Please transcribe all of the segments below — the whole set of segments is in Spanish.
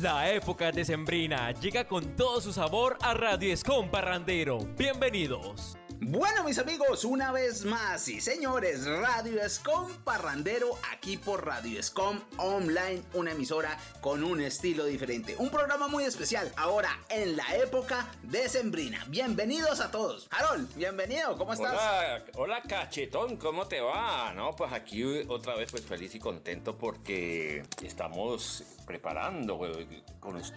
La época decembrina llega con todo su sabor a Radio Escom Parrandero. Bienvenidos. Bueno, mis amigos, una vez más, y señores, Radio Escom Parrandero aquí por Radio Escom Online, una emisora con un estilo diferente. Un programa muy especial, ahora en la época decembrina. Bienvenidos a todos. Harold, bienvenido, ¿cómo estás? Hola, hola cachetón, ¿cómo te va? No, pues aquí otra vez pues feliz y contento porque estamos preparando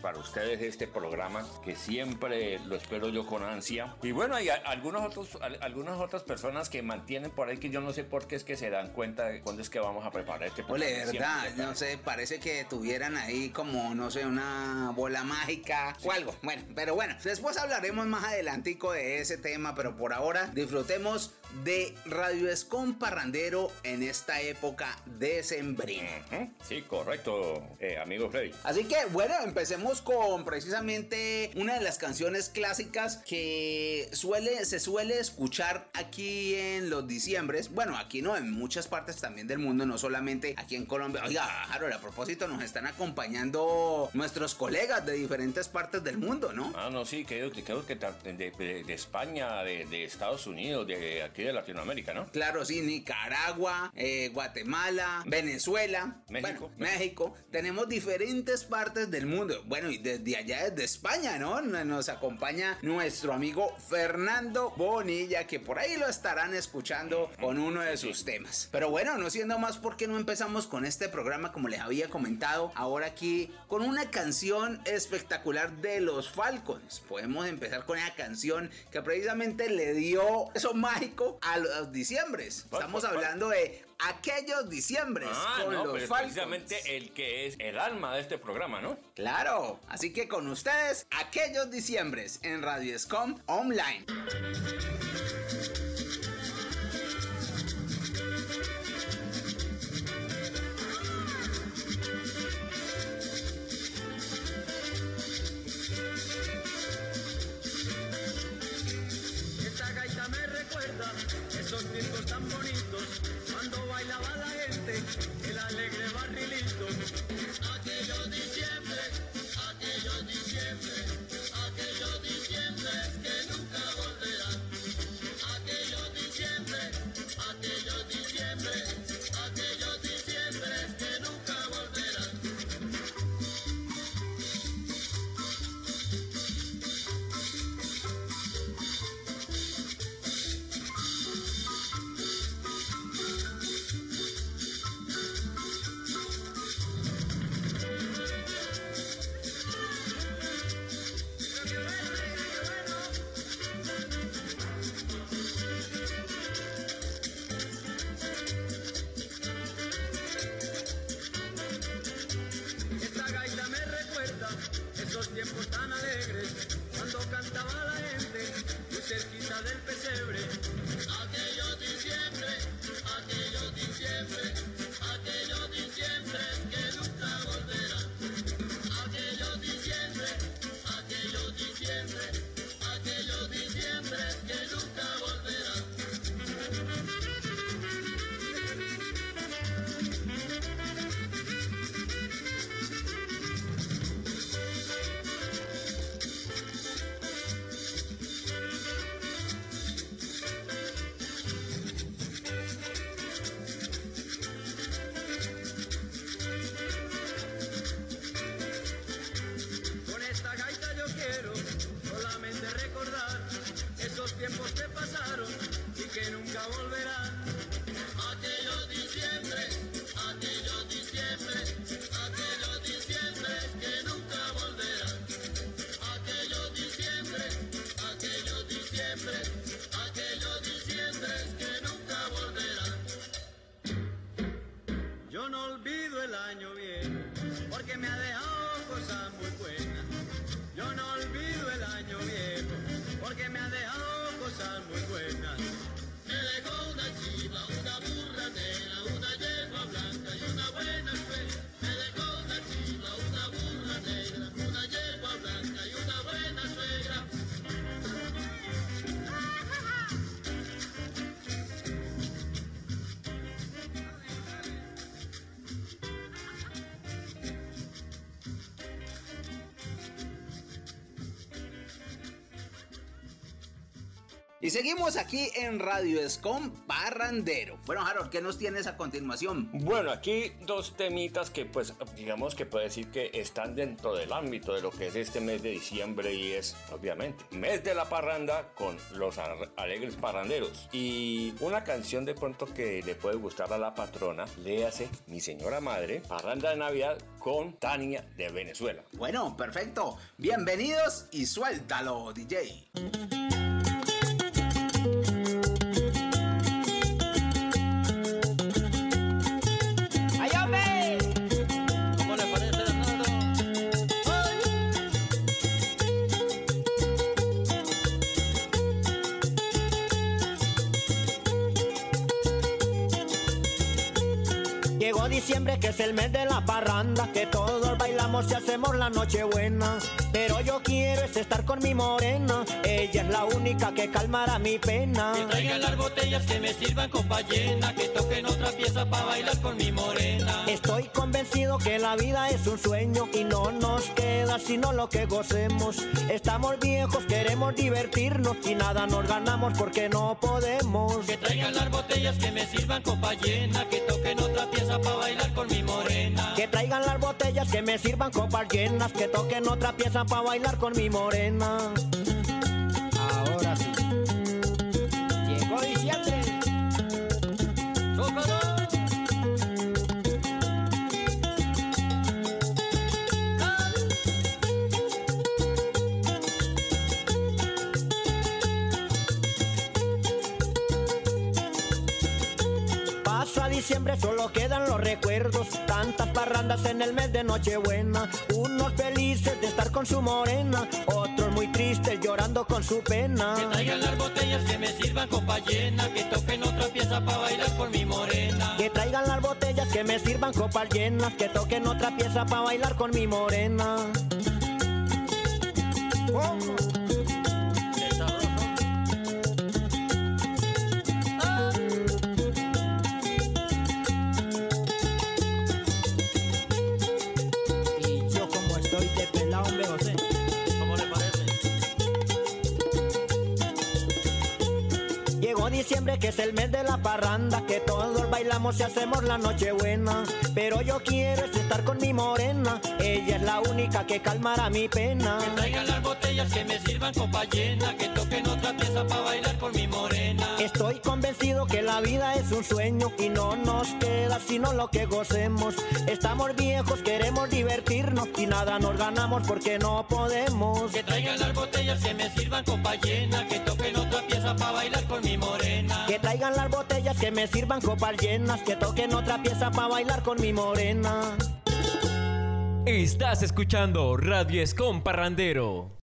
para ustedes este programa que siempre lo espero yo con ansia. Y bueno, hay algunos otros, algunas otras personas que mantienen por ahí que yo no sé por qué es que se dan cuenta de cuándo es que vamos a preparar este programa. Ole, verdad, no sé, parece que tuvieran ahí como, no sé, una bola mágica o algo. Bueno, pero bueno, después hablaremos más adelantico de ese tema, pero por ahora disfrutemos de Radio Escom Parrandero en esta época decembrina. Sí, correcto, eh, amigo Así que bueno, empecemos con precisamente una de las canciones clásicas que suele, se suele escuchar aquí en los diciembres. Bueno, aquí no, en muchas partes también del mundo, no solamente aquí en Colombia. Oiga, Harold, a propósito, nos están acompañando nuestros colegas de diferentes partes del mundo, ¿no? Ah, no, sí, creo, creo que de, de, España, de, Estados Unidos, de aquí de Latinoamérica, ¿no? Claro, sí, Nicaragua, eh, Guatemala, Venezuela, México. México. Tenemos diferentes partes del mundo. Bueno, y desde allá, desde España, ¿no? Nos acompaña nuestro amigo Fernando Bonilla, que por ahí lo estarán escuchando con uno de sus temas. Pero bueno, no siendo más, ¿por qué no empezamos con este programa como les había comentado? Ahora aquí con una canción espectacular de los Falcons. Podemos empezar con una canción que precisamente le dio eso mágico a los diciembres. Estamos hablando de aquellos diciembres ah, con los Falcons. Precisamente el que es el alma de este programa, ¿no? Claro, así que con ustedes, aquellos diciembres en Radio Scom Online. Esos del pesebre. Seguimos aquí en Radio Escom Parrandero. Bueno, Harold, ¿qué nos tienes a continuación? Bueno, aquí dos temitas que pues digamos que puede decir que están dentro del ámbito de lo que es este mes de diciembre y es obviamente mes de la parranda con los alegres parranderos. Y una canción de pronto que le puede gustar a la patrona, léase Mi Señora Madre, Parranda de Navidad con Tania de Venezuela. Bueno, perfecto. Bienvenidos y suéltalo, DJ. thank you diciembre que es el mes de la parranda, que todos bailamos y hacemos la noche buena. Pero yo quiero es estar con mi morena, ella es la única que calmará mi pena. Que traigan las botellas que me sirvan copa llena, que toquen otra pieza para bailar con mi morena. Estoy convencido que la vida es un sueño y no nos queda sino lo que gocemos. Estamos viejos, queremos divertirnos y nada nos ganamos porque no podemos. Que traigan las botellas que me sirvan copa llena, que toquen otra pieza para bailar Que traigan las botellas que me sirvan copas llenas, que toquen otra pieza para bailar con mi morena. Diciembre, solo quedan los recuerdos. Tantas parrandas en el mes de Nochebuena. Unos felices de estar con su morena, otros muy tristes llorando con su pena. Que traigan las botellas que me sirvan copa llena, que toquen otra pieza para bailar con mi morena. Que traigan las botellas que me sirvan copas llenas, que toquen otra pieza para bailar con mi morena. Y que es el mes de la parranda, que todos bailamos y hacemos la noche buena. Pero yo quiero es estar con mi morena, ella es la única que calmará mi pena. Que traigan las botellas que me sirvan copa llena, que toquen otra pieza para bailar con mi morena. Estoy convencido que la vida es un sueño y no nos queda sino lo que gocemos. Estamos viejos, queremos divertirnos y nada nos ganamos porque no podemos. Que traigan las botellas que me sirvan copa llena, que toquen otra pieza para bailar con mi morena. Que traigan las botellas que me sirvan copas llenas, que toquen otra pieza para bailar con mi morena. Estás escuchando Radio Escom Parrandero.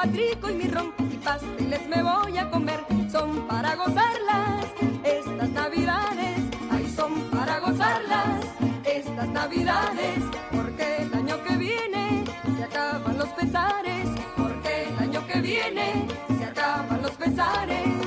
Cuatrico y mi ron, y pasteles me voy a comer. Son para gozarlas estas navidades, ay, son para gozarlas estas navidades, porque el año que viene se acaban los pesares, porque el año que viene se acaban los pesares.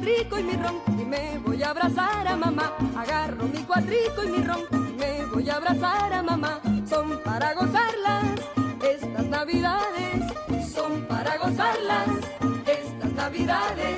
Cuatrico y mi ron y me voy a abrazar a mamá. Agarro mi cuatrico y mi ron y me voy a abrazar a mamá. Son para gozarlas estas navidades, son para gozarlas estas navidades.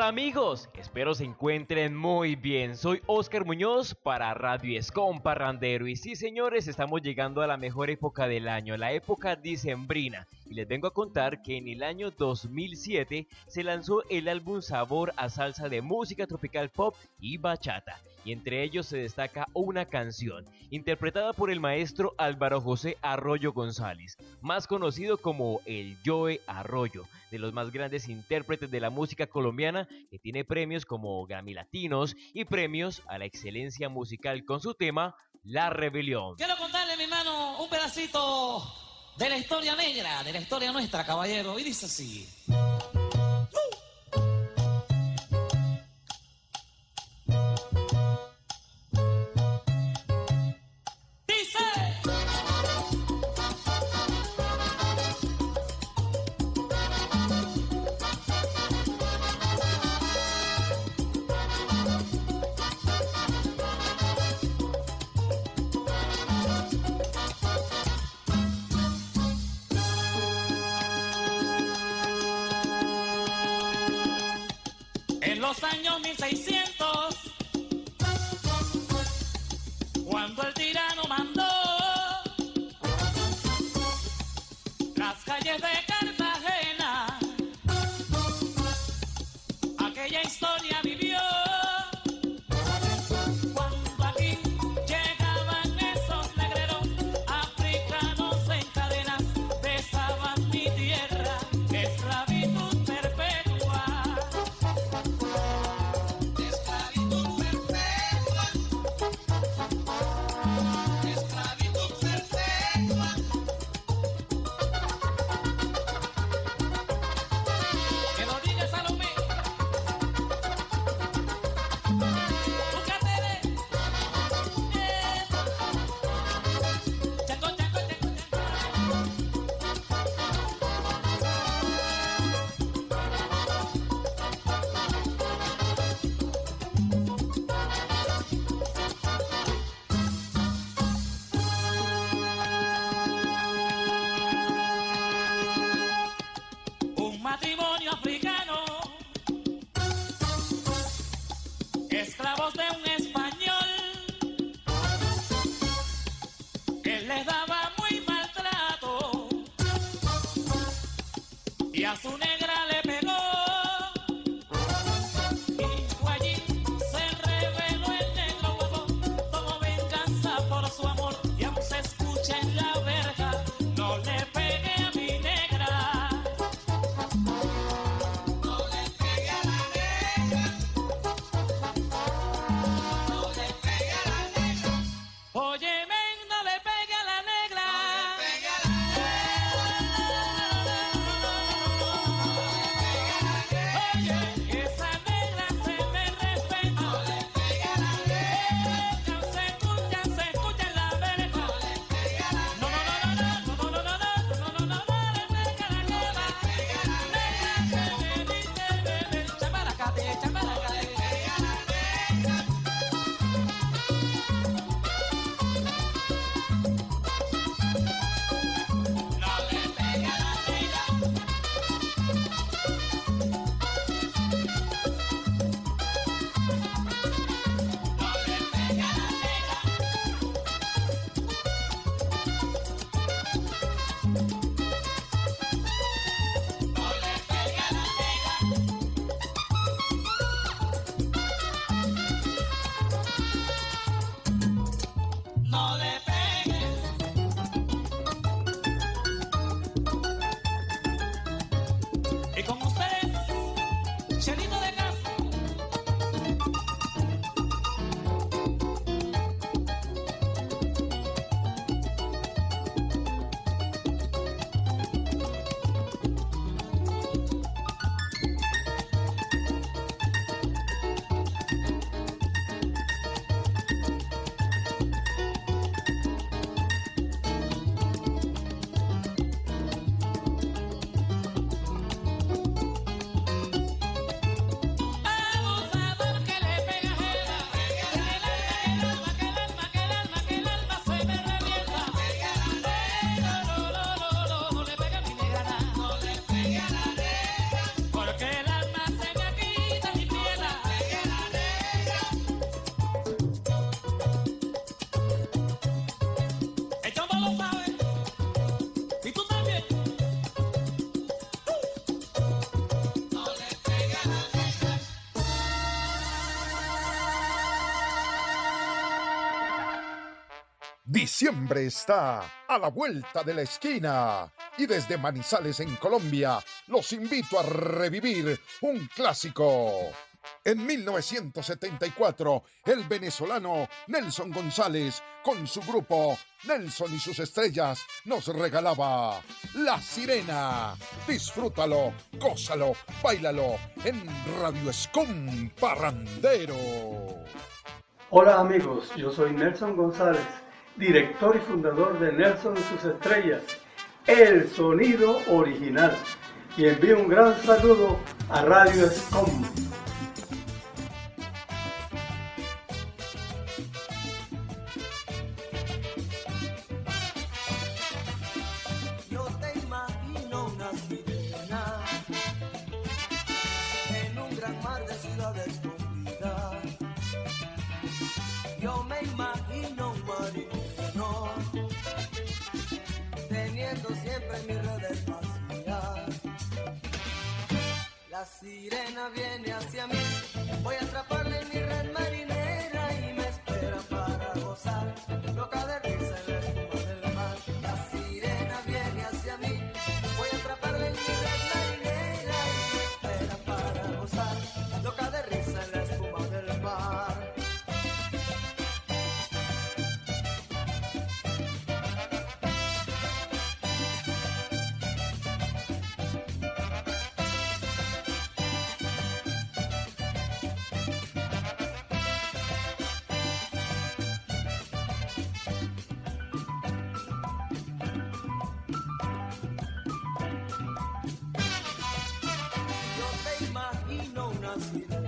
Tal amigos? Espero se encuentren muy bien. Soy Oscar Muñoz para Radio Escom Parrandero. Y sí, señores, estamos llegando a la mejor época del año, la época dicembrina. Y les vengo a contar que en el año 2007 se lanzó el álbum Sabor a Salsa de música tropical pop y bachata. Y entre ellos se destaca una canción, interpretada por el maestro Álvaro José Arroyo González, más conocido como el Joe Arroyo, de los más grandes intérpretes de la música colombiana, que tiene premios como Grammy Latinos y premios a la excelencia musical con su tema La Rebelión. Quiero contarle, mi hermano, un pedacito de la historia negra, de la historia nuestra, caballero. Y dice así. Diciembre está a la vuelta de la esquina y desde Manizales en Colombia los invito a revivir un clásico. En 1974, el venezolano Nelson González, con su grupo Nelson y sus estrellas, nos regalaba La Sirena. Disfrútalo, gózalo, bailalo en Radio Escom Parrandero. Hola amigos, yo soy Nelson González, director y fundador de Nelson y sus estrellas, el sonido original. Y envío un gran saludo a Radio Escom. La sirena viene hacia mí, love.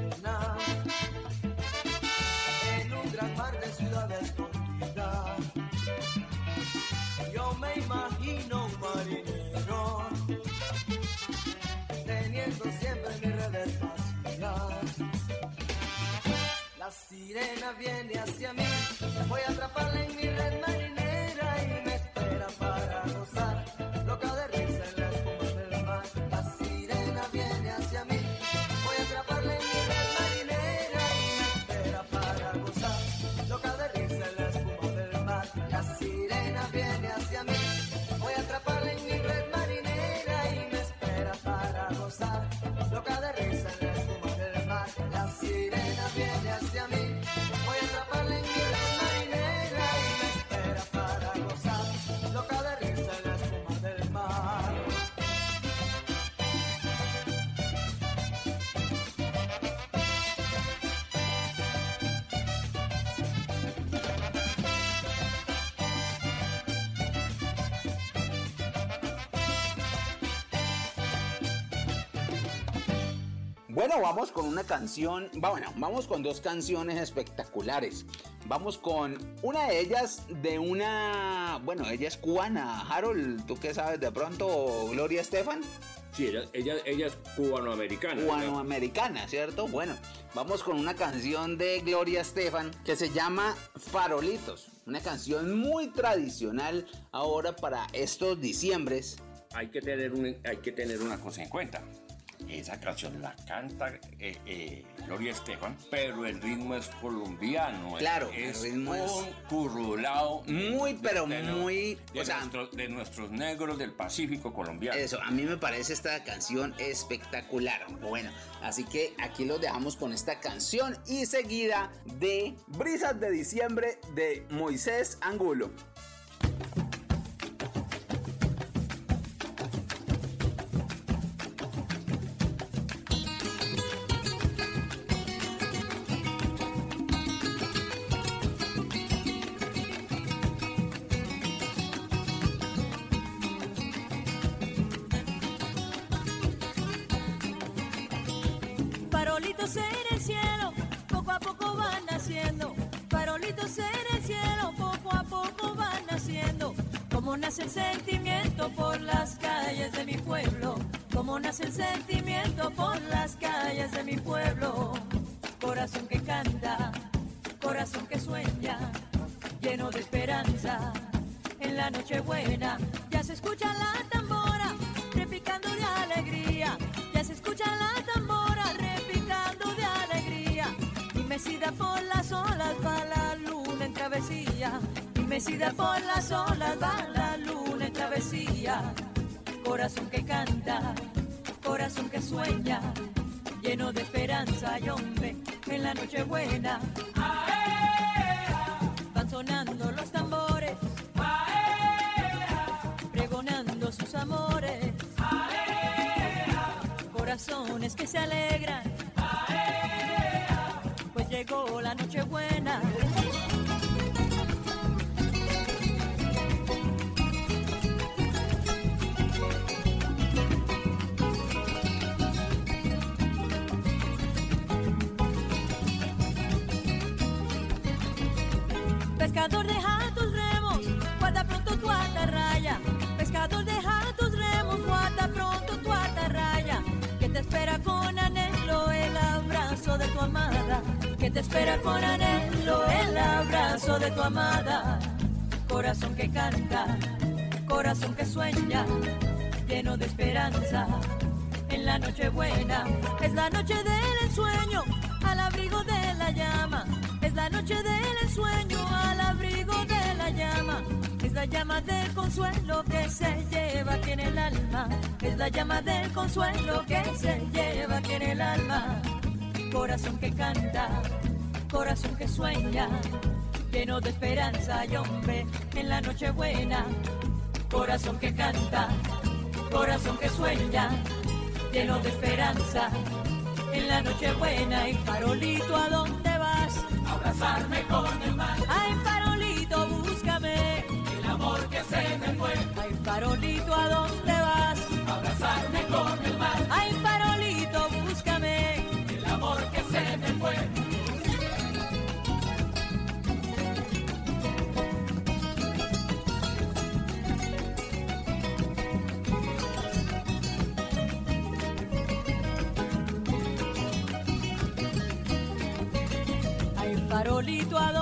Bueno, vamos con una canción, bueno, vamos con dos canciones espectaculares. Vamos con una de ellas de una, bueno, ella es cubana, Harold, ¿tú qué sabes de pronto, Gloria Estefan? Sí, ella, ella, ella es cubanoamericana. Cubanoamericana, ¿cierto? Bueno, vamos con una canción de Gloria Estefan que se llama Farolitos. Una canción muy tradicional ahora para estos diciembres. Hay que tener, un- hay que tener una cosa en cuenta. Esa canción la canta eh, eh, Gloria Estefan, pero el ritmo es colombiano. Claro, es el ritmo es- un currulao. Muy, pero muy, De, o sea- nuestro- de nuestros negros del Pacífico colombiano. Eso, a mí me parece esta canción espectacular. Bueno, así que aquí los dejamos con esta canción y seguida de Brisas de Diciembre de Moisés Angulo. noche del ensueño, al abrigo de la llama. Es la noche del ensueño, al abrigo de la llama. Es la llama del consuelo que se lleva aquí en el alma. Es la llama del consuelo que se lleva aquí en el alma. Corazón que canta, corazón que sueña, lleno de esperanza y hombre en la noche buena. Corazón que canta, corazón que sueña, lleno de esperanza la noche buena y farolito, ¿a dónde vas? A abrazarme con el mar. Ay, farolito, búscame. El amor que se me fue. Ay, farolito, ¿a dónde tu adorno.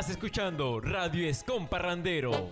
Estás escuchando Radio Escomparrandero.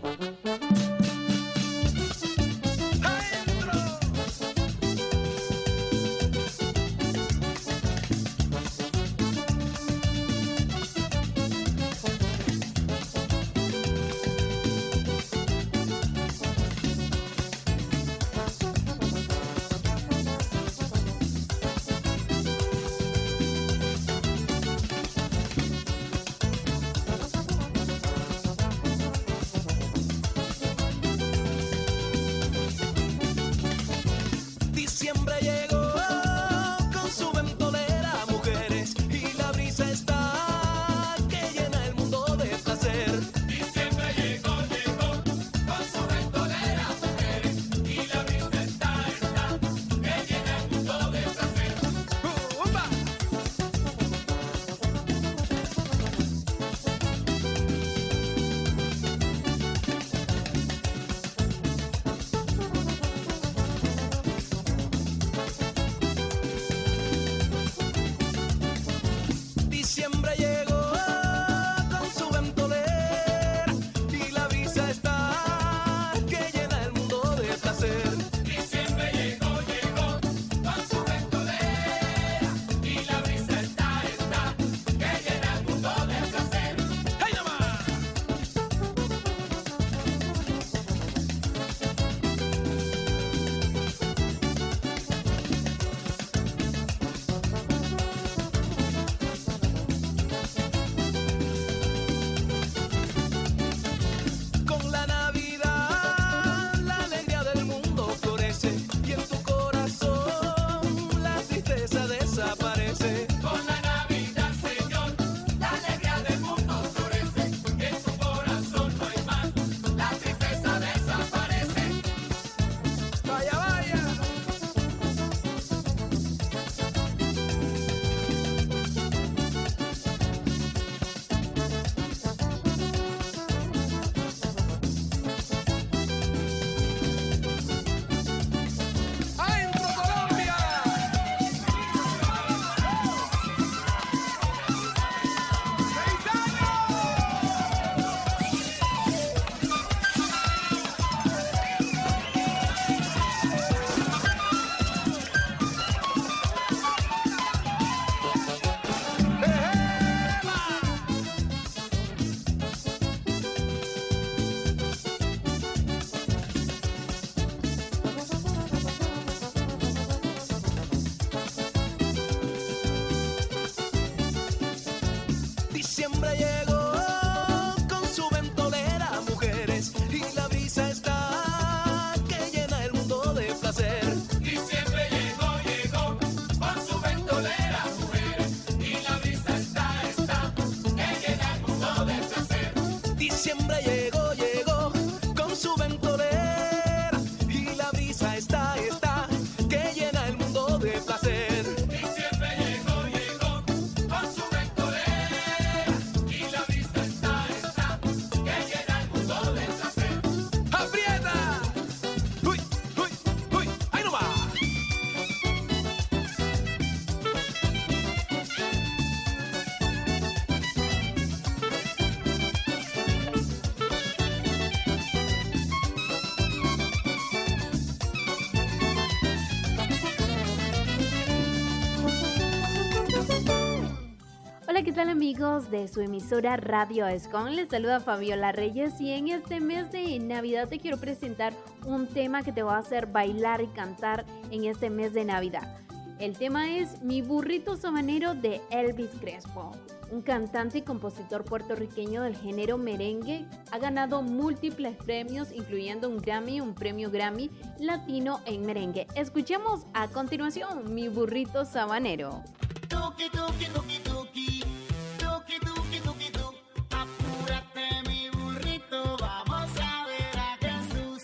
Amigos de su emisora Radio Escon? Les saluda Fabiola Reyes y en este mes de Navidad te quiero presentar un tema que te va a hacer bailar y cantar en este mes de Navidad. El tema es Mi burrito sabanero de Elvis Crespo. Un cantante y compositor puertorriqueño del género merengue, ha ganado múltiples premios, incluyendo un Grammy, un premio Grammy latino en merengue. Escuchemos a continuación Mi burrito sabanero. Tuki, tuki, tuki,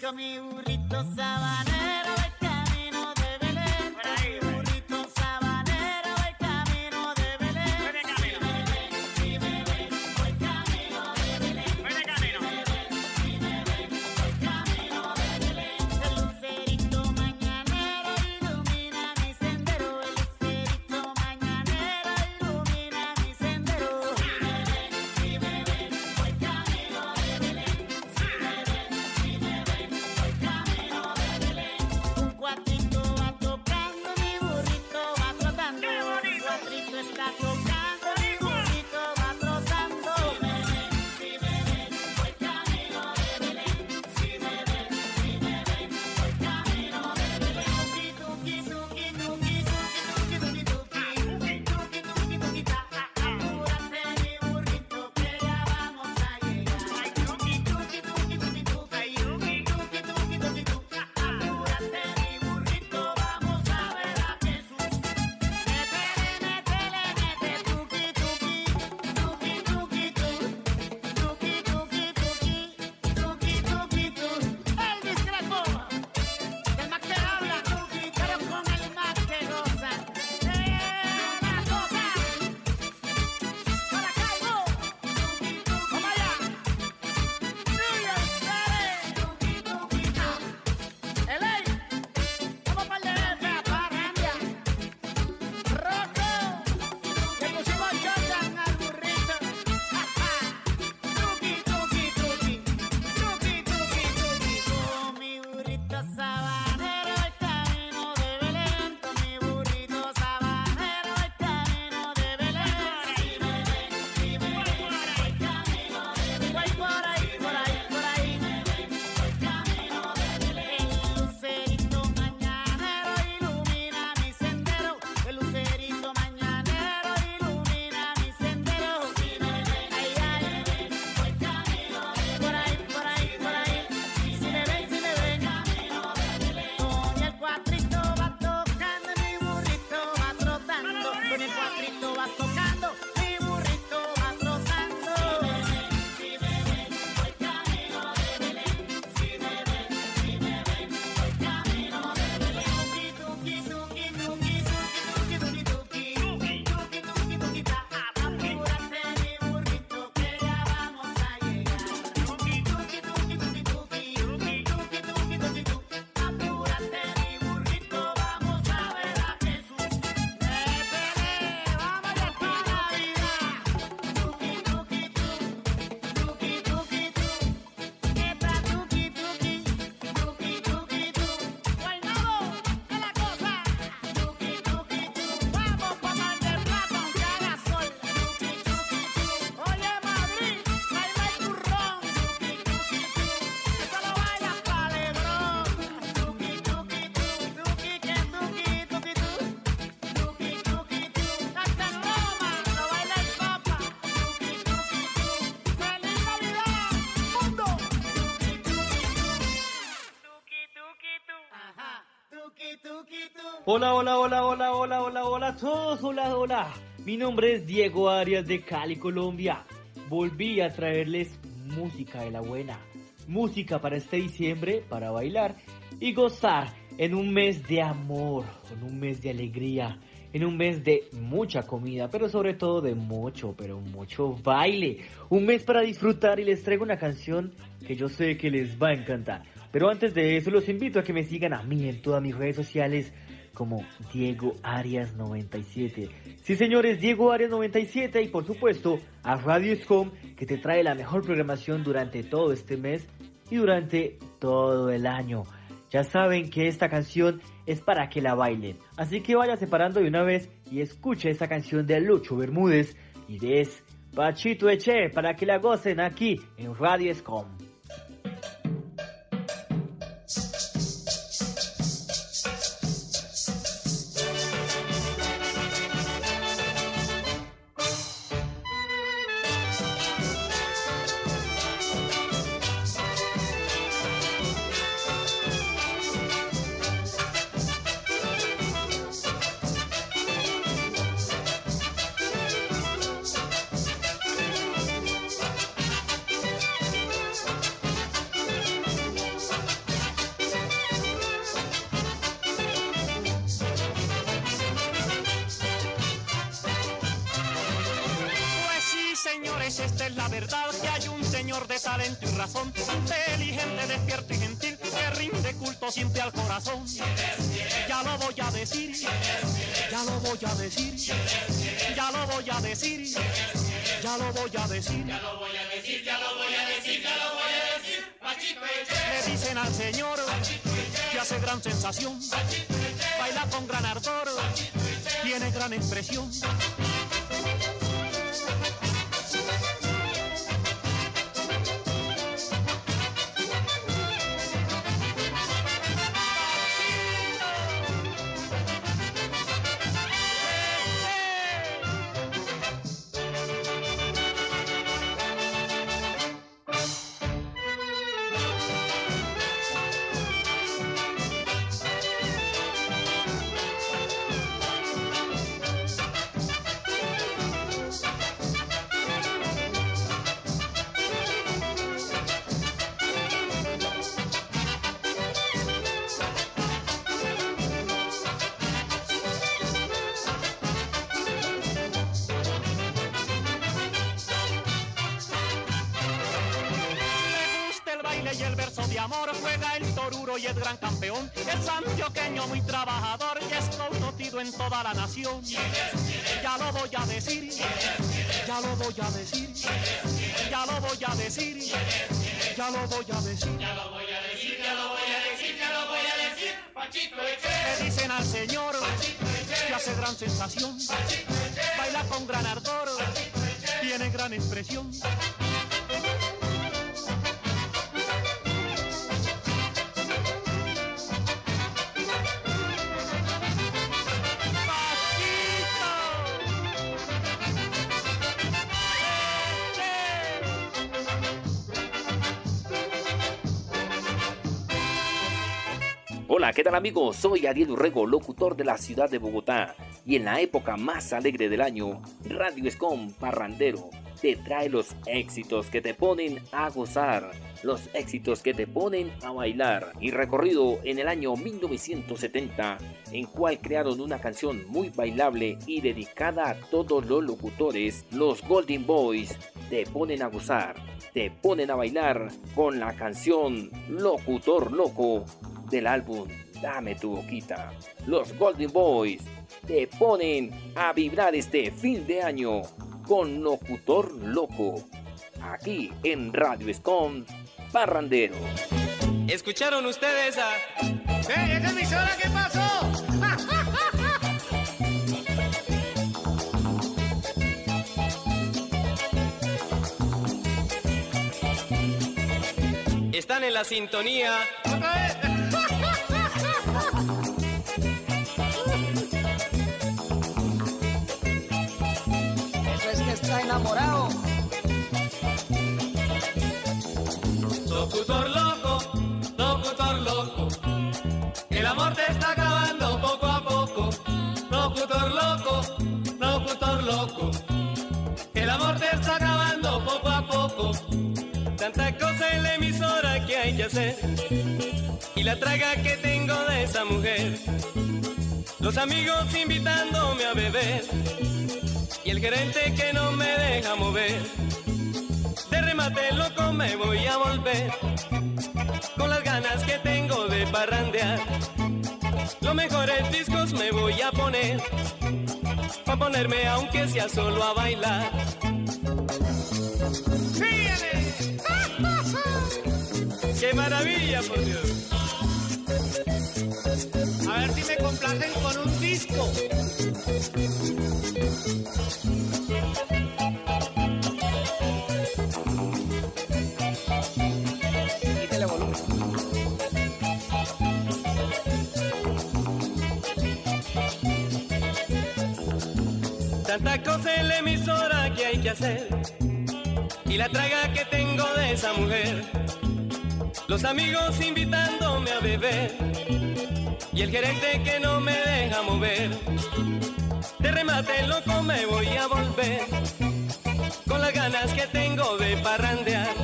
con mi burrito sabanero. Hola, hola, hola, hola, hola, hola, hola a todos, hola, hola. Mi nombre es Diego Arias de Cali, Colombia. Volví a traerles música de la buena. Música para este diciembre, para bailar y gozar en un mes de amor, en un mes de alegría, en un mes de mucha comida, pero sobre todo de mucho, pero mucho baile. Un mes para disfrutar y les traigo una canción que yo sé que les va a encantar. Pero antes de eso los invito a que me sigan a mí en todas mis redes sociales como Diego Arias 97. Sí, señores, Diego Arias 97 y por supuesto a Radio Scom que te trae la mejor programación durante todo este mes y durante todo el año. Ya saben que esta canción es para que la bailen. Así que vaya separando de una vez y escuche esta canción de Lucho Bermúdez y despachito Eche para que la gocen aquí en Radio Escom. Decir, ya lo voy a decir, ya lo voy a decir, ya lo voy a decir. Ya lo voy a decir, ya lo voy a decir, ya lo voy a decir. Le dicen al señor que hace gran sensación, baila con gran ardor, tiene gran expresión. Decir, ya lo voy a decir, ya lo voy a decir, ya lo voy a decir. Ya lo voy a decir, ya lo voy a decir, ya lo voy a decir. Pachito Eche. Le dicen al señor que hace gran sensación, baila con gran ardor, tiene gran expresión. Hola, ¿qué tal amigos? Soy Ariel Urrego, locutor de la ciudad de Bogotá. Y en la época más alegre del año, Radio Escom Parrandero te trae los éxitos que te ponen a gozar, los éxitos que te ponen a bailar. Y recorrido en el año 1970, en cual crearon una canción muy bailable y dedicada a todos los locutores, los Golden Boys te ponen a gozar, te ponen a bailar con la canción Locutor Loco del álbum Dame tu boquita. Los Golden Boys te ponen a vibrar este fin de año con Locutor Loco. Aquí en Radio Escom Parrandero. ¿Escucharon ustedes a... ¡Ey, esa emisora qué pasó! Están en la sintonía. Eso enamorado. Locutor loco, locutor loco. El amor te está acabando poco a poco. Locutor loco, locutor loco. El amor te está acabando poco a poco. Tanta cosa en la emisora que hay que hacer. Y la traga que tengo de esa mujer. Los amigos invitándome a beber. Y el gerente que no me deja mover. De remate loco me voy a volver. Con las ganas que tengo de parrandear. Los mejores discos me voy a poner. Pa' ponerme aunque sea solo a bailar. ¡Qué maravilla, por Dios! A ver si me complacen con un y la traga que tengo de esa mujer. Los amigos invitándome a beber y el gerente que no me deja mover. De remate loco me voy a volver con las ganas que tengo de parrandear.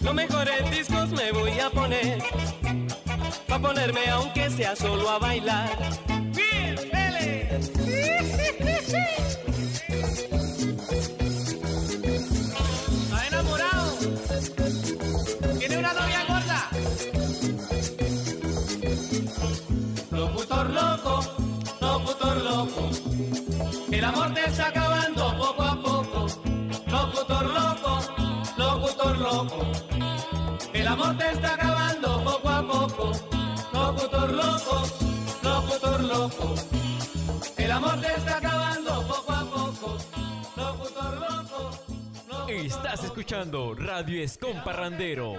Los mejores discos me voy a poner pa ponerme aunque sea solo a bailar. Bien, loco, locutor loco. El amor te está acabando poco a poco. Locutor loco. Estás escuchando Radio Escom Parrandero.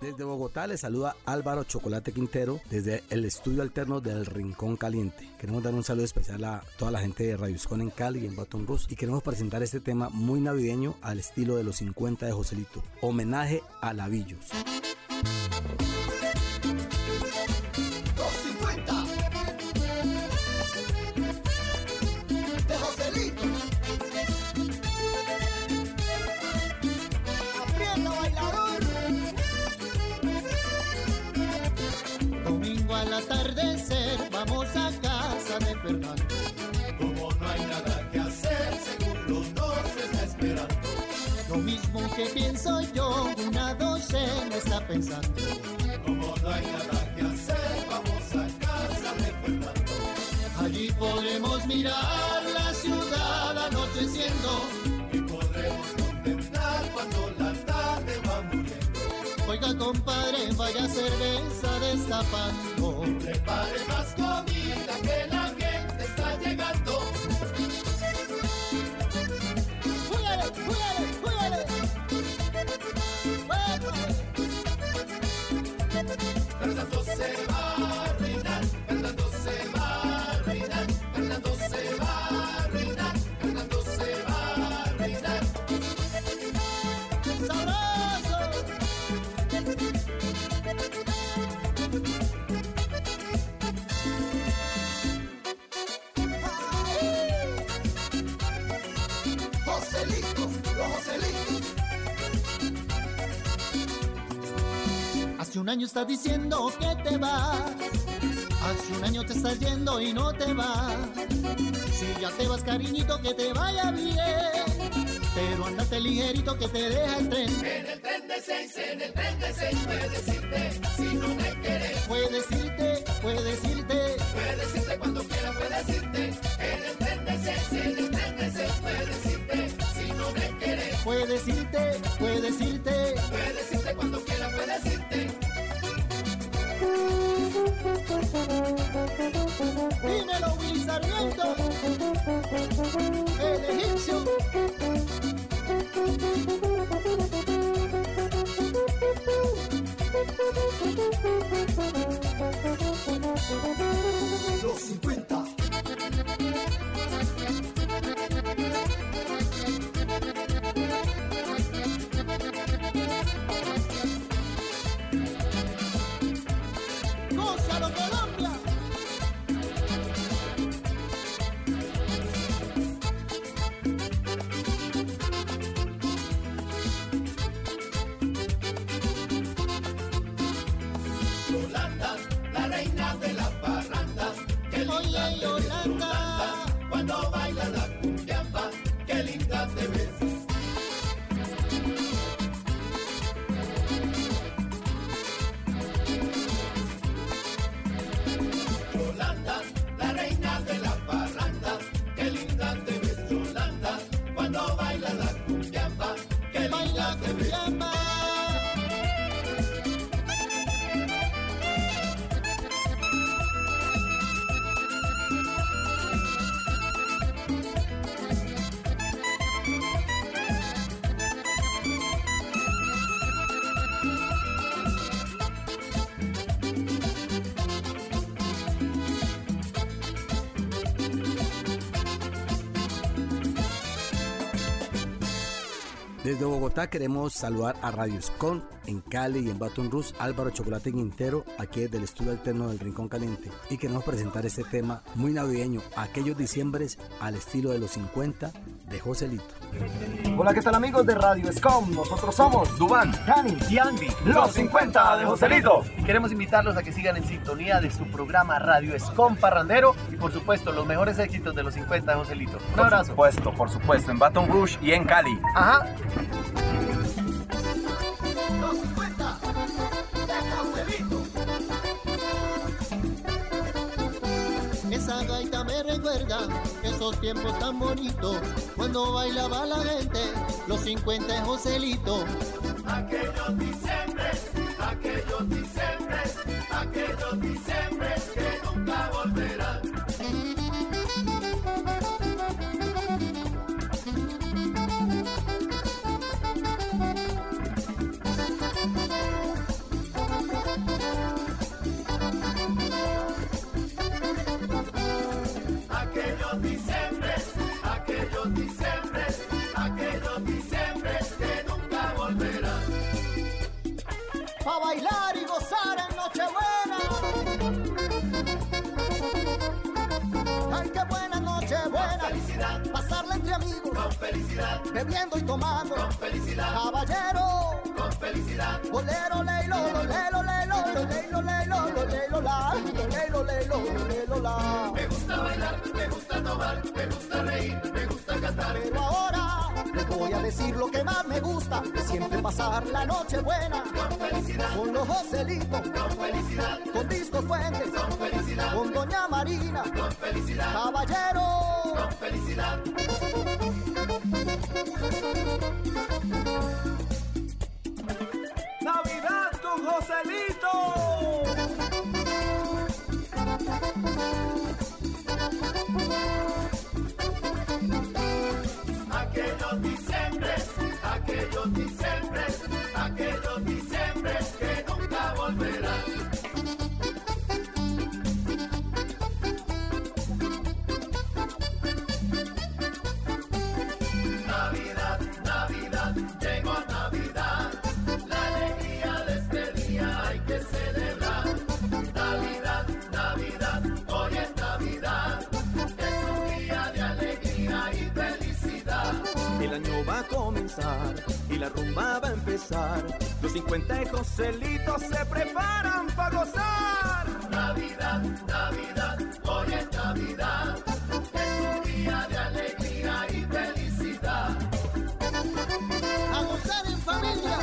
Desde Bogotá le saluda Álvaro Chocolate Quintero desde el estudio alterno del Rincón Caliente. Queremos dar un saludo especial a toda la gente de Radio Escon en Cali y en Baton Rouge y queremos presentar este tema muy navideño al estilo de los 50 de Joselito. Homenaje a Lavillos. Al atardecer vamos a casa de Fernando. Como no hay nada que hacer, seguro nos está esperando. Lo mismo que pienso yo, una docena está pensando. Como no hay nada que hacer, vamos a casa de Fernando. Allí podremos mirar la ciudad anocheciendo. Compadre, vaya cerveza destapando. Prepare más comida que un año estás diciendo que te vas. Hace un año te estás yendo y no te vas. Si ya te vas, cariñito, que te vaya bien. Pero andate ligerito que te deja el tren. En el tren de seis, en el tren de seis, puedes decirte si no me quieres. Puedes irte, puedes irte. Puedes decirte cuando quieras, puedes irte. En el tren de seis, en el tren de seis, puedes decirte si no me quieres. Puedes irte, puedes irte. Dímelo, Willy. El egipcio. Los 50. Bogotá queremos saludar a Radio Escon en Cali y en Baton Rouge, Álvaro Chocolate Quintero, aquí desde el estudio alterno del Rincón Caliente. Y queremos presentar este tema muy navideño, aquellos diciembres al estilo de los 50 de Joselito. Hola, ¿qué tal amigos de Radio Escom? Nosotros somos Dubán, Dani y Andy, los 50 de Joselito. Y queremos invitarlos a que sigan en sintonía de su programa Radio Escom Parrandero y por supuesto los mejores éxitos de los 50 de Joselito. Un Por abrazo. supuesto, por supuesto, en Baton Rouge y en Cali. Ajá. Esa gaita me recuerda esos tiempos tan bonitos cuando bailaba la gente, los 50 de Joselito. Aquellos diciembres, aquellos diciembres, felicidad. Bebiendo y tomando. Con felicidad. Caballero. Con felicidad. Bolero, leilo, lo, leilo, leilo, lo, leilo, leilo, lo, leilo, la, lo, leilo, leilo, lo, leilo, la. Me gusta bailar, me gusta tomar, me gusta reír, me gusta cantar. Pero ahora les voy a decir lo que más me gusta, que siempre pasar la noche buena. Con felicidad. Con los Joselitos. Con felicidad. Con Discos Fuentes. Con felicidad. Con Doña Marina. Con felicidad. Caballero. Con felicidad. Navidad con Joselito. Aquellos diciembres, aquellos diciembres, aquellos diciembres que nunca volverán. Comenzar y la rumba va a empezar. Los 50 de Joselito se preparan para gozar. Navidad, Navidad, hoy es Navidad, es un día de alegría y felicidad. A gozar en familia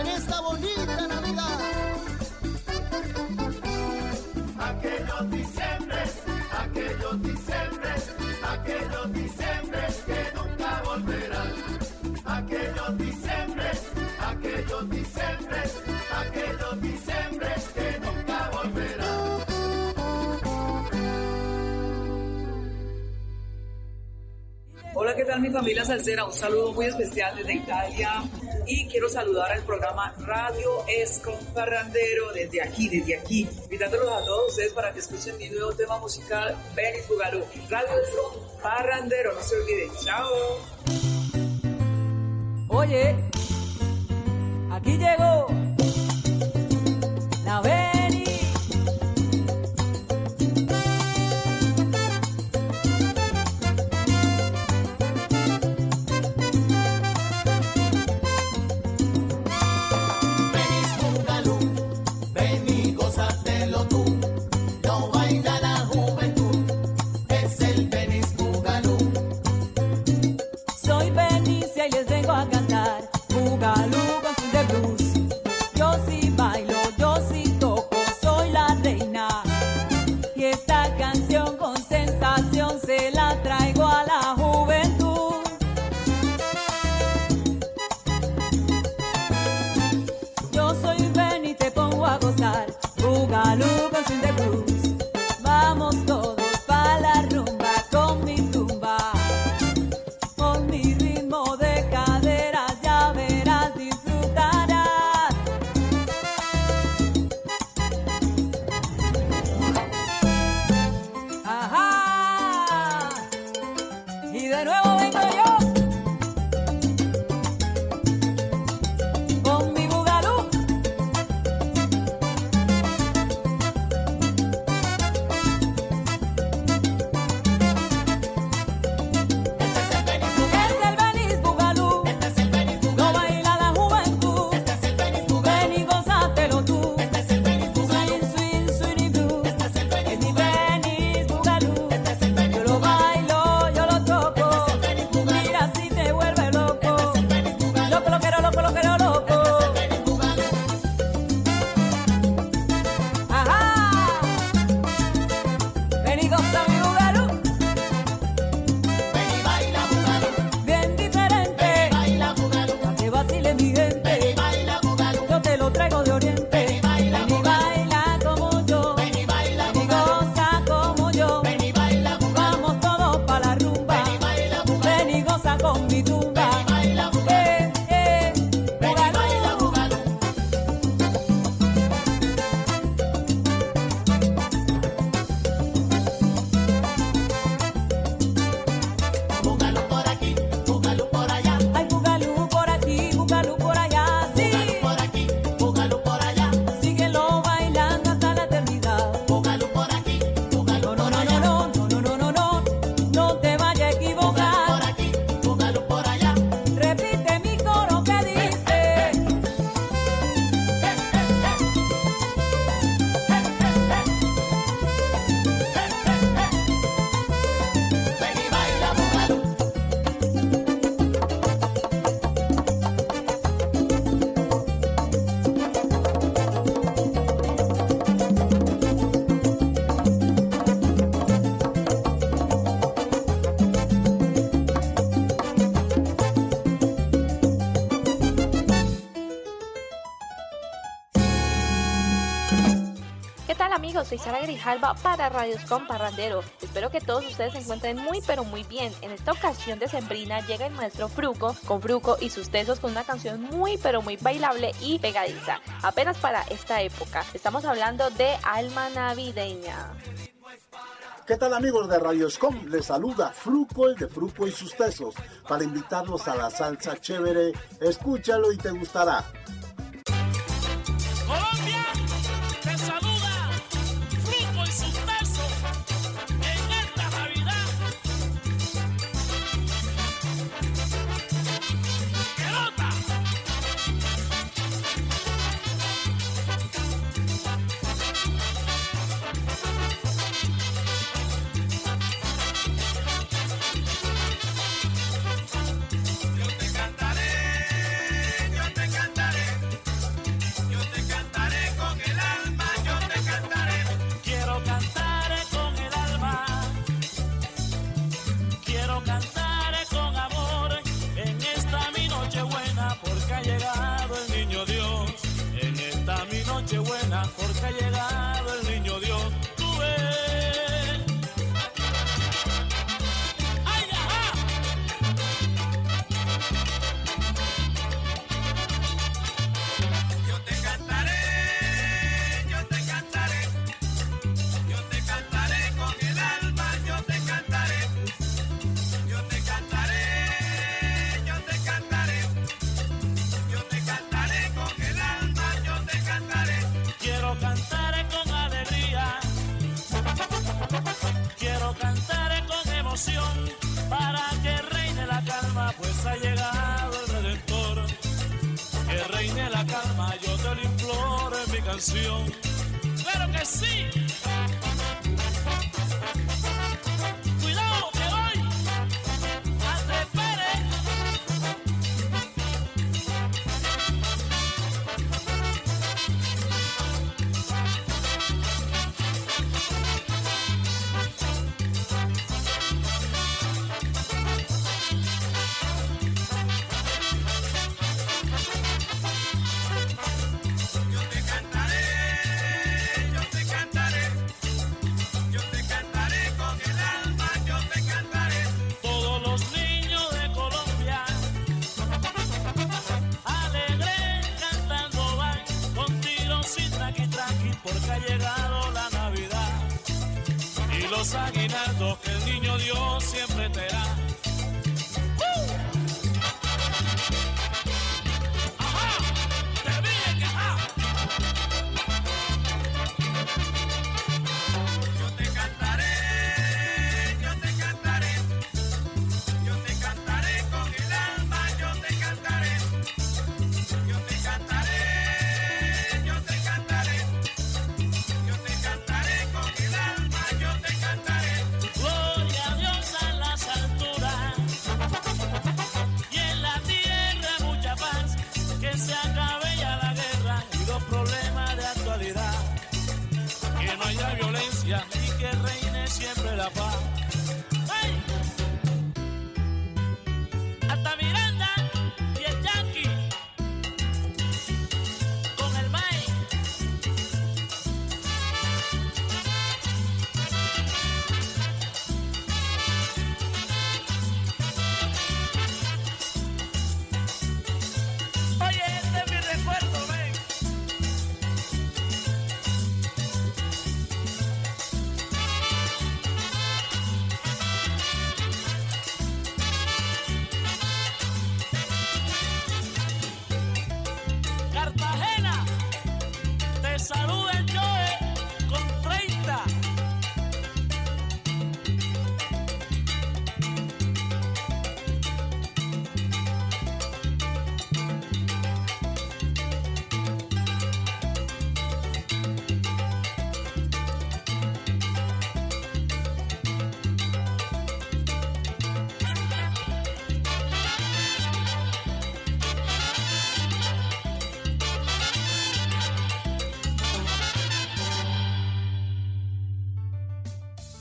en esta bonita Navidad. Aquellos diciembres, aquellos diciembres, aquellos diciembres que nunca volverán. Aquellos diciembres, aquellos diciembres, aquellos diciembres que nunca volverán. Hola, ¿qué tal mi familia salsera? Un saludo muy especial desde Italia y quiero saludar al programa Radio Escom Parrandero desde aquí, desde aquí, invitándolos a todos ustedes para que escuchen mi nuevo tema musical, Benis Bugalú. Radio Escom Parrandero, no se olviden. Chao. Oye, aquí llegó la Beni. soy Sara Grijalva para Radios Comparrandero. Espero que todos ustedes se encuentren muy pero muy bien. En esta ocasión de Sembrina llega el maestro Fruco con Fruco y sus tesos con una canción muy pero muy bailable y pegadiza, apenas para esta época. Estamos hablando de Alma Navideña. ¿Qué tal amigos de Radioscom? Les saluda Fruco, el de Fruco y sus tesos, para invitarlos a la salsa chévere. Escúchalo y te gustará.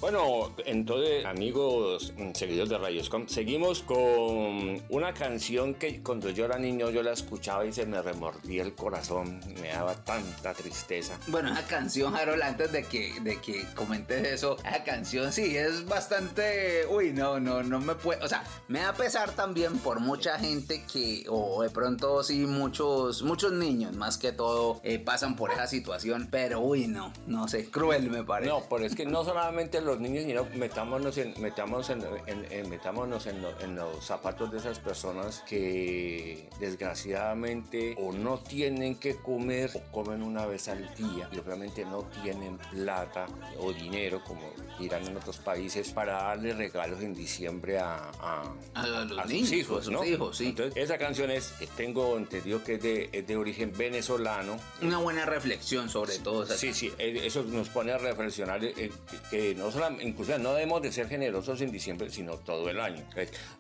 Bueno, entonces, amigos mm, seguidores de Radioscom, seguimos con una canción que cuando yo era niño yo la escuchaba y se me remordía el corazón, me daba tanta tristeza. Bueno, esa canción, Harold, antes de que, de que comentes eso, esa canción sí es bastante. Uy, no, no, no me puede. O sea, me da pesar también por mucha gente que, o de pronto sí, muchos, muchos niños más que todo eh, pasan por esa situación, pero uy, no, no sé, cruel me parece. No, pero es que no solamente los niños, metámonos en, metámonos en, en- en- metámonos en, lo- en los zapatos de esas personas que desgraciadamente o no tienen que comer o comen una vez al día y obviamente no tienen plata o dinero como dirán en otros países para darle regalos en diciembre a, a, A los sus niños, hijos, a sus ¿no? hijos, sí. Entonces, esa canción es, que tengo entendido que es de, es de origen venezolano. Una buena reflexión sobre todo. esa Sí, sí, eh, eso nos pone a reflexionar eh, que no solamente, incluso no debemos de ser generosos en diciembre, sino todo el año.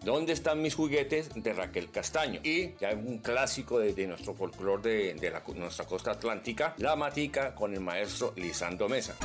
¿Dónde están mis juguetes? De Raquel Castaño. Y ya un clásico de, nuestro folclore de, nuestra costa atlántica, La Matica con el maestro Lisando Mesa.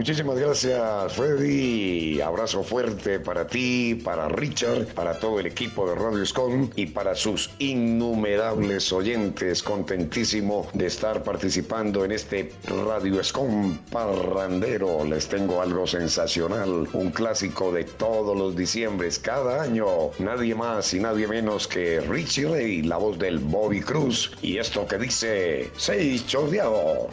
Muchísimas gracias, Freddy. Abrazo fuerte para ti, para Richard, para todo el equipo de Radio Scon y para sus innumerables oyentes. Contentísimo de estar participando en este Radio Scon parrandero. Les tengo algo sensacional, un clásico de todos los diciembres, cada año. Nadie más y nadie menos que Richie Ray, la voz del Bobby Cruz. Y esto que dice, seis chorreado.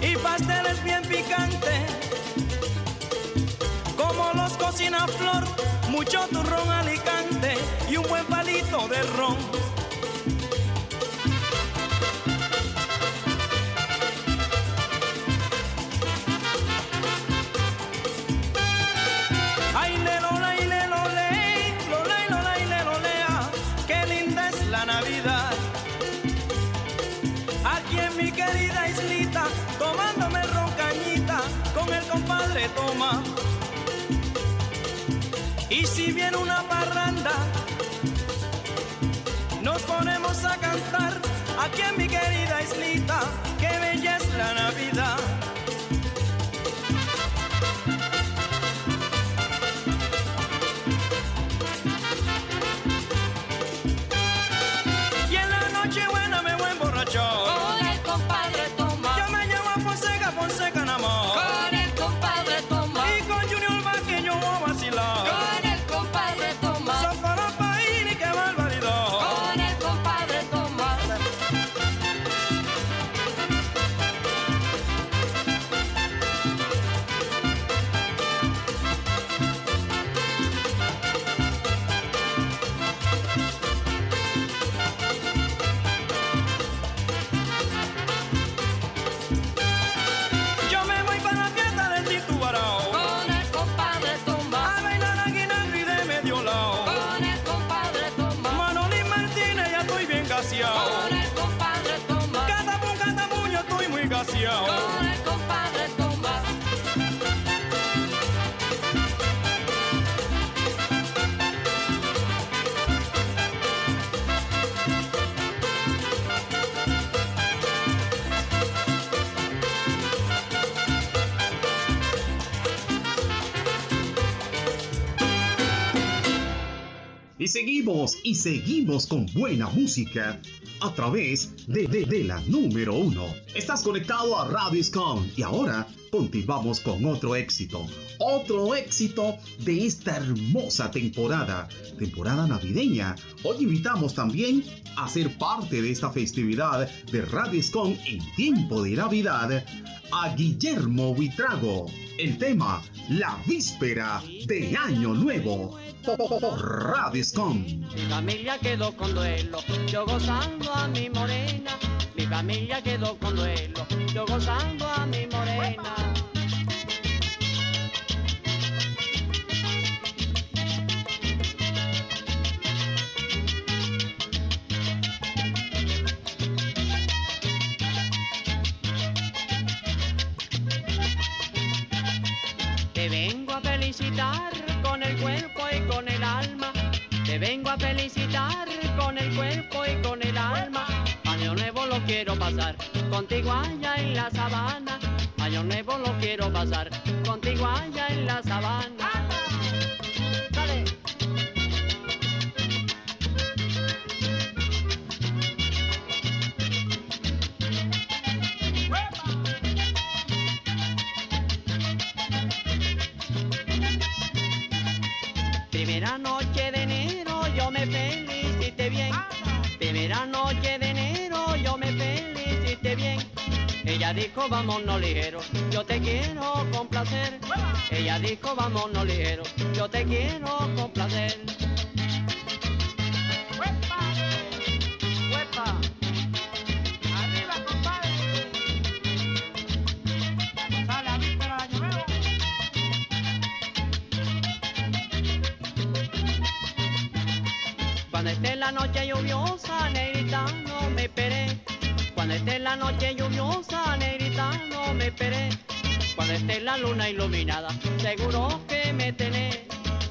Y pasteles bien picantes, como los cocina Flor, mucho turrón alicante y un buen palito de ron. Querida islita, tomándome roncañita con el compadre Toma. Y si viene una parranda, nos ponemos a cantar aquí en mi querida islita, y seguimos con buena música a través de, de, la número uno. Estás conectado a Radio Scon y ahora continuamos con otro éxito. Otro éxito de esta hermosa temporada, temporada navideña. Hoy invitamos también a ser parte de esta festividad de Radio Scon en tiempo de Navidad a Guillermo Buitrago. El tema, la víspera de Año Nuevo. Scon. Mi familia quedó con duelo, yo gozando a mi morena. Mi familia quedó con duelo, yo gozando a mi morena. Vengo a felicitar con el cuerpo y con el alma. Año nuevo lo quiero pasar contigo allá en la sabana. Año nuevo lo quiero pasar contigo allá en la sabana. Dale. Primera noche de dijo vámonos ligero, yo te quiero complacer. Ella dijo vámonos ligero, yo te quiero complacer. Cuando esté la noche lluviosa, negrita, no me esperé. Cuando esté la noche lluviosa, negrita, no me esperé. Cuando esté la luna iluminada, seguro que me tenés.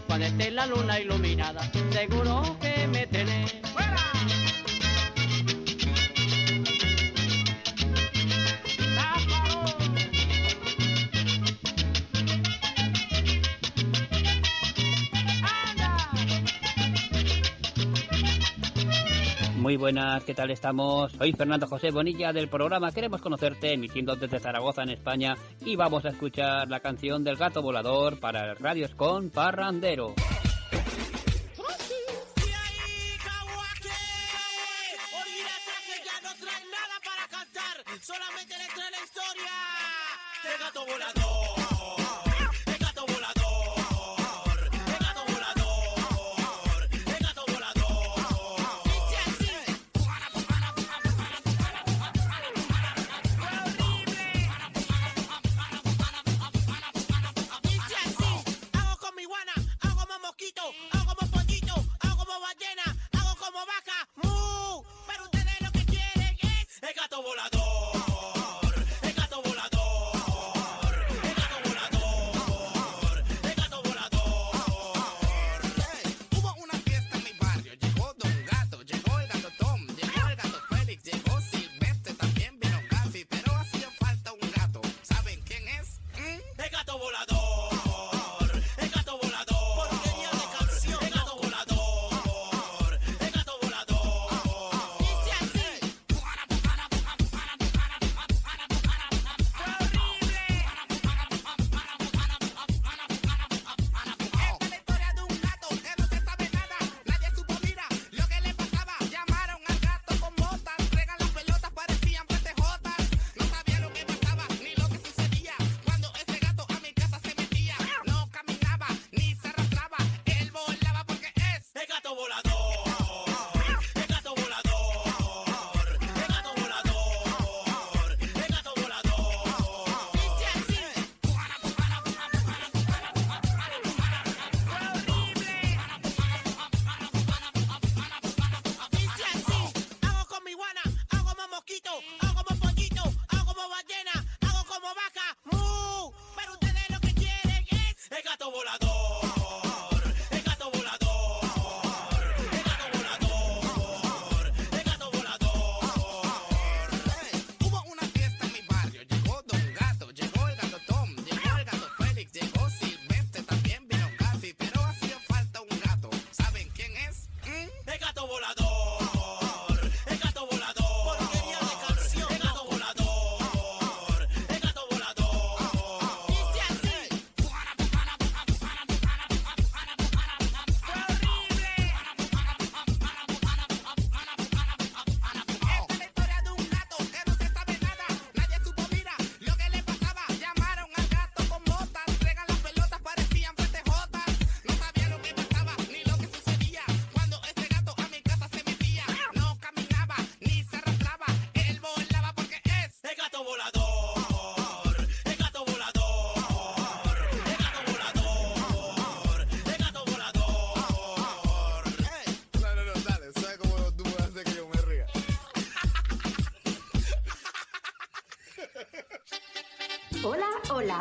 Cuando esté la luna iluminada, seguro que me tenés. Muy buenas, ¿qué tal estamos? Soy Fernando José Bonilla del programa Queremos Conocerte, emitiendo desde Zaragoza, en España, y vamos a escuchar la canción del gato volador para el Radio con Parrandero. Solamente le trae la historia del gato volador.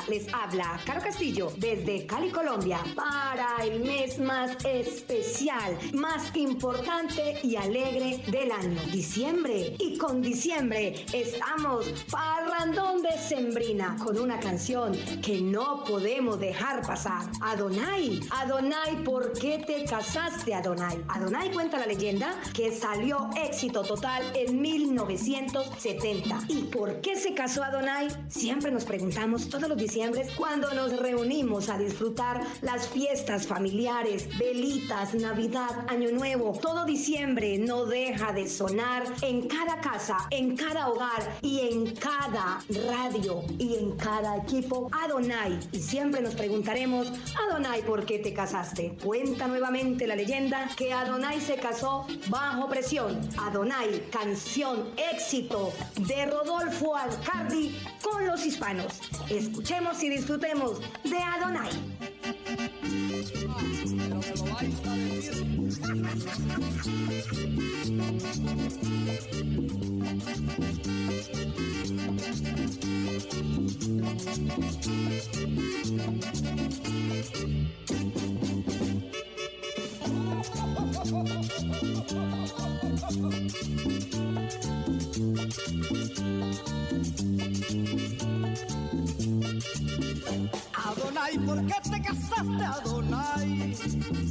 Les habla Caro Castillo desde Cali, Colombia, para el mes más especial, más importante y alegre del año, diciembre. Y con diciembre estamos de Sembrina con una canción que no podemos dejar pasar. Adonai, Adonai, ¿por qué te casaste, Adonai? Adonai cuenta la leyenda que salió éxito total en 1970. ¿Y por qué se casó Adonai? Siempre nos preguntamos preguntamos todos los diciembres cuando nos reunimos a disfrutar las fiestas familiares, velitas, Navidad, Año Nuevo. Todo diciembre no deja de sonar en cada casa, en cada hogar y en cada radio y en cada equipo Adonai. Y siempre nos preguntaremos, Adonai, ¿por qué te casaste? Cuenta nuevamente la leyenda que Adonai se casó bajo presión. Adonai, canción éxito de Rodolfo Alcardi con los hispanos. Escuchemos y disfrutemos de Adonai. Thank Adonai, ¿por qué te casaste, Adonai?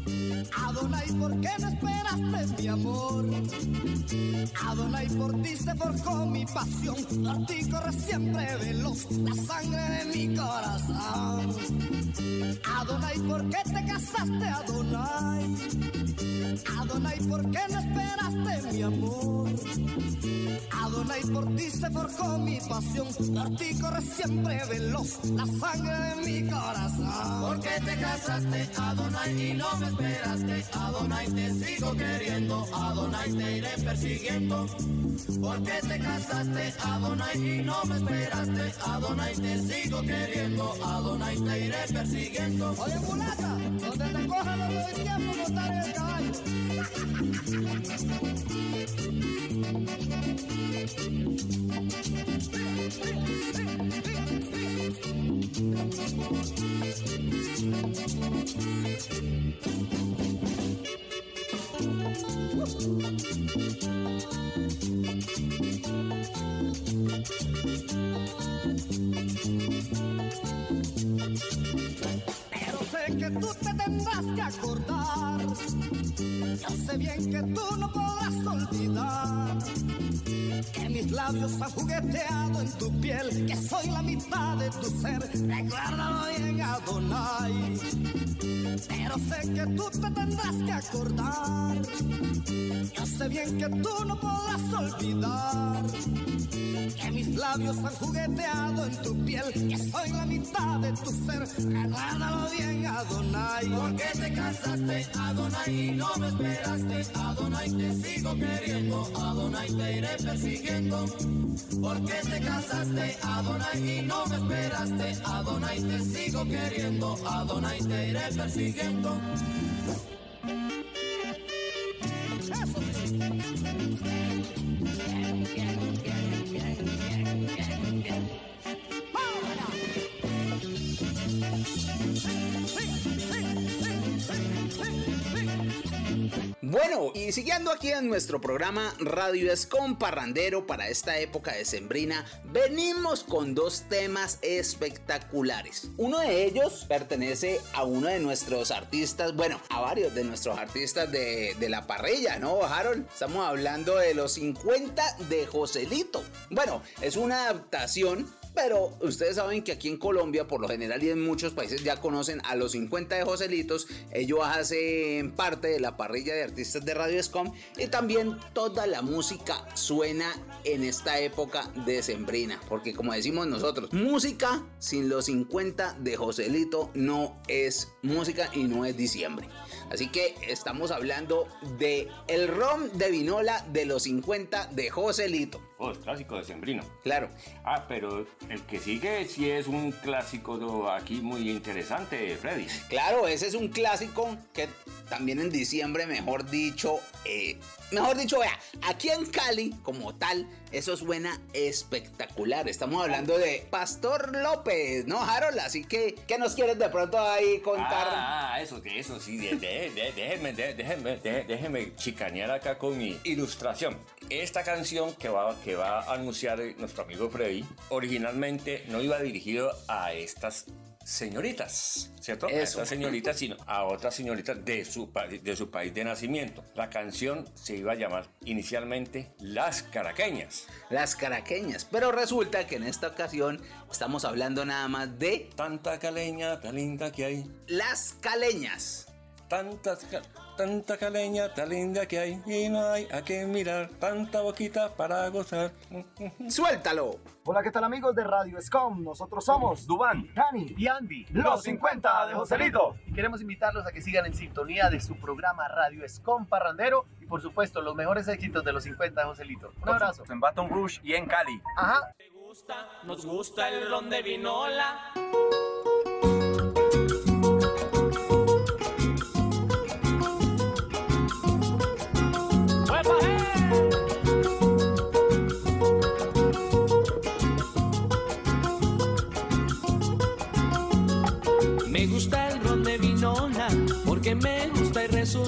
Adonai, ¿por qué no esperaste mi amor? Adonai, por ti se forjó mi pasión, por ti corre siempre veloz la sangre de mi corazón. Adonai, ¿por qué te casaste, Adonai? Adonai, ¿por qué no esperaste mi amor? Adonai, por ti se forjó mi pasión, por ti corre siempre veloz la sangre de mi corazón. ¿Por qué te casaste, Adonai, y no me esperaste? Adonai, te sigo queriendo, Adonai, te iré persiguiendo. ¿Por qué te casaste, Adonai, y no me esperaste? Adonai, te sigo queriendo, Adonai, te iré persiguiendo. Oye, mulata, donde te cojan los doy tiempo montar el caballo. Thank you. Sé que tú te tendrás que acordar. Yo sé bien que tú no podrás olvidar. Que mis labios han jugueteado en tu piel. Que soy la mitad de tu ser. Recuérdalo bien, Adonai. Pero sé que tú te tendrás que acordar. Yo sé bien que tú no podrás olvidar. Que mis labios han jugueteado en tu piel. Que soy la mitad de tu ser. Recuérdalo bien, Adonai. ¿Por qué te casaste, Adonai, y no me esperaste? Adonai, te sigo queriendo, Adonai, te iré persiguiendo. ¿Por qué te casaste, Adonai, y no me esperaste? Adonai, te sigo queriendo, Adonai, te iré persiguiendo. Bueno, y siguiendo aquí en nuestro programa Radio Escom Parrandero para esta época de Sembrina, venimos con dos temas espectaculares. Uno de ellos pertenece a uno de nuestros artistas, bueno, a varios de nuestros artistas de, de la parrilla, ¿no, Harold? Estamos hablando de los 50 de Joselito. Bueno, es una adaptación pero ustedes saben que aquí en Colombia, por lo general y en muchos países ya conocen a los 50 de Joselitos. Ellos hacen parte de la parrilla de artistas de Radio Scom y también toda la música suena en esta época decembrina. Porque como decimos nosotros, música sin los 50 de Joselito no es música y no es diciembre. Así que estamos hablando de el rom de vinola de los 50 de Joselito. Oh, es clásico de Sembrino. Claro. Ah, pero el que sigue sí es un clásico aquí muy interesante, Freddy. Claro, ese es un clásico que también en diciembre, mejor dicho, eh, mejor dicho, vea, aquí en Cali, como tal, eso suena espectacular. Estamos hablando de Pastor López, ¿no, Harold? Así que, ¿qué nos quieres de pronto ahí contar? Ah, eso, eso sí, de- déjeme, déjeme, déjeme chicanear acá con mi ilustración. Esta canción que va, que va a anunciar nuestro amigo Freddy, originalmente no iba dirigido a estas señoritas, ¿cierto? A Eso. estas señoritas, sino a otras señoritas de su, pa- de su país de nacimiento. La canción se iba a llamar inicialmente Las Caraqueñas. Las caraqueñas. Pero resulta que en esta ocasión estamos hablando nada más de Tanta caleña, tan linda que hay. las caleñas. Tantas, ca- tanta caleña, tan linda que hay. Y no hay a qué mirar. Tanta boquita para gozar. ¡Suéltalo! Hola, ¿qué tal amigos de Radio Scom? Nosotros somos Dubán, Dani y Andy, los 50 de Joselito. Y queremos invitarlos a que sigan en sintonía de su programa Radio Scom Parrandero y por supuesto los mejores éxitos de los 50 de Joselito. Un abrazo. En Baton Rouge y en Cali. Ajá. Nos gusta el ron de vinola.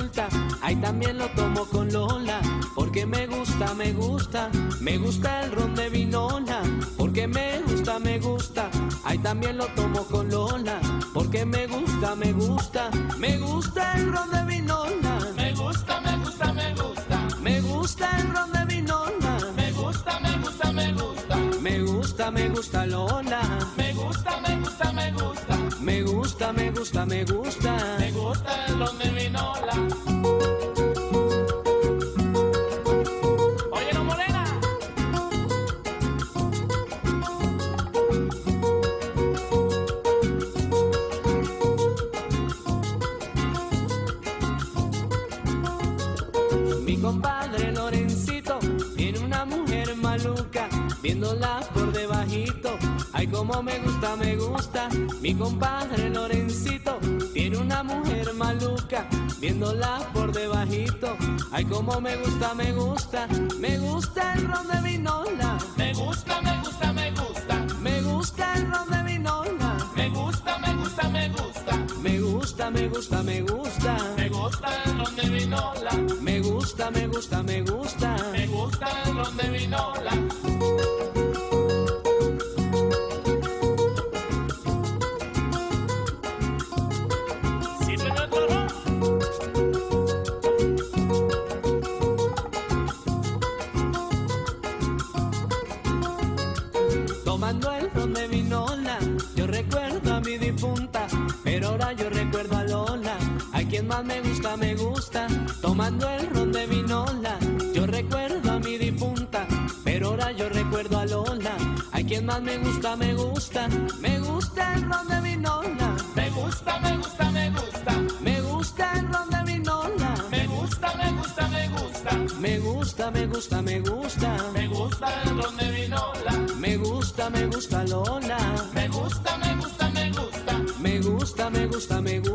Resulta. Ahí también lo tomo con Lola, porque me gusta, me gusta. Me gusta el ron de vinola, porque me gusta, me gusta. Ahí también lo tomo con Lola, porque me gusta, me gusta. Me gusta el ron de vinola. Me gusta, me gusta, me gusta. Me gusta el ron de vinola. Me gusta, me gusta, me gusta. Me gusta, me gusta Lola. Me gusta, me gusta, me gusta. Me gusta, me gusta, me gusta. Me gusta el ron de vinola. Maluca, viéndola por debajito. Ay, como me gusta, me gusta. Mi compadre Lorencito tiene una mujer maluca, viéndola por debajito. Ay, como me gusta, me gusta. Me gusta el ron de vinola. Me gusta, me gusta, me gusta. Me gusta el ron de vinola. Me gusta, me gusta, me gusta. Me gusta, me gusta, me gusta. Me gusta el ron de vinola. Me gusta, me gusta, me gusta. Me gusta el ron de vinola. Tomando el ron de vinola, yo recuerdo a mi difunta, pero ahora yo recuerdo a Lola. A quien más me gusta, me gusta. Me gusta el ron de vinola. Me gusta, me gusta, me gusta. Me gusta el ron de vinola. Me gusta, me gusta, me gusta. Me gusta, me gusta, me gusta. Me gusta el ron de vinola. Me gusta, me gusta Lola. Me gusta, me gusta, me gusta. Me gusta, me gusta, me gusta.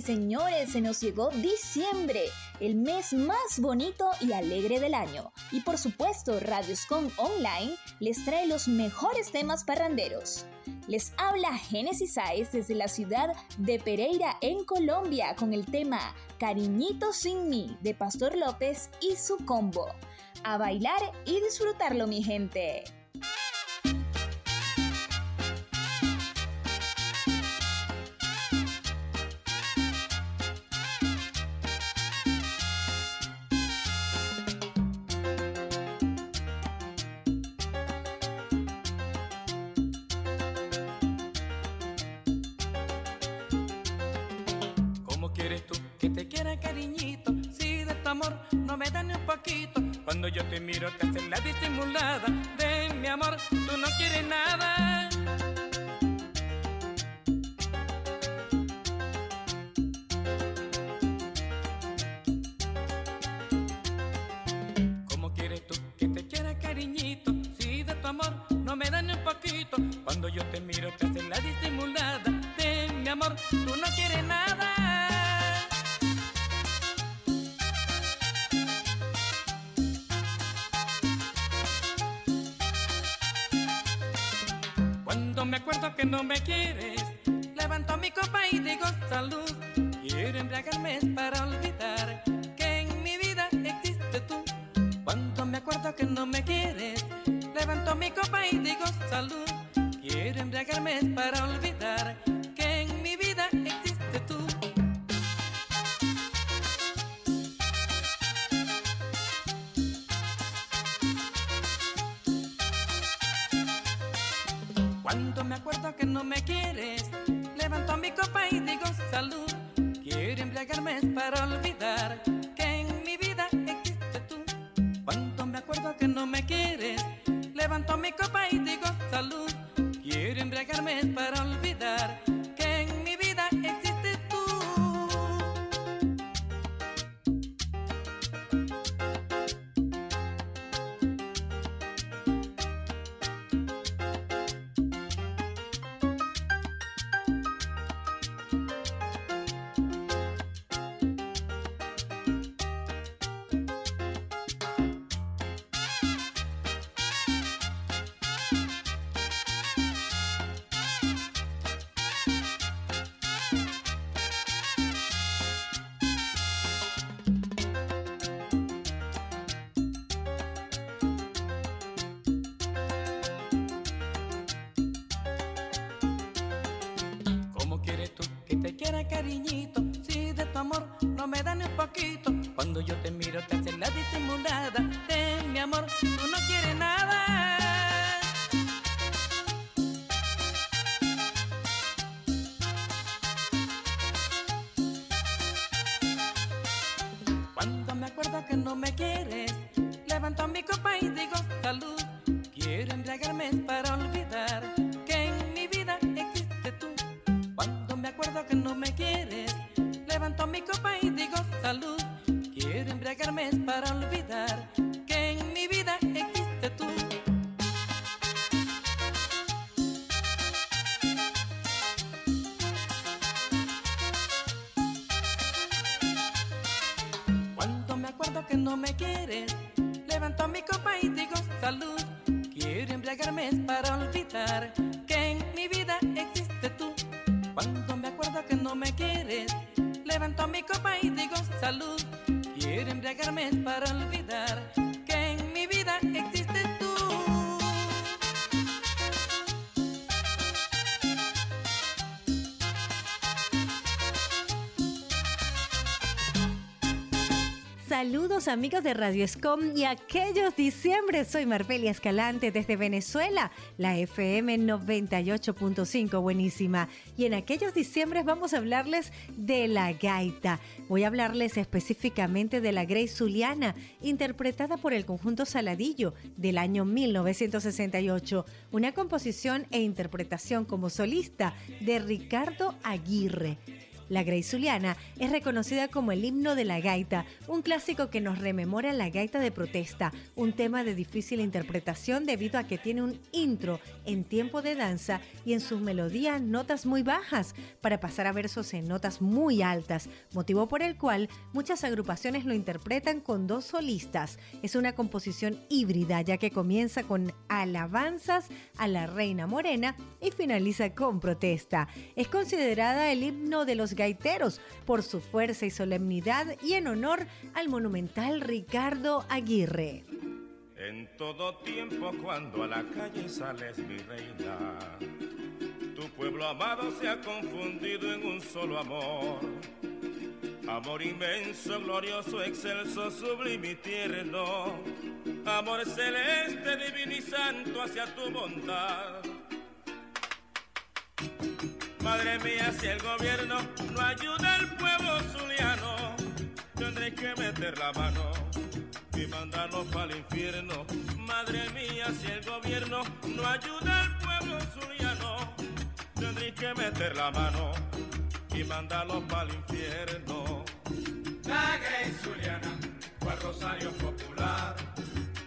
señores, se nos llegó diciembre, el mes más bonito y alegre del año. Y por supuesto, Radioscom Online les trae los mejores temas parranderos. Les habla Génesis Sáez desde la ciudad de Pereira, en Colombia, con el tema Cariñito sin mí de Pastor López y su combo. A bailar y disfrutarlo, mi gente. para Amigos de Radio Escom y aquellos diciembre. Soy Marbelia Escalante desde Venezuela, la FM 98.5, buenísima. Y en aquellos diciembres vamos a hablarles de la gaita. Voy a hablarles específicamente de la Grey Zuliana, interpretada por el conjunto Saladillo del año 1968. Una composición e interpretación como solista de Ricardo Aguirre. La Grey Zuliana es reconocida como el himno de la gaita, un clásico que nos rememora la gaita de protesta, un tema de difícil interpretación debido a que tiene un intro en tiempo de danza y en sus melodías notas muy bajas para pasar a versos en notas muy altas, motivo por el cual muchas agrupaciones lo interpretan con dos solistas. Es una composición híbrida ya que comienza con alabanzas a la reina morena y finaliza con protesta. Es considerada el himno de los gaiteros por su fuerza y solemnidad y en honor al monumental Ricardo Aguirre. En todo tiempo cuando a la calle sales mi reina, tu pueblo amado se ha confundido en un solo amor. Amor inmenso, glorioso, excelso, sublime y tierno. Amor celeste, divino y santo hacia tu bondad. Madre mía, si el gobierno no ayuda al pueblo zuliano, tendré que meter la mano y mandarnos para el infierno. Madre mía, si el gobierno no ayuda al pueblo zuliano, tendré que meter la mano y mandarlos para el infierno. La Grey Zuliana, cual rosario popular,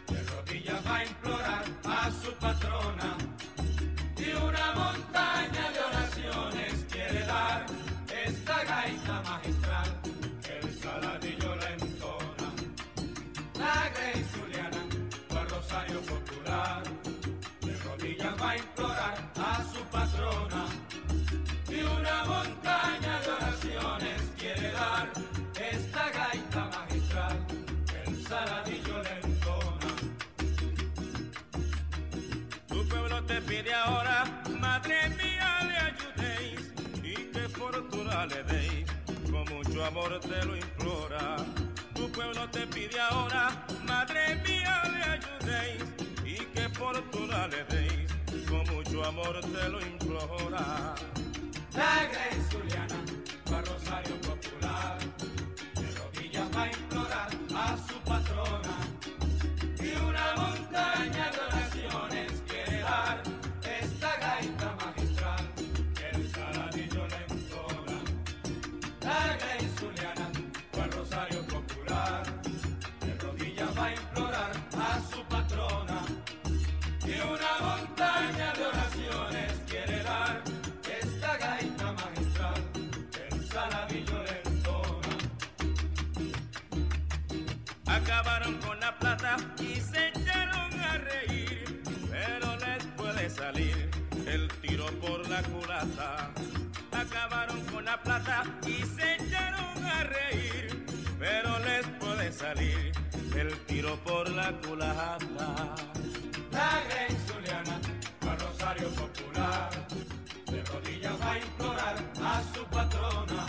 de rodillas va a implorar a su patrona y una montaña gaita magistral el saladillo la entona. La Grey Zuliana, cual rosario popular, de rodillas va a implorar a su patrona y una montaña de oraciones quiere dar esta gaita magistral el saladillo le entona. Tu pueblo te pide ahora, madre mía, le deis. Con mucho amor te lo implora. Tu pueblo te pide ahora, madre mía, le ayudéis y que fortuna le deis. Con mucho amor te lo implora. La Grey Zuliana, cual rosario popular, de rodillas va a implorar a su patrona y una montaña de montaña de oraciones quiere dar esta gaita magistral el saladillo le entona. Acabaron con la plata y se echaron a reír, pero les puede salir el tiro por la culata. Acabaron con la plata y se echaron a reír, pero les puede salir el tiro por la culata. La popular, de rodillas va a implorar a su patrona.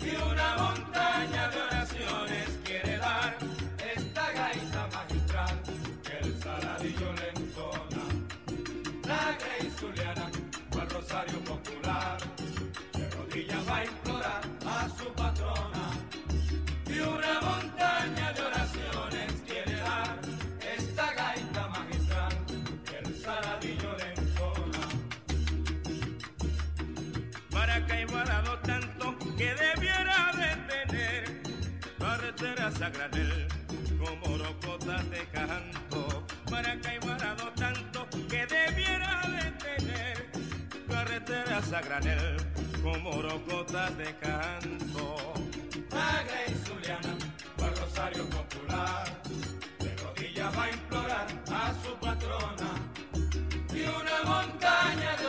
Y una montaña granel como rocotas de canto. Para igualado tanto que debiera de tener carreteras a granel como rocotas de canto. La Grey Zuliana, cual rosario popular, de rodillas va a implorar a su patrona y una montaña de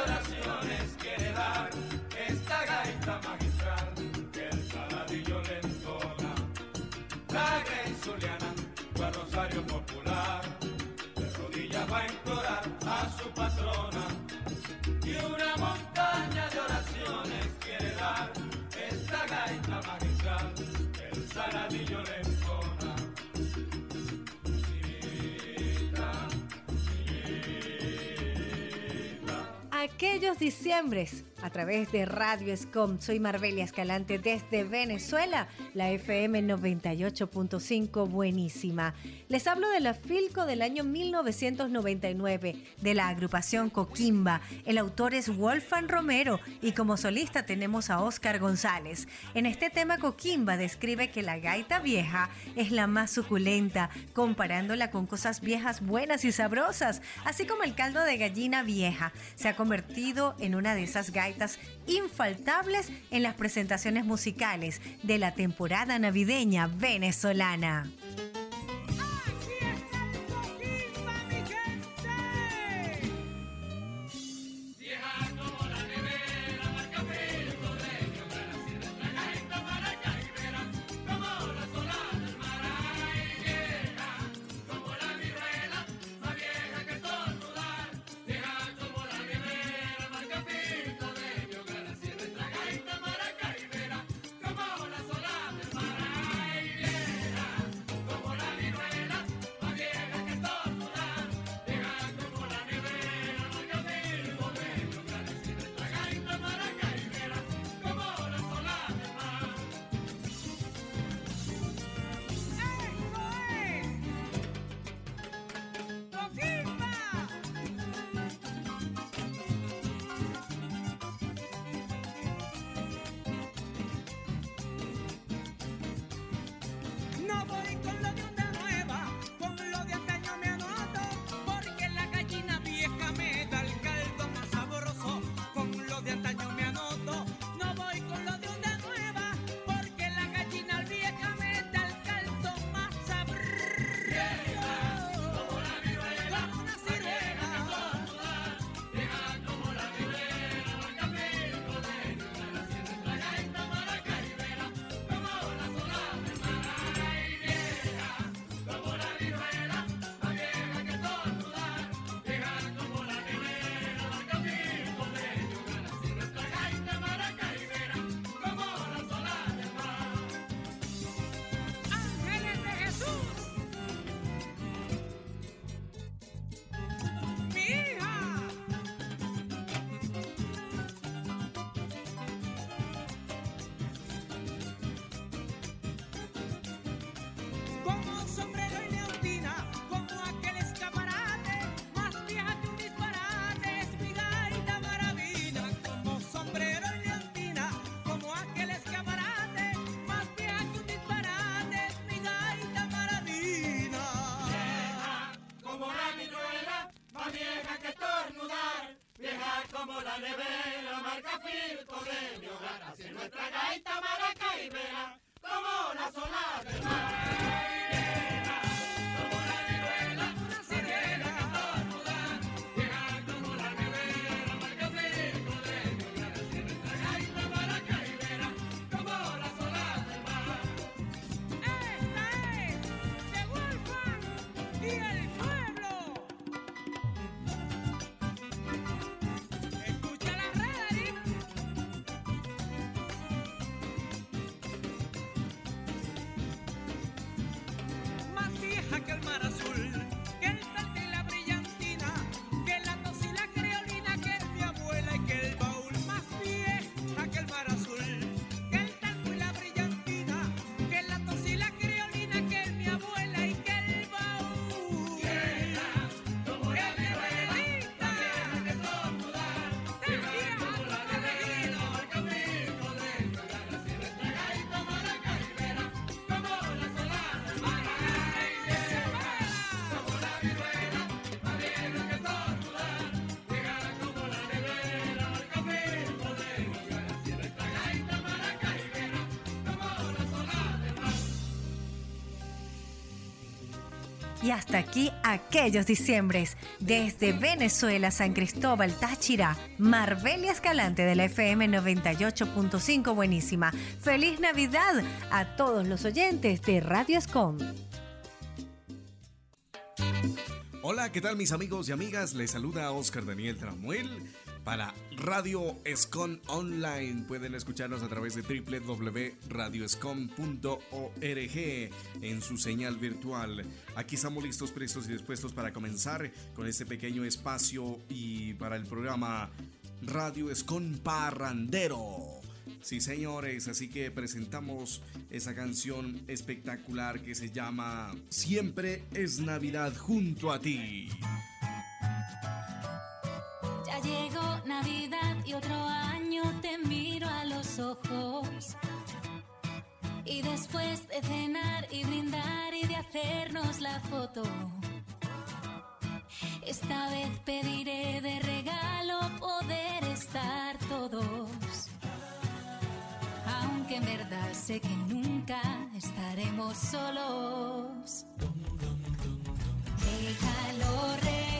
patrona y una montaña de oraciones quiere dar esta gaita magistral, el saladillo le entona. Aquellos diciembres a través de Radio Escom. Soy Marbelia Escalante desde Venezuela, la FM 98.5, buenísima. Les hablo de la Filco del año 1999, de la agrupación Coquimba. El autor es Wolfan Romero y como solista tenemos a Oscar González. En este tema Coquimba describe que la gaita vieja es la más suculenta, comparándola con cosas viejas buenas y sabrosas, así como el caldo de gallina vieja. Se ha convertido en una de esas gaitas infaltables en las presentaciones musicales de la temporada navideña venezolana. hasta aquí aquellos diciembres. Desde Venezuela, San Cristóbal, Táchira, Marbelia Escalante de la FM 98.5, buenísima. Feliz Navidad a todos los oyentes de Radio Escom. Hola, ¿qué tal mis amigos y amigas? Les saluda Oscar Daniel Tramuel para Radio Escon Online. Pueden escucharnos a través de www.radioscon.org en su señal virtual. Aquí estamos listos, prestos y dispuestos para comenzar con este pequeño espacio y para el programa Radio Escon Parrandero. Sí, señores, así que presentamos esa canción espectacular que se llama Siempre es Navidad junto a ti. Navidad y otro año te miro a los ojos. Y después de cenar y brindar y de hacernos la foto, esta vez pediré de regalo poder estar todos. Aunque en verdad sé que nunca estaremos solos. Déjalo regalo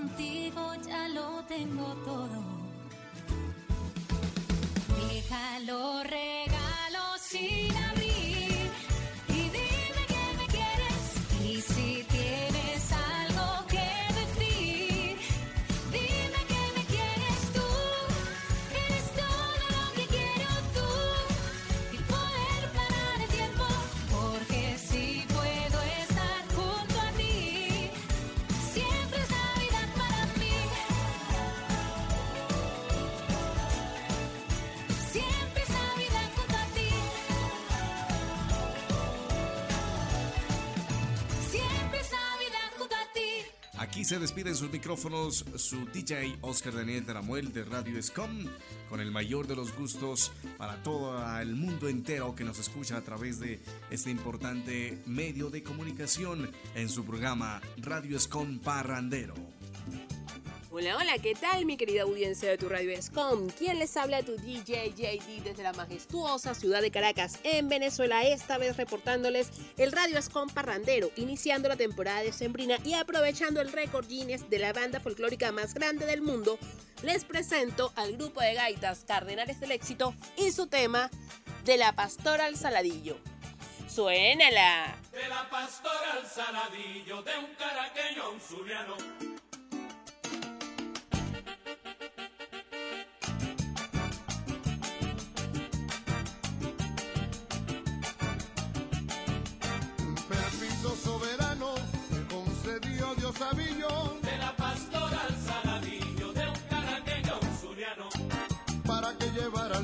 contigo ya lo tengo todo. Déjalo regalo Aquí se despiden sus micrófonos su DJ Oscar Daniel Taramuel de Radio Escom con el mayor de los gustos para todo el mundo entero que nos escucha a través de este importante medio de comunicación en su programa Radio Escom Parrandero. Hola, hola, ¿qué tal mi querida audiencia de tu radio Escom? ¿Quién les habla? Tu DJ JD desde la majestuosa ciudad de Caracas, en Venezuela, esta vez reportándoles el radio Escom Parrandero, iniciando la temporada de Sembrina y aprovechando el récord Guinness de la banda folclórica más grande del mundo, les presento al grupo de gaitas Cardenales del Éxito y su tema de la pastora al saladillo. ¡Suénala! De la pastora al saladillo, de un caraqueño a zuliano. Concedió Dios Avillo De la pastora al saladillo, de un caraqueño un zuliano. para que llevara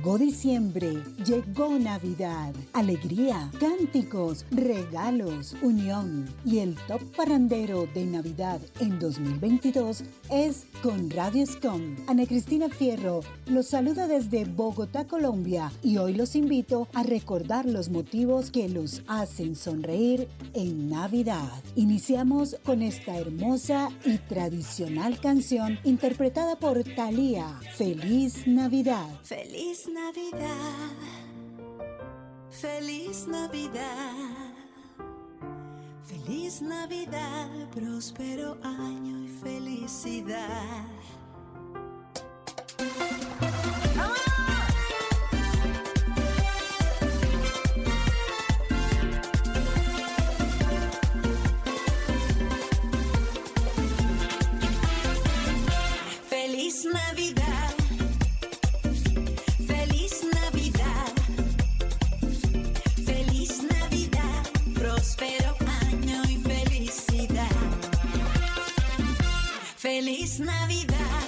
Llegó diciembre, llegó Navidad, alegría, cánticos, regalos, unión. Y el top parandero de Navidad en 2022 es con Radio Scom. Ana Cristina Fierro los saluda desde Bogotá, Colombia, y hoy los invito a recordar los motivos que los hacen sonreír en Navidad. Iniciamos con esta hermosa y tradicional canción interpretada por Thalía. Feliz Navidad. Feliz Navidad. Feliz Navidad. Feliz Navidad, próspero año y felicidad. Feliz Navidad.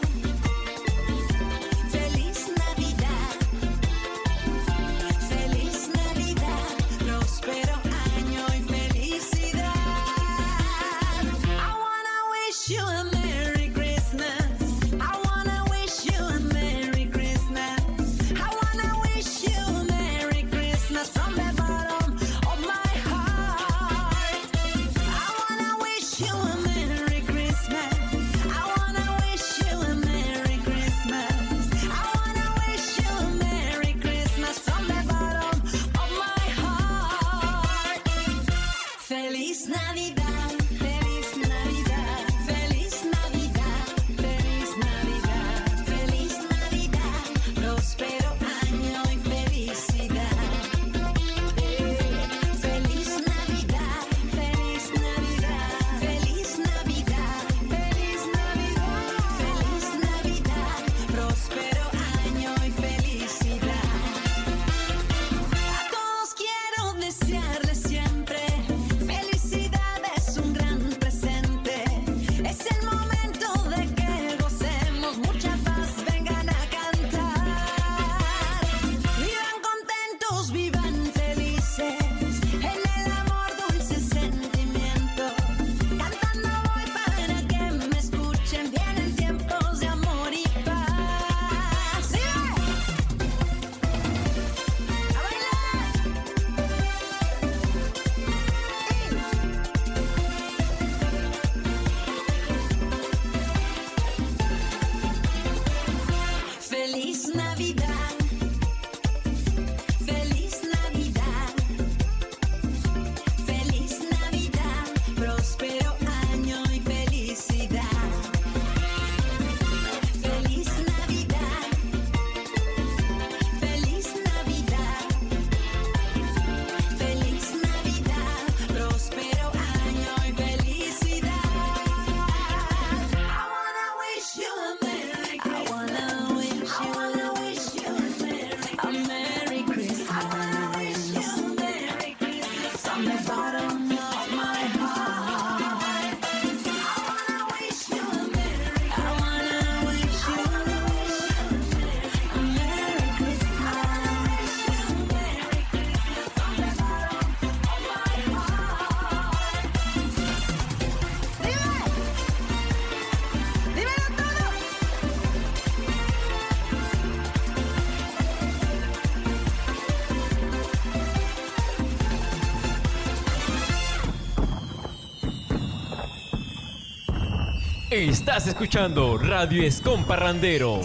Estás escuchando Radio Escom Parrandero.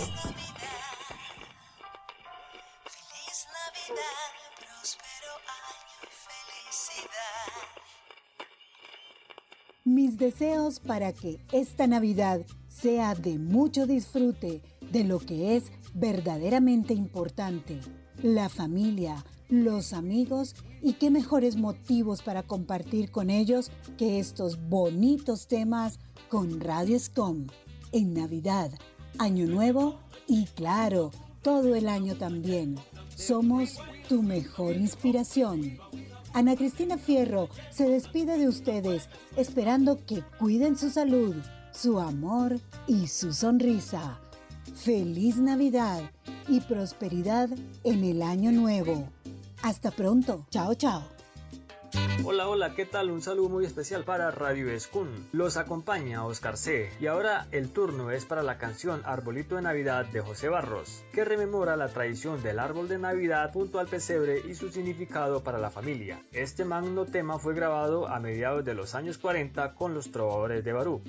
Mis deseos para que esta Navidad sea de mucho disfrute de lo que es verdaderamente importante, la familia, los amigos y qué mejores motivos para compartir con ellos que estos bonitos temas con Radio Scom en Navidad, Año Nuevo y claro, todo el año también. Somos tu mejor inspiración. Ana Cristina Fierro se despide de ustedes esperando que cuiden su salud, su amor y su sonrisa. Feliz Navidad y prosperidad en el año nuevo. Hasta pronto. Chao, chao. Hola, hola, ¿qué tal? Un saludo muy especial para Radio Escun. Los acompaña Oscar C. Y ahora el turno es para la canción Arbolito de Navidad de José Barros, que rememora la tradición del árbol de Navidad junto al pesebre y su significado para la familia. Este magno tema fue grabado a mediados de los años 40 con los trovadores de Barú.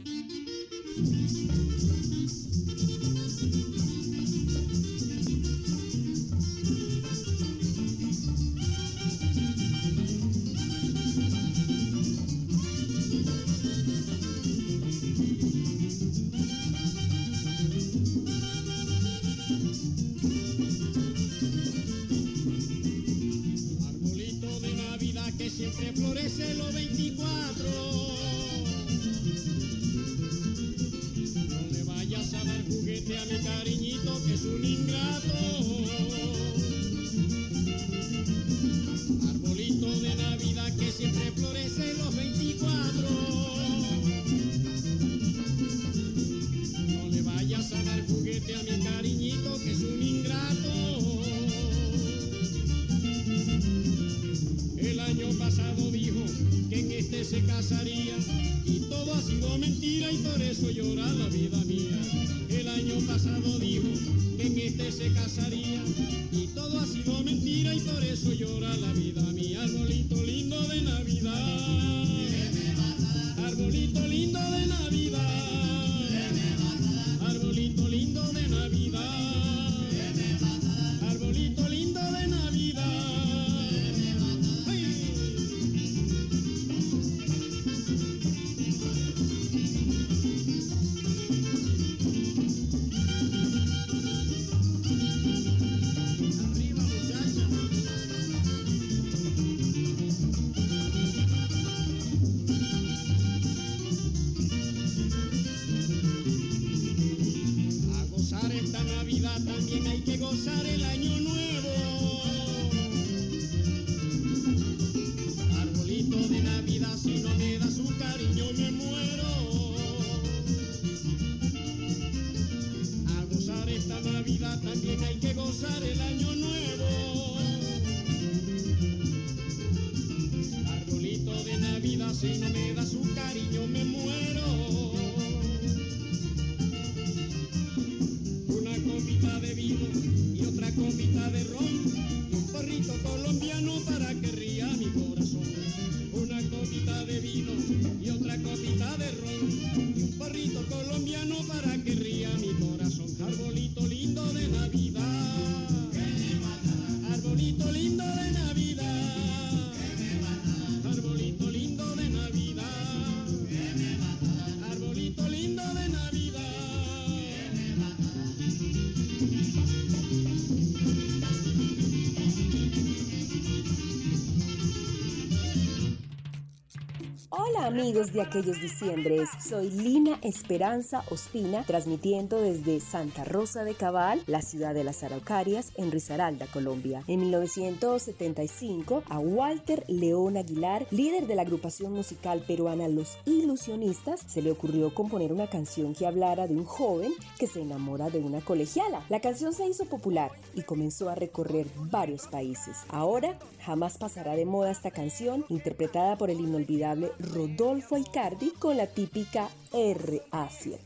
Amigos de aquellos diciembres, soy Lina Esperanza Ospina, transmitiendo desde Santa Rosa de Cabal, la ciudad de las Araucarias, en Risaralda, Colombia. En 1975, a Walter León Aguilar, líder de la agrupación musical peruana Los Ilusionistas, se le ocurrió componer una canción que hablara de un joven que se enamora de una colegiala. La canción se hizo popular y comenzó a recorrer varios países. Ahora, jamás pasará de moda esta canción, interpretada por el inolvidable Rodolfo Icardi con la típica RA7.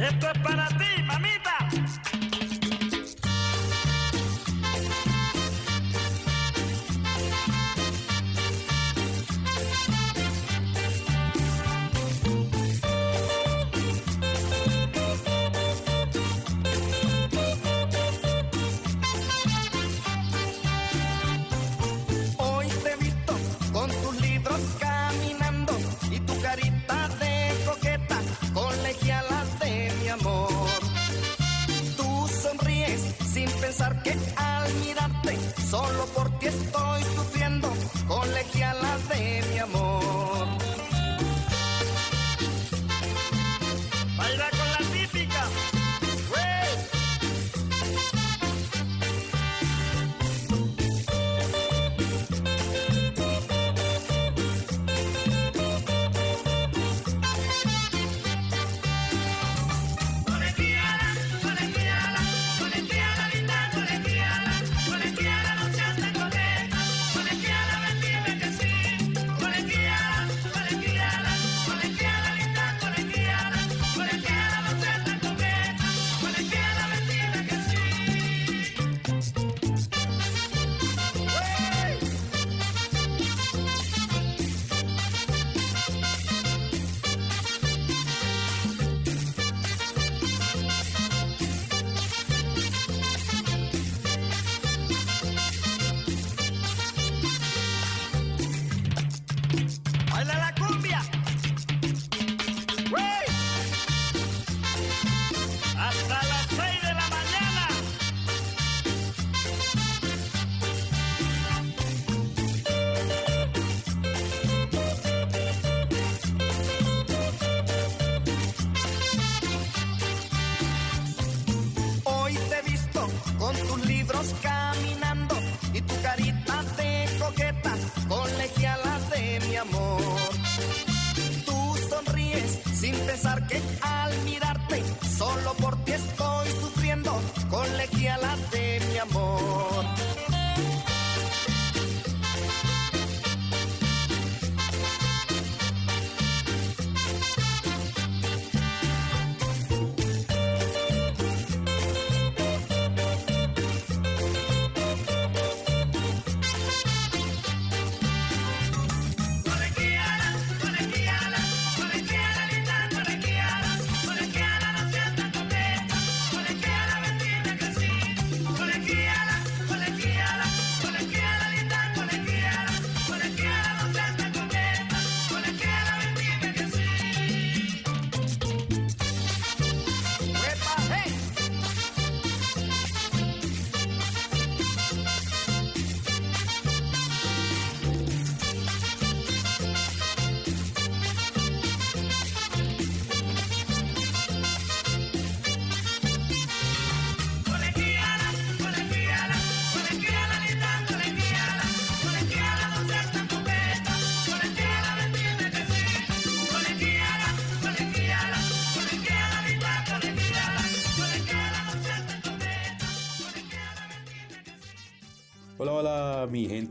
Esto es para ti, mamita. Solo por ti estoy sufriendo, colegiala de mi amor.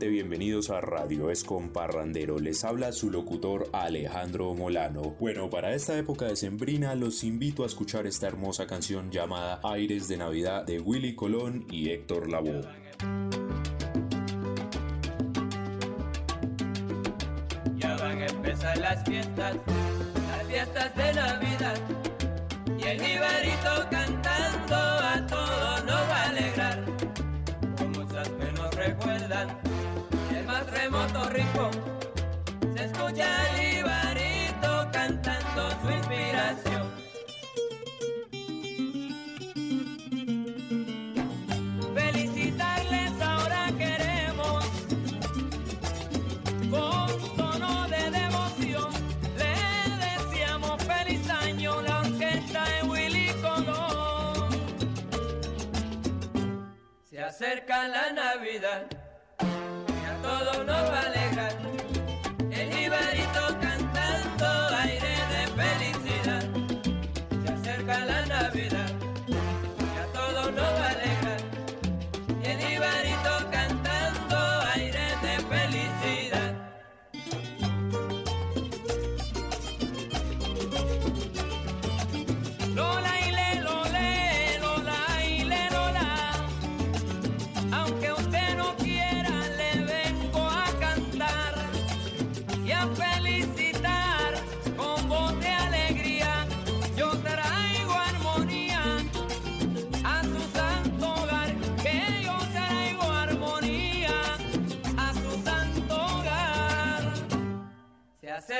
bienvenidos a Radio Escomparrandero. Les habla su locutor Alejandro Molano. Bueno, para esta época decembrina los invito a escuchar esta hermosa canción llamada Aires de Navidad de Willy Colón y Héctor Lavoe.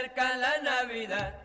acerca la Navidad.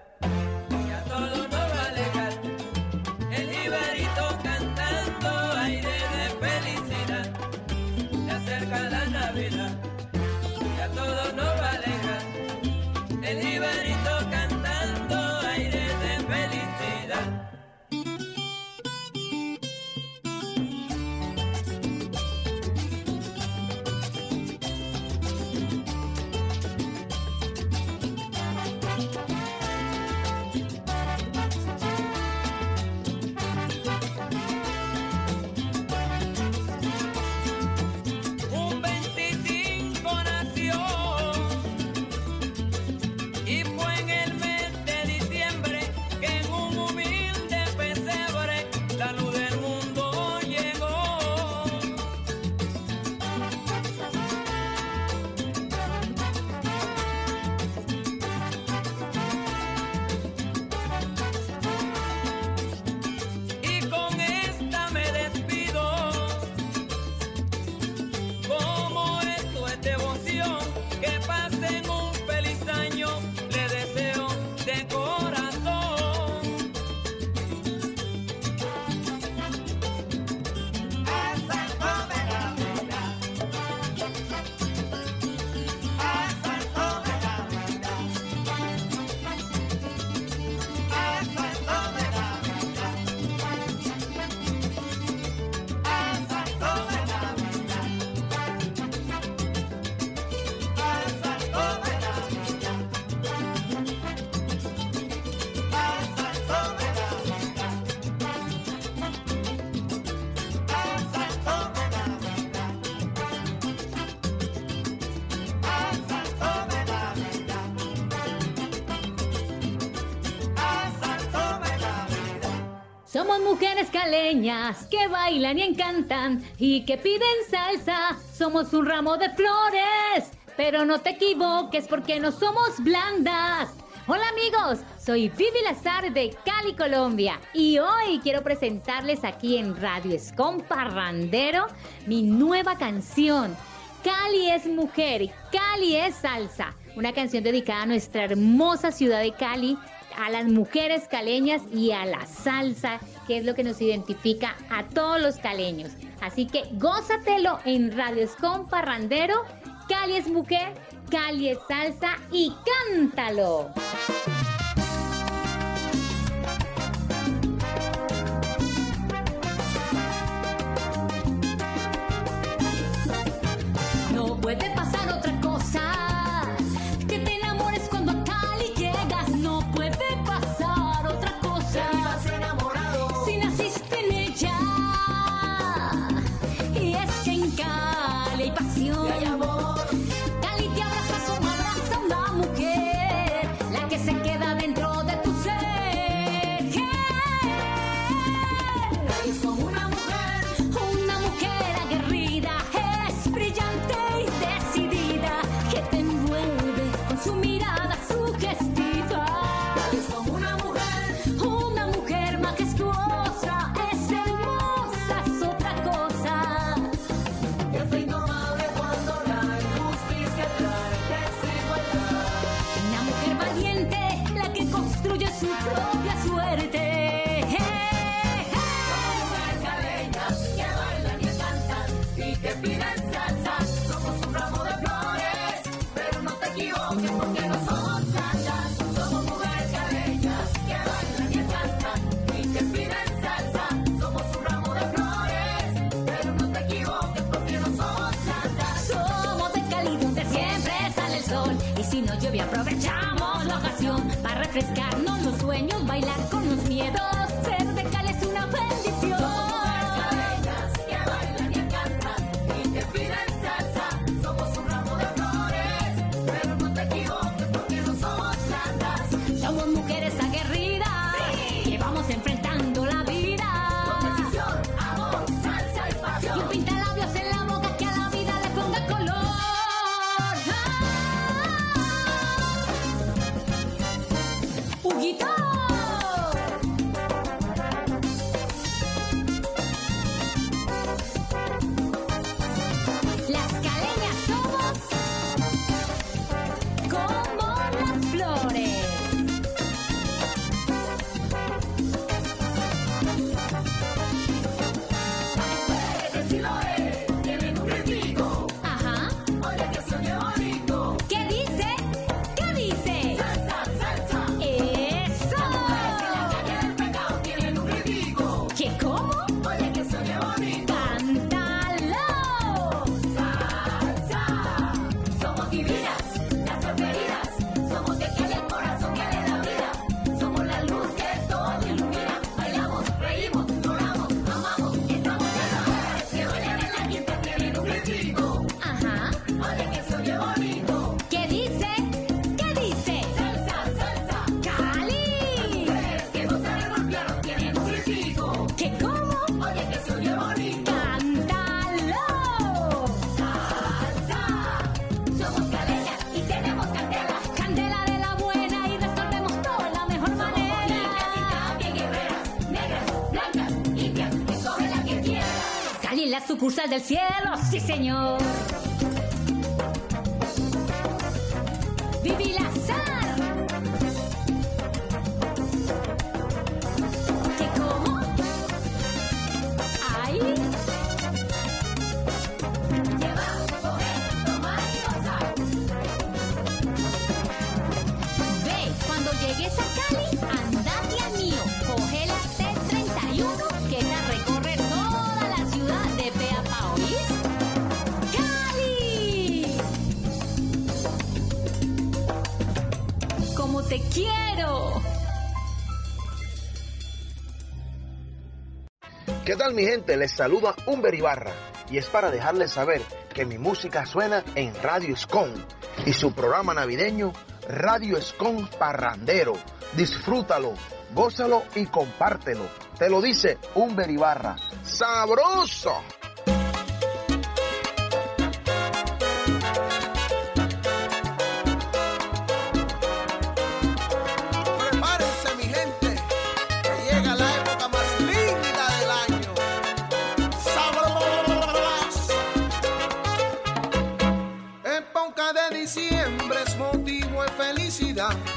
caleñas que bailan y encantan y que piden salsa. Somos un ramo de flores, pero no te equivoques porque no somos blandas. Hola amigos, soy Vivi Lazar de Cali, Colombia y hoy quiero presentarles aquí en Radio Escomparrandero mi nueva canción. Cali es mujer, Cali es salsa, una canción dedicada a nuestra hermosa ciudad de Cali, a las mujeres caleñas y a la salsa que es lo que nos identifica a todos los caleños. Así que gózatelo en Radio Escom Parrandero, Cali es mujer, Cali es salsa y cántalo. No puede aprovechamos la ocasión para refrescarnos los sueños, bailar con los miedos. del cielo, sí señor. nuevamente les saluda Humber Ibarra y es para dejarles saber que mi música suena en Radio Escon y su programa navideño Radio Escon Parrandero. Disfrútalo, gózalo y compártelo. Te lo dice Humber Ibarra. ¡Sabroso! vida.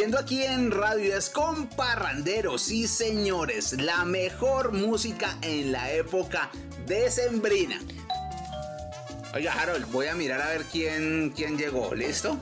fluyendo aquí en Radio Descomparrandero. Sí, señores, la mejor música en la época decembrina. Oiga, Harold, voy a mirar a ver quién, quién llegó. ¿Listo?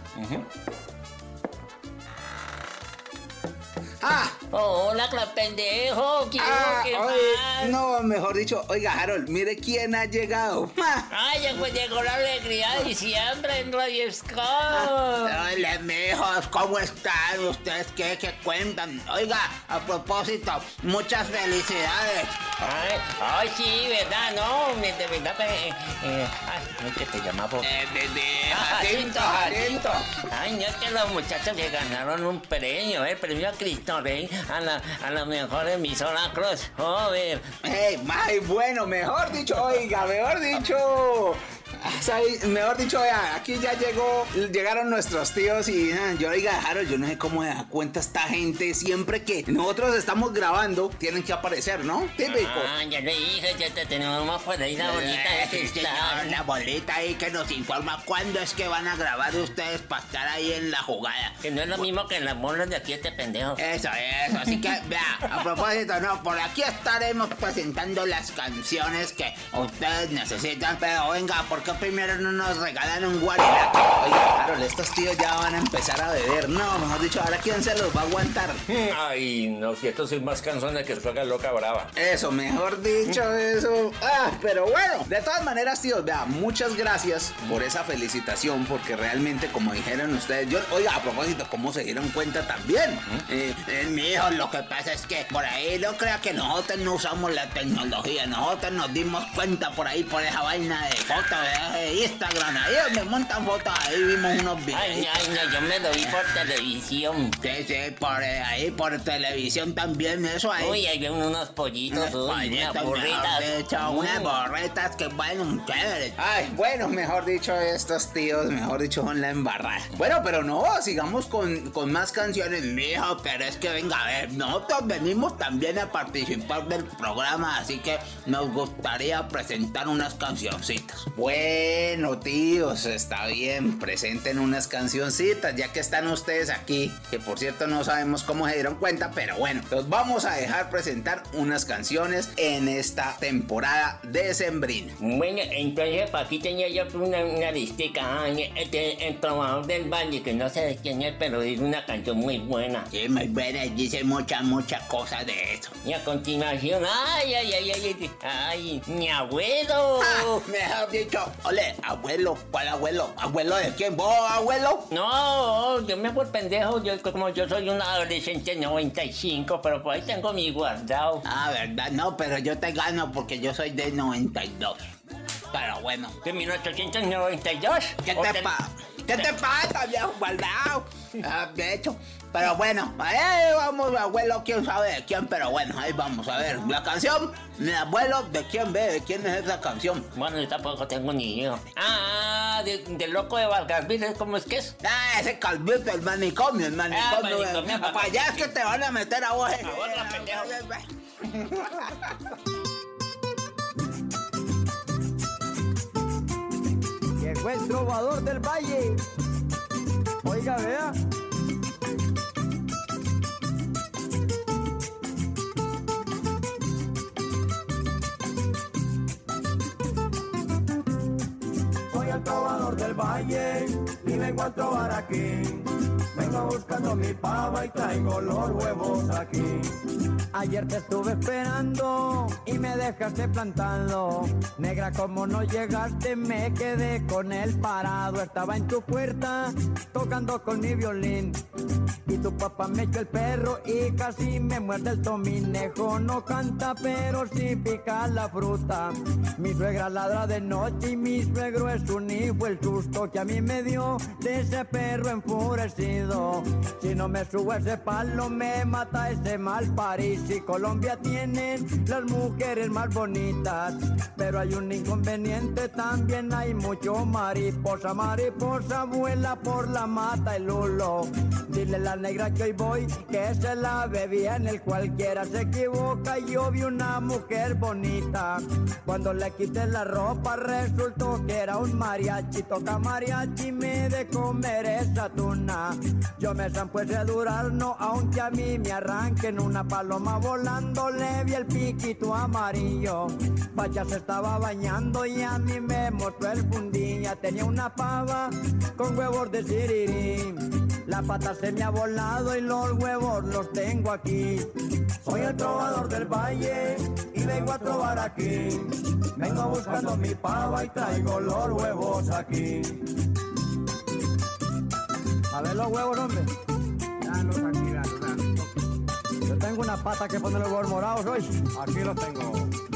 ¡Ah! Hola, pendejo, quiero ah, que oye, No, mejor dicho, oiga, Harold, mire quién ha llegado. Llegó la alegría de diciembre en Radio Scott. Hola, mijos, ¿cómo están? ¿Ustedes qué, qué cuentan? Oiga, a propósito, muchas felicidades. Ay, ay, sí, ¿verdad? No, de verdad, eh, eh, ay, ¿qué te llamaba? Eh, de, de Ah, Jacinto, Jacinto. Ay, no es que los muchachos que ganaron un premio, el premio a Cristo Rey a la, a la mejor emisora Cruz. Joder. Ey, ay, bueno, mejor dicho, oiga, mejor dicho. Ah, ¿sabe? Mejor dicho, vea, aquí ya llegó, llegaron nuestros tíos y ah, yo, oiga, Harold, yo no sé cómo se da cuenta esta gente siempre que nosotros estamos grabando, tienen que aparecer, ¿no? Típico. Ah, ya le dije, ya te tenemos por ahí la de Eh, sí, cristal. señor, la bolita ahí que nos informa cuándo es que van a grabar ustedes para estar ahí en la jugada. Que no es lo mismo que las bolas de aquí este pendejo. Eso, eso. Así que, vea, a propósito, no, por aquí estaremos presentando las canciones que ustedes necesitan. Pero venga, ¿por primero no nos regalan un guarilato? Oiga, Carol, estos tíos ya van a empezar a beber. No, mejor dicho, ahora quién se los va a aguantar. Ay, no, si esto soy más canzones que suega loca brava. Eso, mejor dicho, eso. Ah, pero bueno, de todas maneras, tíos, vea, muchas gracias por esa felicitación, porque realmente, como dijeron ustedes, yo, oiga, a propósito, ¿cómo se dieron cuenta también? Eh, eh, mi hijo, lo que pasa es que por ahí no crea que nosotros no usamos la tecnología, nosotros nos dimos cuenta por ahí, por esa vaina de fotos de Instagram, ahí me montan fotos, ahí vimos unos videos. Ay, ay, no, yo me lo vi por televisión. Sí, sí, por eh, ahí, por televisión también, eso ahí. Uy, ahí ven unos pollitos, uy, unas Pollitos, burritas. mejor dicho, unas borretas que bueno, chévere. Ay, bueno, mejor dicho, estos tíos, mejor dicho, son la embarrada. Bueno, pero no, sigamos con, con más canciones, mijo, pero es que venga, a ver, nosotros venimos también a participar del programa, así que nos gustaría presentar unas cancioncitas. Bueno, tíos, está bien, presenten unas cancioncitas, ya que están ustedes aquí, que por cierto no sabemos cómo se dieron cuenta, pero bueno, los vamos a dejar presentar unas canciones en esta temporada decembrina. Bueno, entonces para aquí tenía yo una, una listica. Este, el trovador del valle, que no sé de quién es, pero es una canción muy buena. Sí, muy buena, dice muchas, muchas cosas de eso. Y a continuación, ay, ay, ay, ay, ay, ay, mi abuelo. Ah, mejor dicho, ole, abuelo, ¿cuál abuelo? ¿Abuelo de quién? ¿Vos, abuelo? No, yo me por pendejo, yo como yo soy un adolescente 95, pero por ahí tengo mi guardado. Ah, verdad, no, pero yo te gano porque yo soy de 92. Pero bueno. ¿De 1892? ¿Qué ¿O te te- pasa? ¿Qué te pasa, viejo guardado? Ah, de hecho, pero bueno, ahí vamos, abuelo, quién sabe de quién, pero bueno, ahí vamos a ver. La canción, mi abuelo, ¿de quién ve? ¿De quién es esa canción? Bueno, yo tampoco tengo ni idea. Ah, de, del loco de Valgasville, ¿cómo es que es? Ah, ese calvito, el manicomio, el manicomio. Ah, manicomio, para allá es que te van a meter a vos. Llegó el trovador del valle. Oiga, vea. El trovador del valle y vengo a trobar aquí. Vengo buscando mi pava y traigo los huevos aquí. Ayer te estuve esperando y me dejaste plantando. Negra, como no llegaste, me quedé con él parado. Estaba en tu puerta tocando con mi violín. Y tu papá me echó el perro y casi me muerde el tominejo. No canta, pero sí pica la fruta. Mi suegra ladra de noche y mi suegro es un hijo. El susto que a mí me dio de ese perro enfurecido. Si no me subo a ese palo, me mata ese mal París. Y Colombia tienen las mujeres más bonitas. Pero hay un inconveniente, también hay mucho mariposa. Mariposa vuela por la mata el lulo. Dile la negra que hoy voy, que se la bebía en el cualquiera se equivoca. Yo vi una mujer bonita. Cuando le quité la ropa, resultó que era un mariachi. Toca mariachi, me de comer esa tuna. Yo me zampo ese durarno, aunque a mí me arranquen una paloma volando. Le vi el piquito amarillo. Pacha se estaba bañando y a mí me mostró el fundilla. Tenía una pava con huevos de sirirí. La pata se me ha volado y los huevos los tengo aquí. Soy el trovador del valle y vengo a trobar aquí. Vengo buscando mi pava y traigo los huevos aquí. A ver los huevos, hombre. Danos aquí, danos. Yo tengo una pata que pone los huevos morados hoy. Aquí los tengo.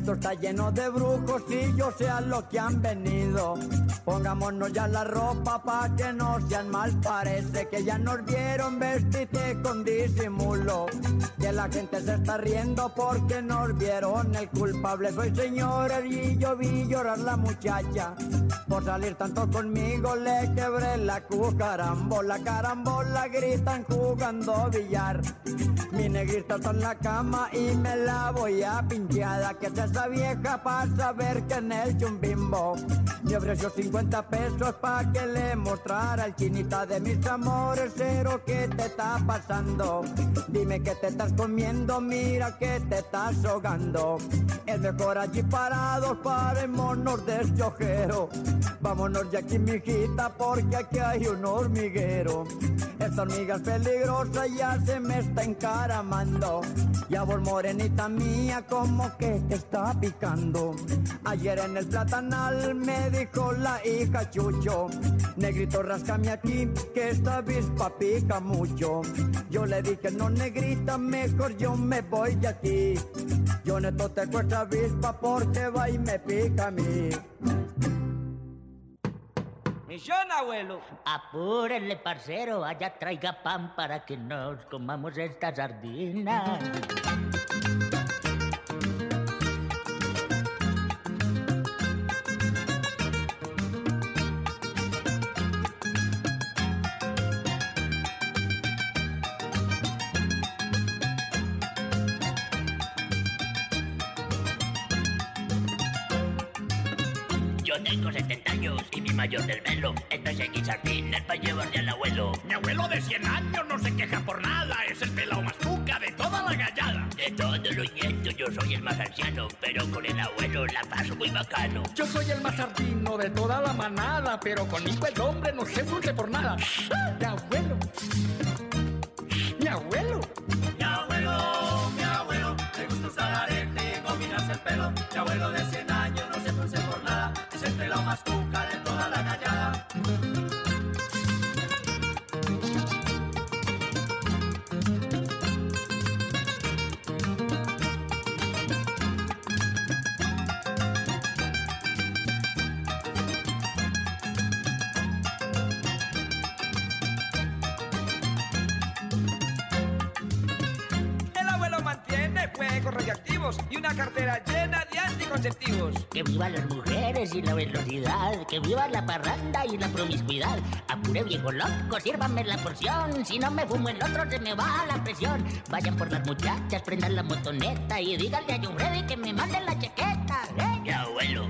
Esto está lleno de brujos y yo sé a lo que han venido. Pongámonos ya la ropa pa' que no sean mal. Parece que ya nos vieron vestirte con disimulo. Que la gente se está riendo porque nos vieron. El culpable soy señores y yo vi llorar la muchacha. Por salir tanto conmigo le quebré la cucarambola. Carambola gritan jugando billar. Mi negrita está en la cama y me la voy a pincheada. Que es esa vieja para saber que en el chumbimbo me ofreció 50 pesos para que le mostrara el chinita de mis amores. Cero, ¿qué te está pasando? Dime que te estás comiendo, mira que te estás ahogando. Es mejor allí parados, parémonos de este ojero. Vámonos de aquí, mijita, porque aquí hay un hormiguero. Esta hormiga es peligrosa, ya se me está encaramando. Ya vos, morenita mía, como que te está picando. Ayer en el platanal me dijo la hija Chucho, negrito, rascame aquí, que esta avispa pica mucho. Yo le dije, no, negrita, mejor yo me voy de aquí. Yo neto te cuesta avispa porque va y me pica a mí. Misión, abuelo. Apúrenle, parcero, allá traiga pan para que nos comamos esta sardina. Para llevarle al abuelo. Mi abuelo de 100 años no se queja por nada, es el pelao más cuca de toda la gallada. De todos los nietos yo soy el más anciano, pero con el abuelo la paso muy bacano. Yo soy el más sardino de toda la manada, pero conmigo el hombre no se frunce por nada. Mi abuelo. Velocidad, que viva la parranda y la promiscuidad. Apure viejo loco, sírvanme la porción, si no me fumo el otro se me baja la presión. Vayan por las muchachas, prendan la motoneta y díganle a John Freddy que me mande la chaqueta. ¿eh? Mi abuelo.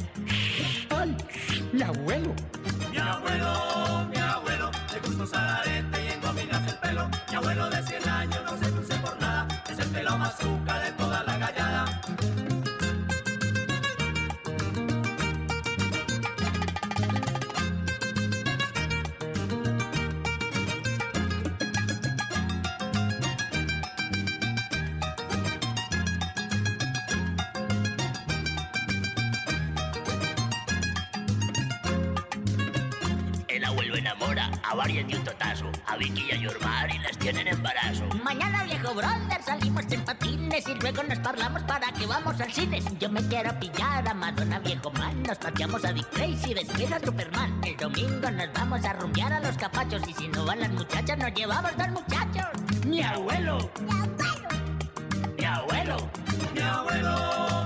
A Vicky y a Yormar y las tienen embarazo. Mañana, viejo brother, salimos en patines y luego nos parlamos para que vamos al cine. Yo me quiero pillar a Madonna, viejo man, nos pateamos a Dick Tracy, después a Superman. El domingo nos vamos a rumbear a los capachos y si no van las muchachas, nos llevamos dos muchachos. Mi abuelo. Mi abuelo. Mi abuelo, mi abuelo,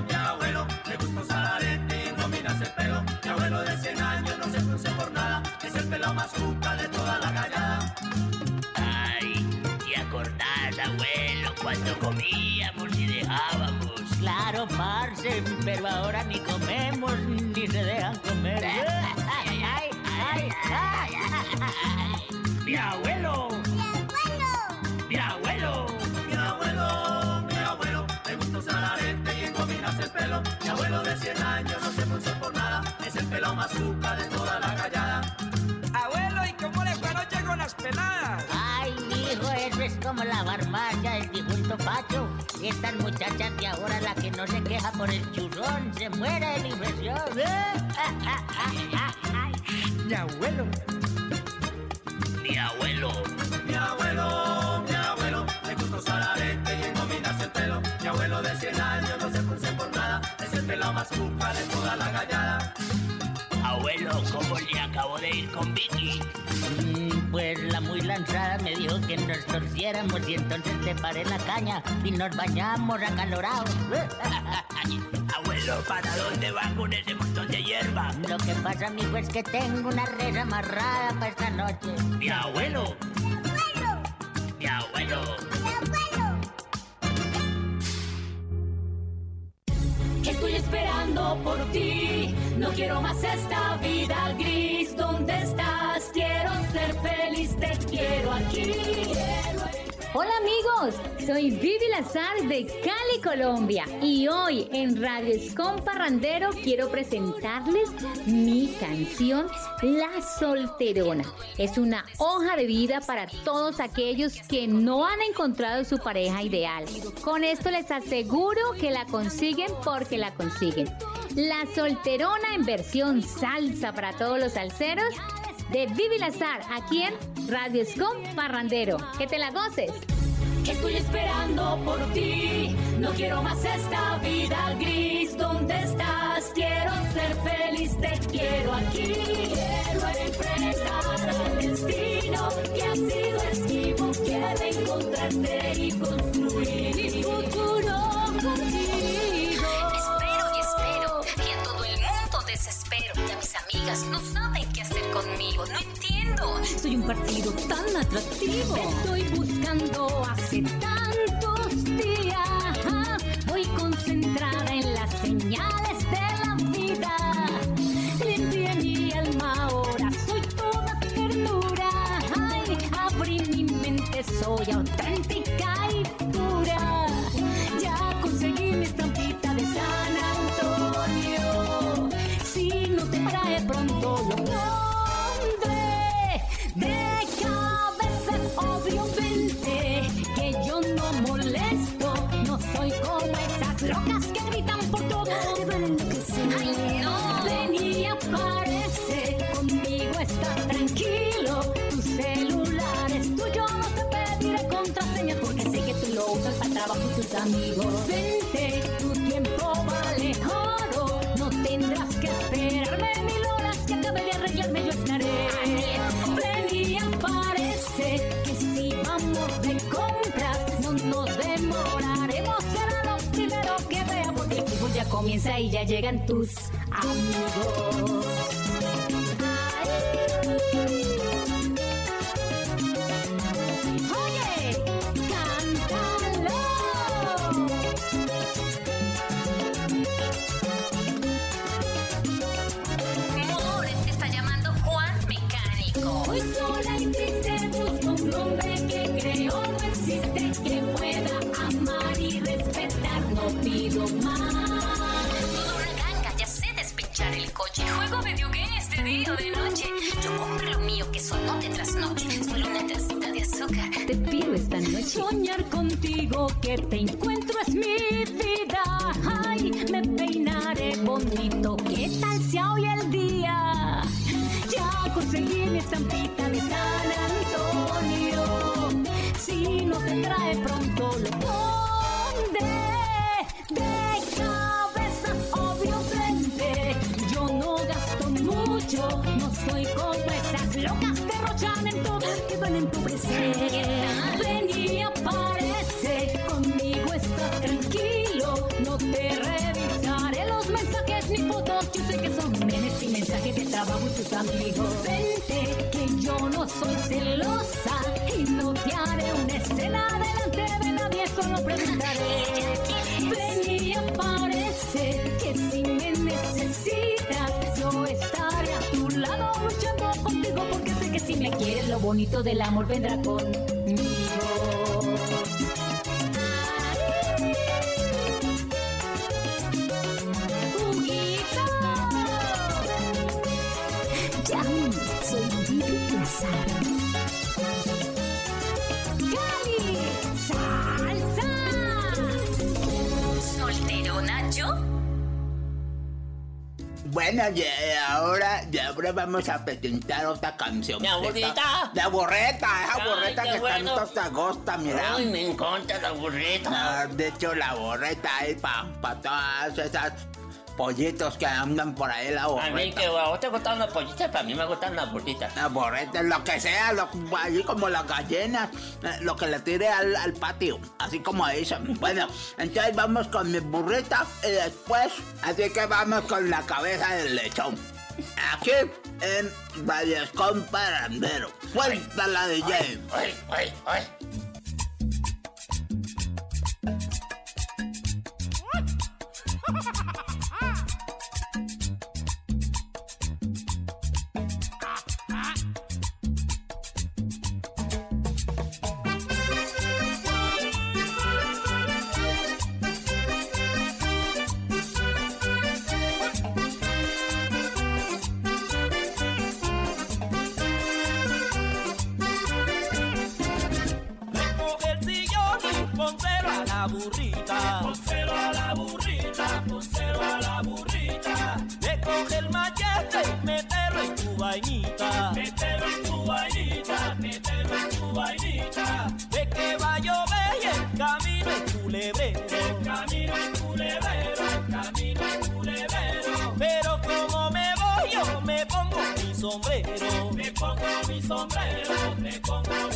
pero ahora ni comemos ni se dejan comer. Ay, ay, ay, ay, Mi abuelo. Mi abuelo. Mi abuelo. Mi abuelo. Me gusta usar arete y engominarse el pelo. Mi abuelo de 100 años no se puso por nada. Es el pelo más cuca de toda la callada. Abuelo, ¿y cómo le fue anoche con las peladas? Ay, mi hijo, eso es como la barbacha del difunto Pacho. Estas muchachas de ahora, la que no se queja por el churrón, se muere de la impresión. Mi abuelo. Mi abuelo, mi abuelo, mi abuelo, le gustó salarete y engominarse el pelo. Mi abuelo de 100 años no se puse por nada, es el pelado más cuca de toda la gallada. Abuelo, ¿cómo le acabo de ir con Vicky? La lanzada me dijo que nos torciéramos y entonces te paré la caña y nos bañamos acalorados. Abuelo, ¿para dónde va con ese montón de hierba? Lo que pasa, amigo, es que tengo una red amarrada para esta noche. Mi abuelo. Mi abuelo. Estoy esperando por ti. No quiero más esta vida gris. ¿Dónde estás? Quiero ser feliz. Te quiero aquí. Hola amigos, soy Vivi Lazar de Cali, Colombia y hoy en Radio Escom Parrandero quiero presentarles mi canción La Solterona. Es una hoja de vida para todos aquellos que no han encontrado su pareja ideal. Con esto les aseguro que la consiguen porque la consiguen. La Solterona en versión salsa para todos los salseros de Vivi Lazar aquí en Radio Escom Parrandero. Que te la goces. Estoy esperando por ti. No quiero más esta vida gris. ¿Dónde estás? Quiero ser feliz. Te quiero aquí. Quiero enfrentar al destino que ha sido esquivo. Quiero encontrarte y construir mi futuro no saben qué hacer conmigo, no entiendo. Soy un partido tan atractivo. Estoy buscando hace tantos días. Voy concentrada en las señales de la vida. Limpié mi alma ahora, soy toda ternura. Abrí mi mente, soy auténtica y pura. Trabajo y tus amigos. Vente, tu tiempo vale oro, no tendrás que esperarme mil horas que acabe de arreglarme, yo estaré. Ven y aparece que si vamos de compras no nos demoraremos, será lo primero que vea porque el ya comienza y ya llegan tus amigos. Más. Toda una ganga, ya sé despechar el coche. Juego videogames de día o de noche. Yo compro lo mío que son noche tras noche. Solo una tacita de azúcar. Te pido esta noche soñar contigo, que te encuentro es mi vida. Ay, me peinaré bonito, ¿qué tal sea hoy el día? Ya conseguí mi estampita de San Antonio. Si no te trae pronto lo pondré van a empobrecer. Ven y aparece, conmigo estás tranquilo, no te revisaré los mensajes ni fotos, yo sé que son memes y mensajes de trabajo tus amigos. Vente, que yo no soy celosa y no te haré una escena delante de nadie, solo preguntaré. Ven y aparece, que si me necesitas, yo estaré a tu lado luchando contigo porque que si me quieres lo bonito del amor vendrá conmigo. ¡Juguito! Ya, soy ¡Cali! ¡Salsa! ¿Solterona yo? Bueno, y ahora, y ahora vamos a presentar otra canción. ¿La burrita? La burreta, esa burreta que bueno. tanto te gusta, mira. Ay, me encanta la burreta. Ah, De hecho, la borreta es para pa todas esas pollitos que andan por ahí, la A borreta. mí que a vos te gustan las pollitas, para mí me gustan las burritas. La borreta, lo que sea, lo, allí como las gallinas, eh, lo que le tire al, al patio, así como dicen. Bueno, entonces vamos con mi burrita y después, así que vamos con la cabeza del lechón. Aquí en Vallescón Parandero. Suéltala, DJ. Ay, ay, ay. La burrita. A la burrita, pónselo a la burrita. Recoge el machete y mételo en tu vainita. Mételo en tu vainita, mételo en tu vainita. De que va a llover el camino es culebrero. El camino es culebrero, el camino es culebrero. Pero como me voy yo me pongo mi sombrero. Me pongo mi sombrero, me pongo mi sombrero.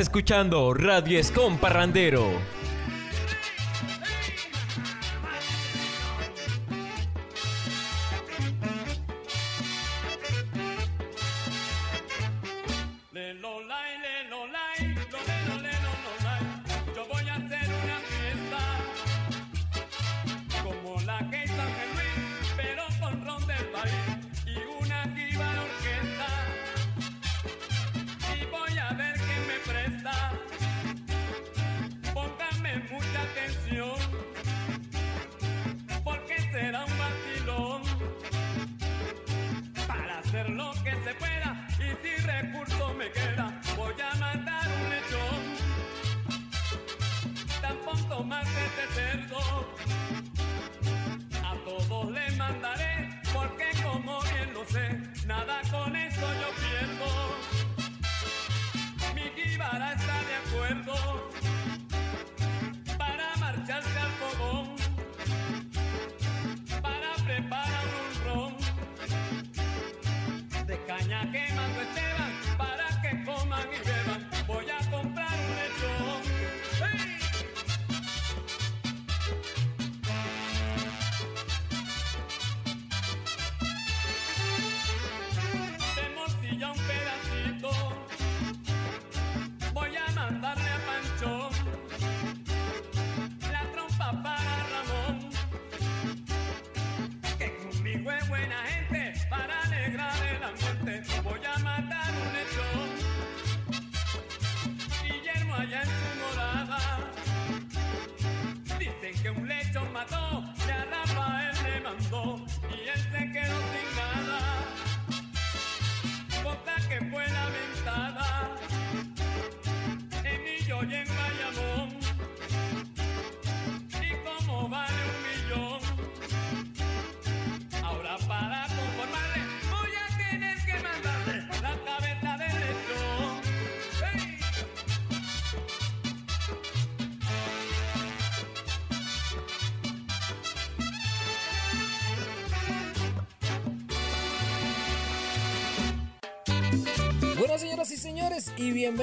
Escuchando Radio Escom Parrandero.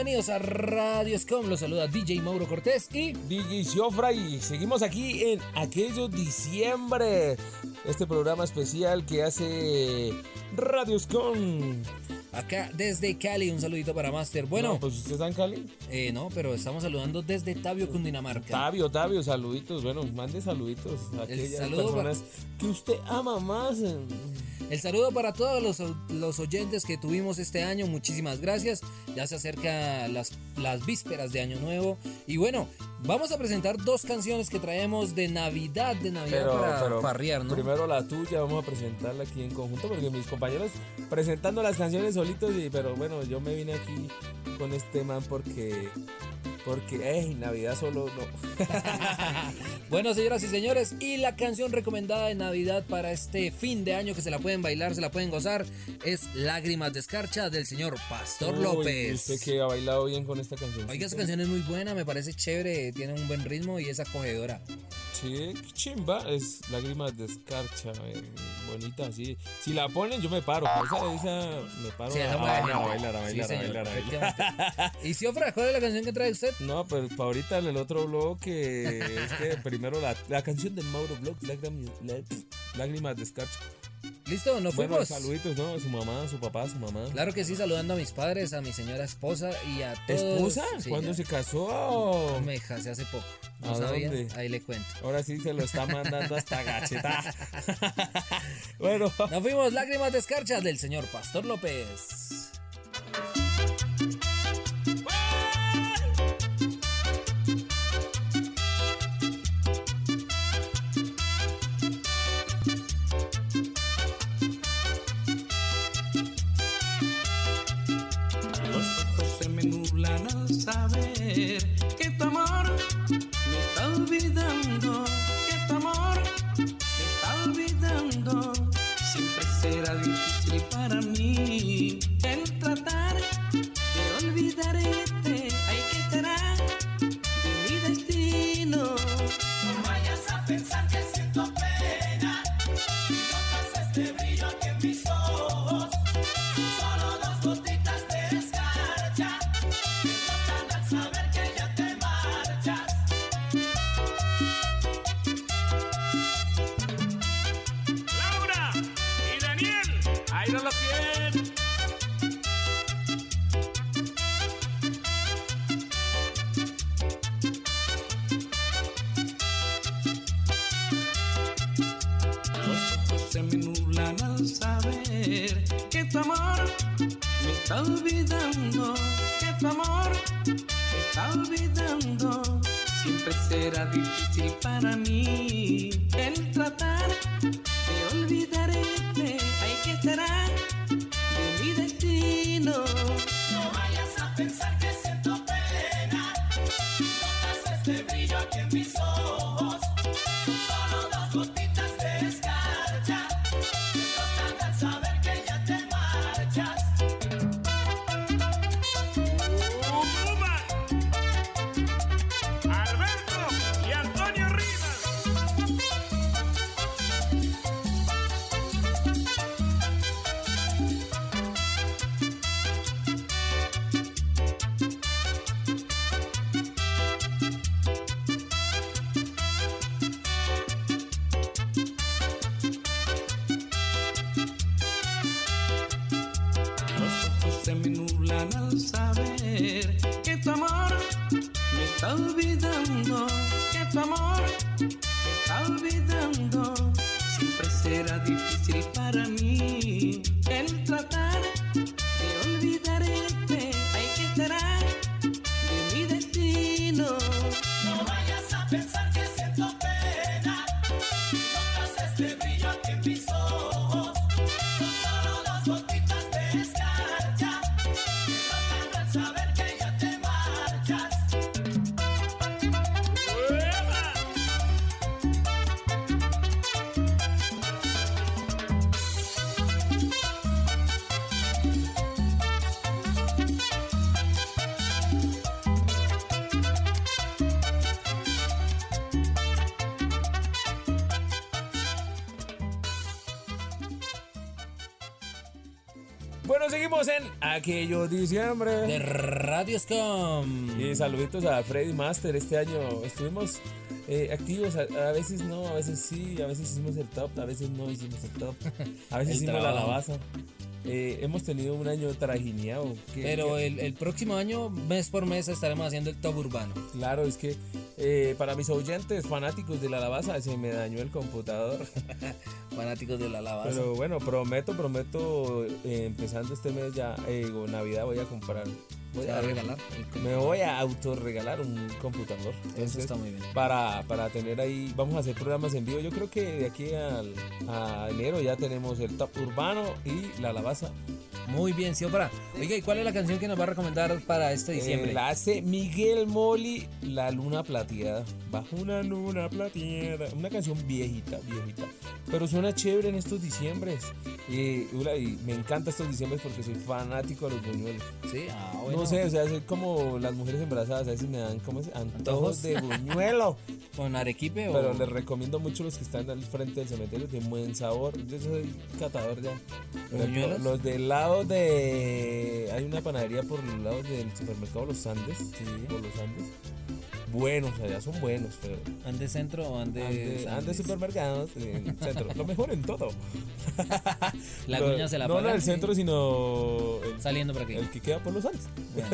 Bienvenidos a Radio Scom. Los saluda DJ Mauro Cortés y DJ Ciofra y seguimos aquí en Aquello Diciembre. Este programa especial que hace Radio Scom. Acá desde Cali, un saludito para Master. Bueno, No, pues usted está en Cali. eh, no, pero estamos saludando desde Tabio, Cundinamarca. Tabio, Tabio, saluditos. Bueno, mande saluditos a El aquellas saludo para- personas que usted ama más. El saludo para todos los, los oyentes que tuvimos este año, muchísimas gracias. Ya se acerca las, las vísperas de Año Nuevo. Y bueno, vamos a presentar dos canciones que traemos de Navidad, de Navidad Pero, para pero ¿no? primero la tuya, vamos a presentarla aquí en conjunto porque mis compañeros presentando las canciones solitos, y, pero bueno, yo me vine aquí con este man porque, porque, ey, Navidad solo no. Bueno, señoras y señores, y la canción recomendada de Navidad para este fin de año que se la pueden bailar, se la pueden gozar, es Lágrimas de Escarcha del señor Pastor Uy, López. Usted que ha bailado bien con esta canción. Oiga, esa canción es muy buena, me parece chévere, tiene un buen ritmo y es acogedora. Sí, qué chimba, es lágrimas de escarcha, eh, bonita, así. Si la ponen, yo me paro. Esa, esa me paro Sí, a, a bailar, a bailar, a Sí, bailar, a bailar, a bailar. ¿Y si ofra cuál es la canción que trae usted? No, pero pa' ahorita en el otro bloque es que primero la, la canción de Mauro Blog, lágrimas, lágrimas de escarcha. Listo, nos Bueno, fuimos. saluditos, ¿no? A su mamá, a su papá, a su mamá. Claro que sí, saludando a mis padres, a mi señora esposa y a todos. ¿Esposa? Sí, ¿Cuándo ya. se casó? Me casé hace poco. ¿No ¿A sabía? dónde? Ahí le cuento. Ahora sí se lo está mandando hasta gacheta. bueno. Nos fuimos lágrimas de escarcha del señor Pastor López. mundo. Saber Bueno, seguimos en aquello diciembre. De Radioscom. Y saluditos a Freddy Master. Este año estuvimos eh, activos. A, a veces no, a veces sí. A veces hicimos el top, a veces no hicimos el top. A veces hicimos la alabaza. Eh, hemos tenido un año trajineado. ¿Qué- Pero el, el próximo año, mes por mes, estaremos haciendo el top urbano. Claro, es que eh, para mis oyentes fanáticos de la alabaza se me dañó el computador. Fanáticos de la alabaza. Pero bueno, prometo, prometo, eh, empezando este mes ya, eh, o Navidad voy a comprar. Voy ¿Se va a regalar? Me voy a autorregalar un computador. Eso está muy bien. Para, para tener ahí, vamos a hacer programas en vivo. Yo creo que de aquí al, a enero ya tenemos el top urbano y la alabaza. Muy bien, Ciofra. Oiga, ¿y cuál es la canción que nos va a recomendar para este diciembre? Eh, la hace Miguel Moli, La Luna Plateada. Bajo una luna plateada. Una canción viejita, viejita. Pero suena chévere en estos diciembres. Y, Ula, y me encanta estos diciembres porque soy fanático de los buñuelos. Sí, ah, bueno. No sé, o sea, es como las mujeres embarazadas. A veces me dan como antojos ¿Antojos? de buñuelo. ¿Con arequipe o...? Pero les recomiendo mucho los que están al frente del cementerio. Tienen buen sabor. Yo soy catador ya. Buñuelos? Los del lado de. Hay una panadería por los lados del supermercado Los Andes. Por los Andes. Buenos, allá son buenos, pero. ¿Andes centro o Andes Andes? supermercados en centro. Lo mejor en todo. La cuña se la No, no pagan, el sí. centro, sino. el- Saliendo por aquí. El que queda por los Andes.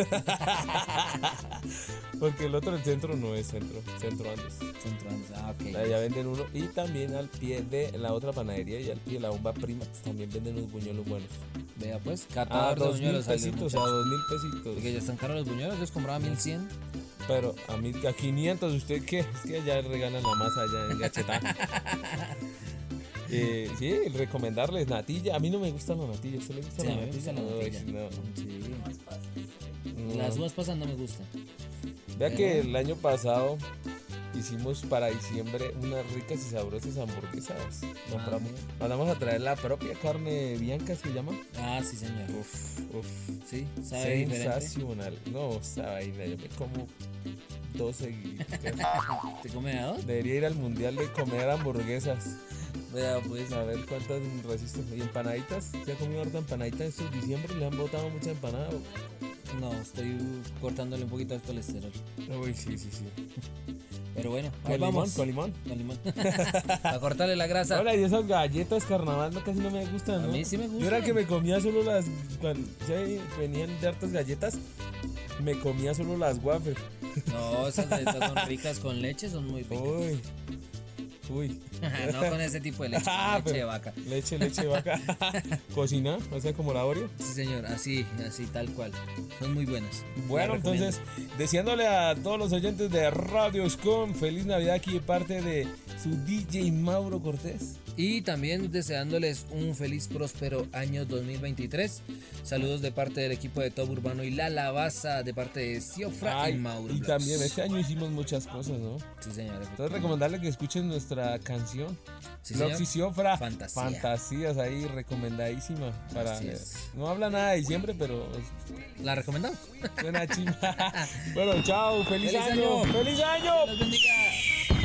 Porque el otro, el centro, no es centro. Centro Andes. Centro Andes, ah, ok. Allá venden uno. Y también al pie de la otra panadería y al pie de la bomba prima también venden unos buñuelos buenos. Vea pues, A catador de dos mil buñuelos. pesitos, a muchacho. dos mil pesitos. Porque ya están caros los buñuelos, yo los compraba a 1100. Pero a mí, a 500, ¿usted qué? Es que ya regalan la masa allá en Gachetá. eh, sí, recomendarles natilla. A mí no me gusta la natilla. ¿A usted le gusta Sí, la a mí me gusta la natilla. no. No. Las uvas pasas no me gustan. Vea Pero- que el año pasado hicimos para diciembre unas ricas y sabrosas hamburguesas. Compramos, mandamos a traer la propia carne bianca, ¿se llama? Ah, sí, señor. Uf, uf. Sí, sabe diferente. Sensacional. No, esa vaina, yo me como 12 y... ¿Te come a dos? Debería ir al mundial de comer hamburguesas. Vea, pues. A ver cuántas resisten. ¿Y empanaditas? ¿Se ha comido harta empanadita estos diciembre? ¿Le han botado mucha empanada? No, estoy cortándole un poquito al colesterol. Uy, sí, sí, sí. Pero bueno, ¿Con ahí limón? ¿Con limón? Con limón. Para cortarle la grasa. Hola, y esas galletas carnaval no, casi no me gustan, A mí sí me Yo era gustan. que me comía solo las... Cuando ya venían de hartas galletas, me comía solo las waffles. No, esas galletas son ricas con leche, son muy ricas. Uy. Uy. no con ese tipo de leche, Ah, leche de vaca. Leche, leche de vaca. Cocina, o sea, como la Oreo. Sí, señor, así, así, tal cual. Son muy buenas. Bueno, entonces, deseándole a todos los oyentes de Radio Scom feliz Navidad aquí de parte de su DJ Mauro Cortés. Y también deseándoles un feliz, próspero año 2023. Saludos de parte del equipo de Top Urbano y La Lavaza de parte de Ciofra Ay, y Mauro. y Blogs. también este año hicimos muchas cosas, ¿no? Sí, señor. Entonces recomendarle que escuchen nuestra canción. Sí, Blogs y Ciofra. Fantasía. Fantasías ahí, recomendadísima. Para. No habla nada de diciembre, pero La recomendamos. suena chimba. bueno, chao, feliz, ¡Feliz año. año! ¡Feliz año! Bendiga.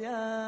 Luna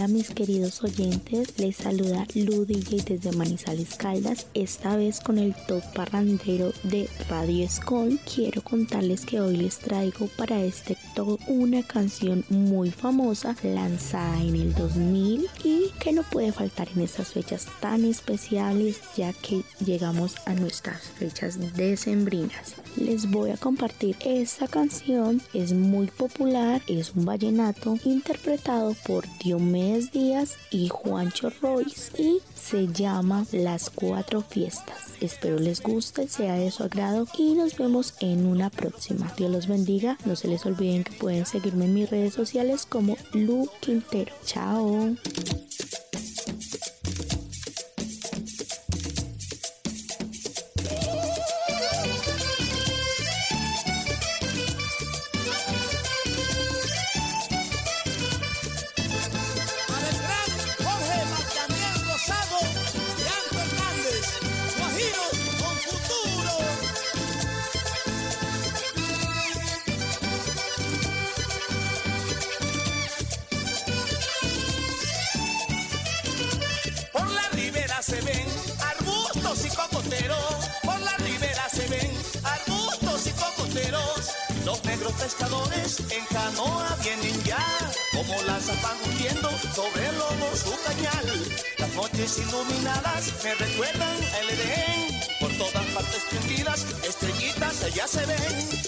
Hola, mis queridos oyentes, les saluda Lu DJ desde Manizales Caldas, esta vez con el top parrandero de Radio Escol. Quiero contarles que hoy les traigo para este top una canción muy famosa lanzada en el 2000 y no puede faltar en estas fechas tan especiales ya que llegamos a nuestras fechas decembrinas. Les voy a compartir esta canción, es muy popular, es un vallenato interpretado por Diomedes Díaz y Juancho Royce y se llama Las Cuatro Fiestas. Espero les guste, sea de su agrado y nos vemos en una próxima. Dios los bendiga, no se les olviden que pueden seguirme en mis redes sociales como Lu Quintero. Chao. Canoa vienen ya, como lanzas van hundiendo sobre el lomo su cañal. Las noches iluminadas me recuerdan el Edén. Por todas partes prendidas, estrellitas allá se ven.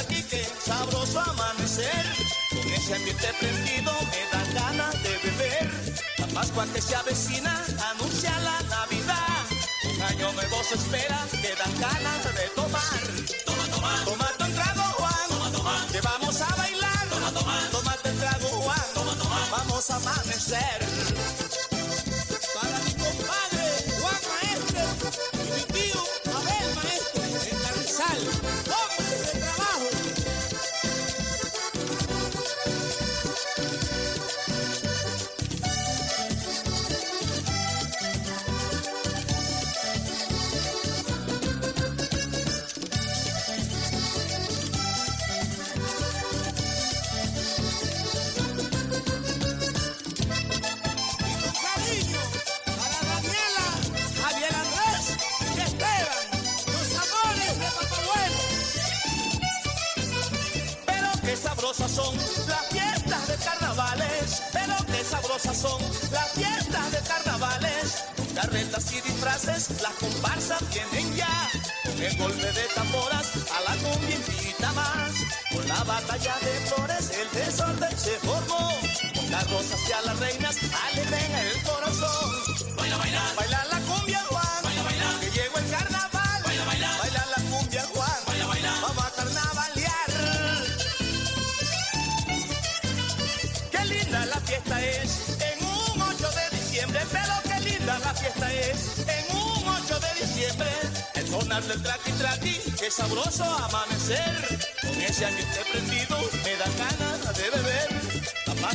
Qué sabroso amanecer. Con ese ambiente prendido me dan ganas de beber. La Pascua que se avecina anuncia la Navidad. Un año nuevo se espera, que dan ganas de tomar. Toma, toma, tómate un trago, Juan. Toma, toma, que vamos a bailar. Toma, toma, tómate un trago, Juan. Toma, toma, vamos a amanecer.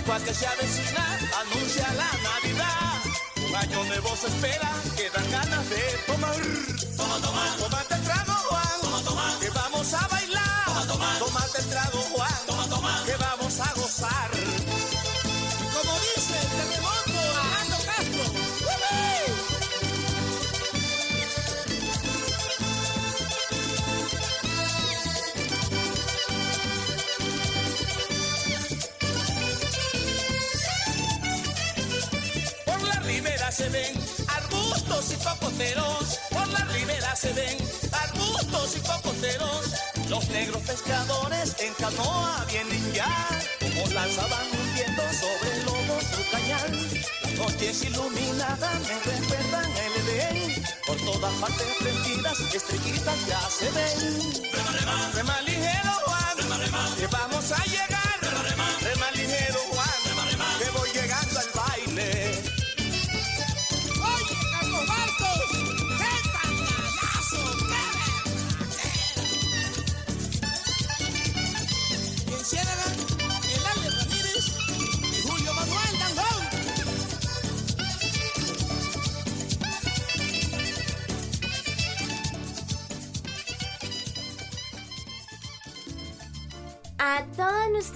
Pascua que se avecina anuncia la Navidad. Un año nuevo se espera, que dan ganas de tomar. Toma, toma, tómate el trago, Juan. Toma, toma, que vamos a bailar. Toma, toma, tómate el trago, Juan. Toma, toma, que vamos a gozar. Como dice el terremoto, negros pescadores en canoa vienen ya. Como lanzaban un viento sobre el lodo su cañal. Las noches iluminadas me recuerdan el Edén. Por todas partes prendidas, estrellitas ya se ven. Rema, rema, rema ligero, Juan. Rema, rema, que vamos a llegar. Rema, rema, rema ligero, Juan. Rema, rema, que voy llegando al baile.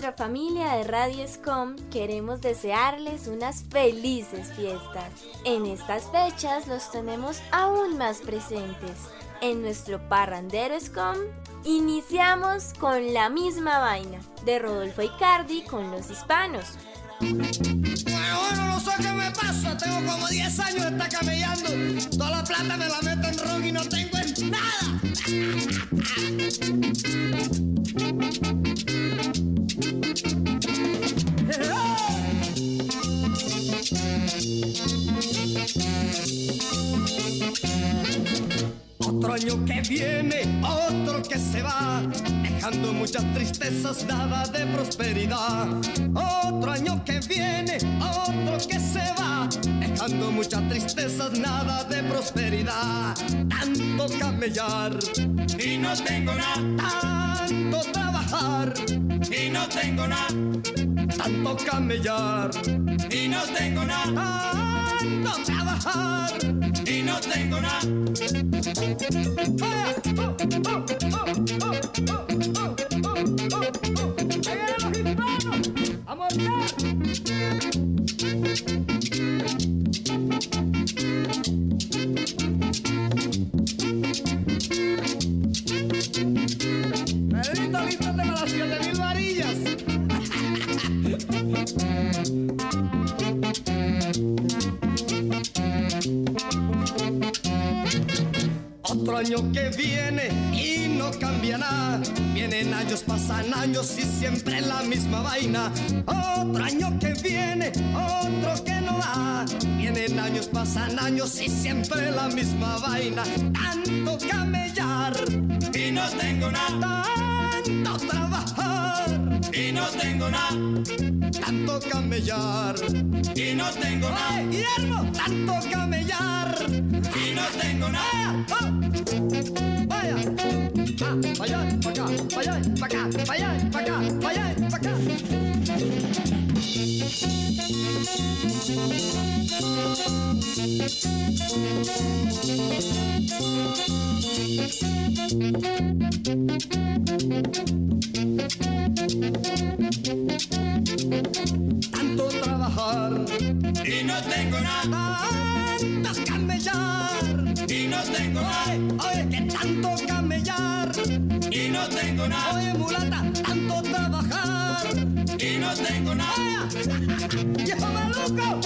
Nuestra familia de Radio Scom queremos desearles unas felices fiestas. En estas fechas los tenemos aún más presentes. En nuestro parrandero Scom iniciamos con la misma vaina de Rodolfo Icardi con los hispanos. Bueno, no sé qué me pasa, tengo como 10 años estar camellando. Toda la plata me la meto en ron y no tengo en nada. Thank you. Otro año que viene, otro que se va, dejando muchas tristezas, nada de prosperidad. Otro año que viene, otro que se va, dejando muchas tristezas, nada de prosperidad. Tanto camellar y no tengo nada. Tanto trabajar y no tengo nada. Tanto camellar y no tengo nada. Tanto trabajar y no tengo nada. Otro año que viene y no cambia nada. Vienen años, pasan años y siempre la misma vaina. Otro año que viene, otro que no va. Vienen años, pasan años y siempre la misma vaina. Tanto camellar y no tengo nada. Trabajar y no tengo nada. Tanto camellar y no tengo nada. Guillermo, tanto camellar y no tengo nada. ¡Ah! Vaya, ah, vaya, pa' acá, vaya, pa' acá, vaya, pa' acá, vaya, pa' acá. Tanto trabajar y no tengo nada. Tanto camellar y no tengo nada. Oye, que tanto camellar y no tengo nada. Oye, mulata, tanto trabajar y no tengo nada. ¡Viejo maluco!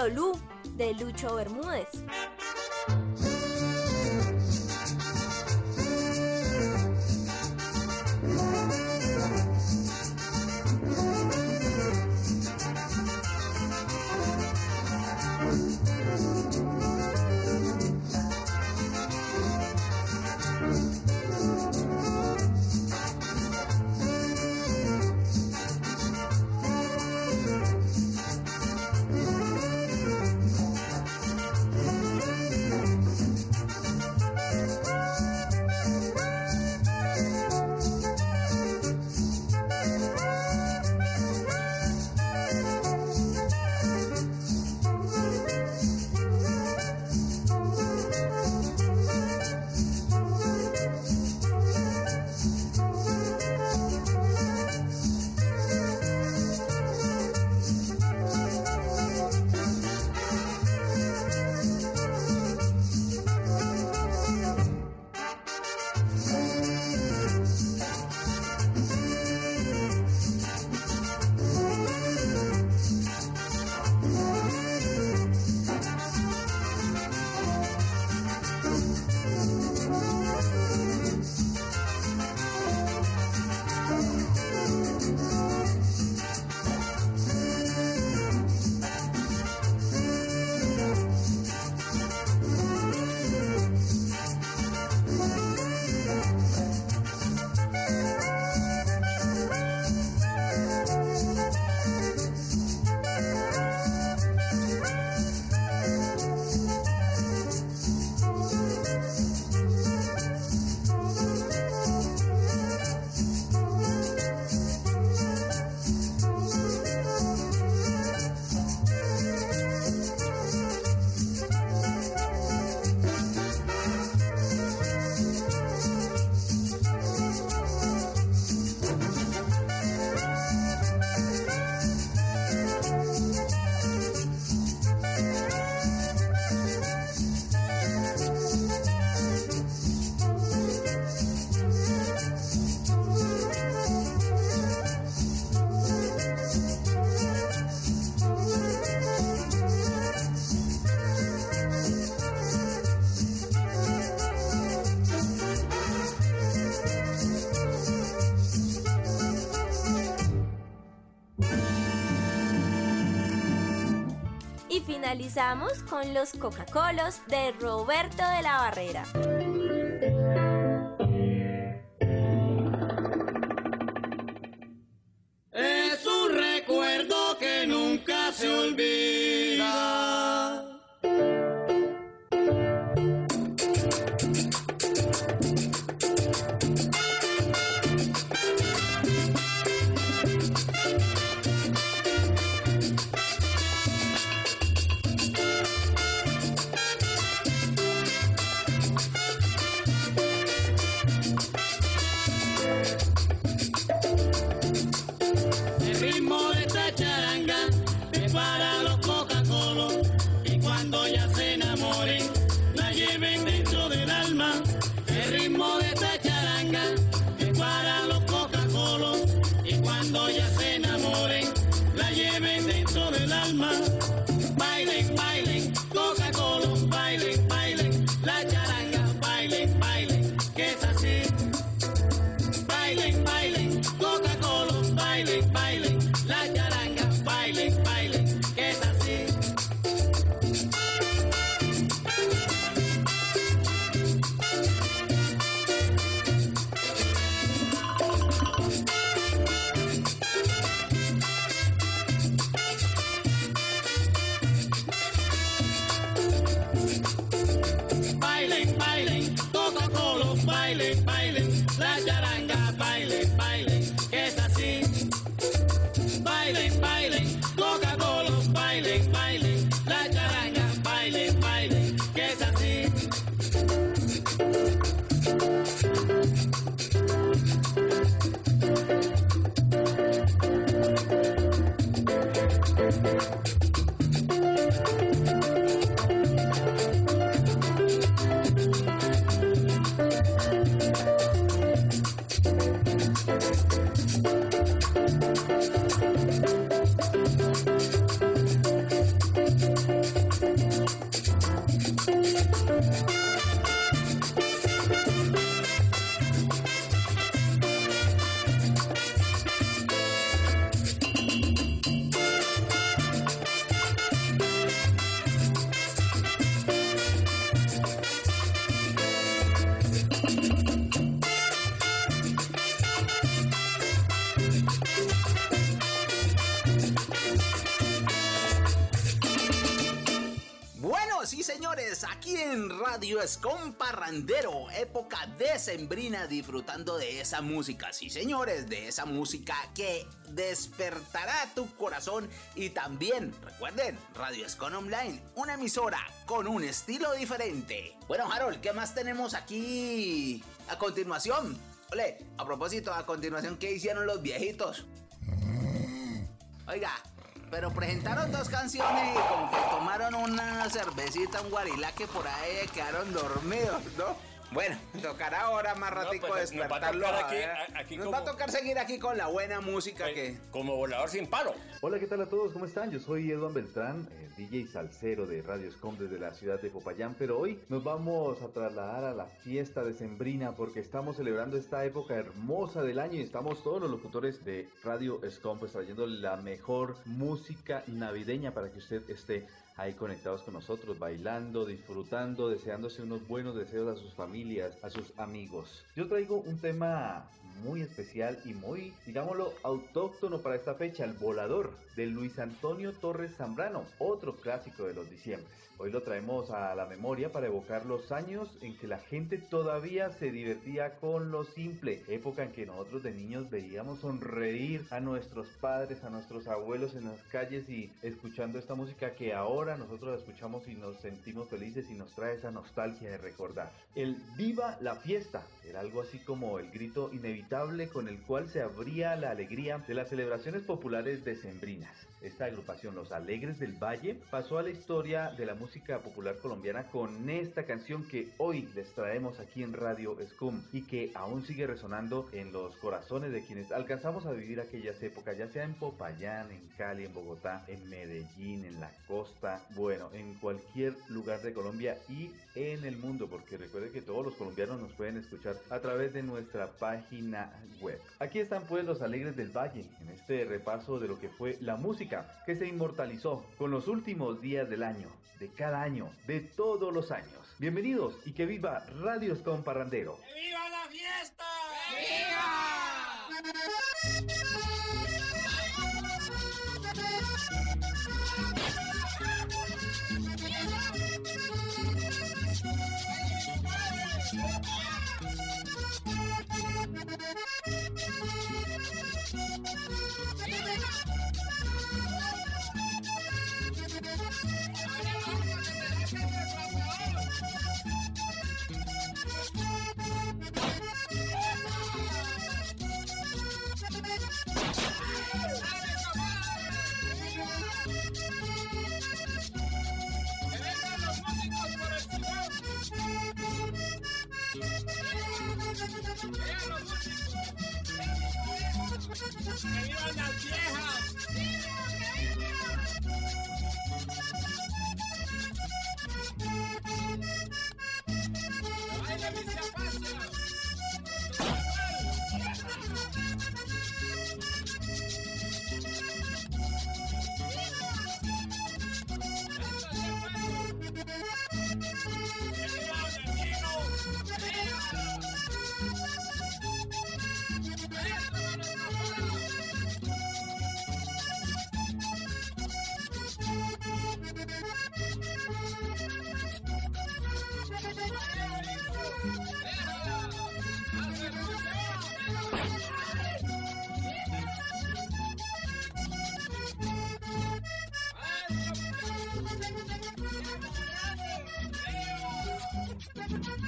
Tolú, de Lucho Bermúdez. Finalizamos con los Coca-Colos de Roberto de la Barrera. Época decembrina disfrutando de esa música, sí señores, de esa música que despertará tu corazón y también, recuerden, Radio Escom Online, una emisora con un estilo diferente. Bueno Harold, ¿qué más tenemos aquí a continuación? Ole, a propósito, a continuación, ¿qué hicieron los viejitos? Oiga, pero presentaron dos canciones y como que tomaron una cervecita, un guarilaque por ahí quedaron dormidos, ¿no? Bueno, tocará ahora más ratico pues, nos va a despertarlo. aquí- a- aquí nos como- va a tocar seguir aquí con la buena música que... Como volador sin palo. Hola, ¿qué tal a todos? ¿Cómo están? Yo soy Eduardo Beltrán, el DJ salsero de Radio Scom desde la ciudad de Popayán, pero hoy nos vamos a trasladar a la fiesta decembrina porque estamos celebrando esta época hermosa del año y estamos todos los locutores de Radio Scom pues trayendo la mejor música navideña para que usted esté ahí conectados con nosotros, bailando, disfrutando, deseándose unos buenos deseos a sus familias, a sus amigos. Yo traigo un tema muy especial y muy, digámoslo, autóctono para esta fecha, el volador de Luis Antonio Torres Zambrano, otro clásico de los diciembres. Hoy lo traemos a la memoria para evocar los años en que la gente todavía se divertía con lo simple, época en que nosotros de niños veíamos sonreír a nuestros padres, a nuestros abuelos en las calles y escuchando esta música que ahora nosotros escuchamos y nos sentimos felices y nos trae esa nostalgia de recordar. El Viva la fiesta era algo así como el grito inevitable con el cual se abría la alegría de las celebraciones populares decembrinas. Esta agrupación, Los Alegres del Valle, pasó a la historia de la música popular colombiana con esta canción que hoy les traemos aquí en Radio Scum y que aún sigue resonando en los corazones de quienes alcanzamos a vivir aquellas épocas, ya sea en Popayán, en Cali, en Bogotá, en Medellín, en la costa, bueno, en cualquier lugar de Colombia y en el mundo, porque recuerde que todos los colombianos nos pueden escuchar a través de nuestra página web. Aquí están pues los Alegres del Valle, en este repaso de lo que fue la música que se inmortalizó con los últimos días del año, de cada año, de todos los años. Bienvenidos y que viva Radio Scom Parrandero. ¡Viva la fiesta! ¡Que vivan las viejas! ¡Baila, thank you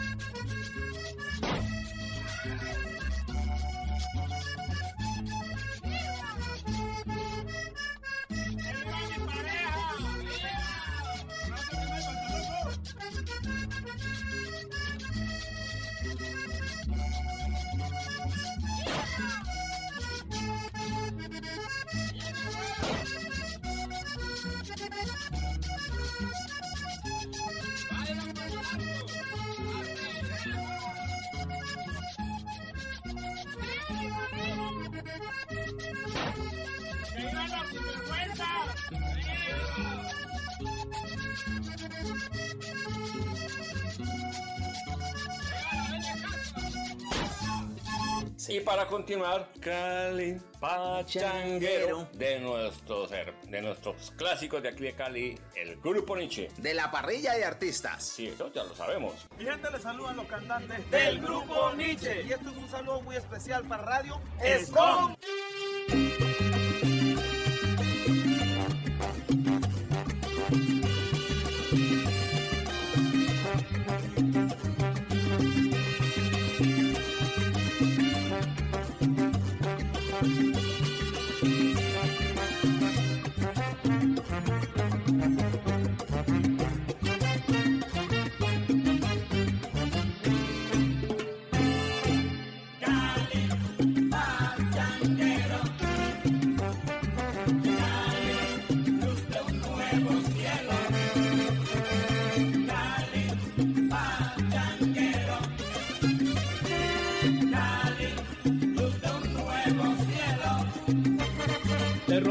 Y para continuar, Cali Pachanguero de nuestros, de nuestros clásicos de aquí de Cali, el Grupo Nietzsche. De la parrilla de artistas. Sí, eso ya lo sabemos. Mi gente le saludan los cantantes del grupo Nietzsche. Y esto es un saludo muy especial para Radio Escom.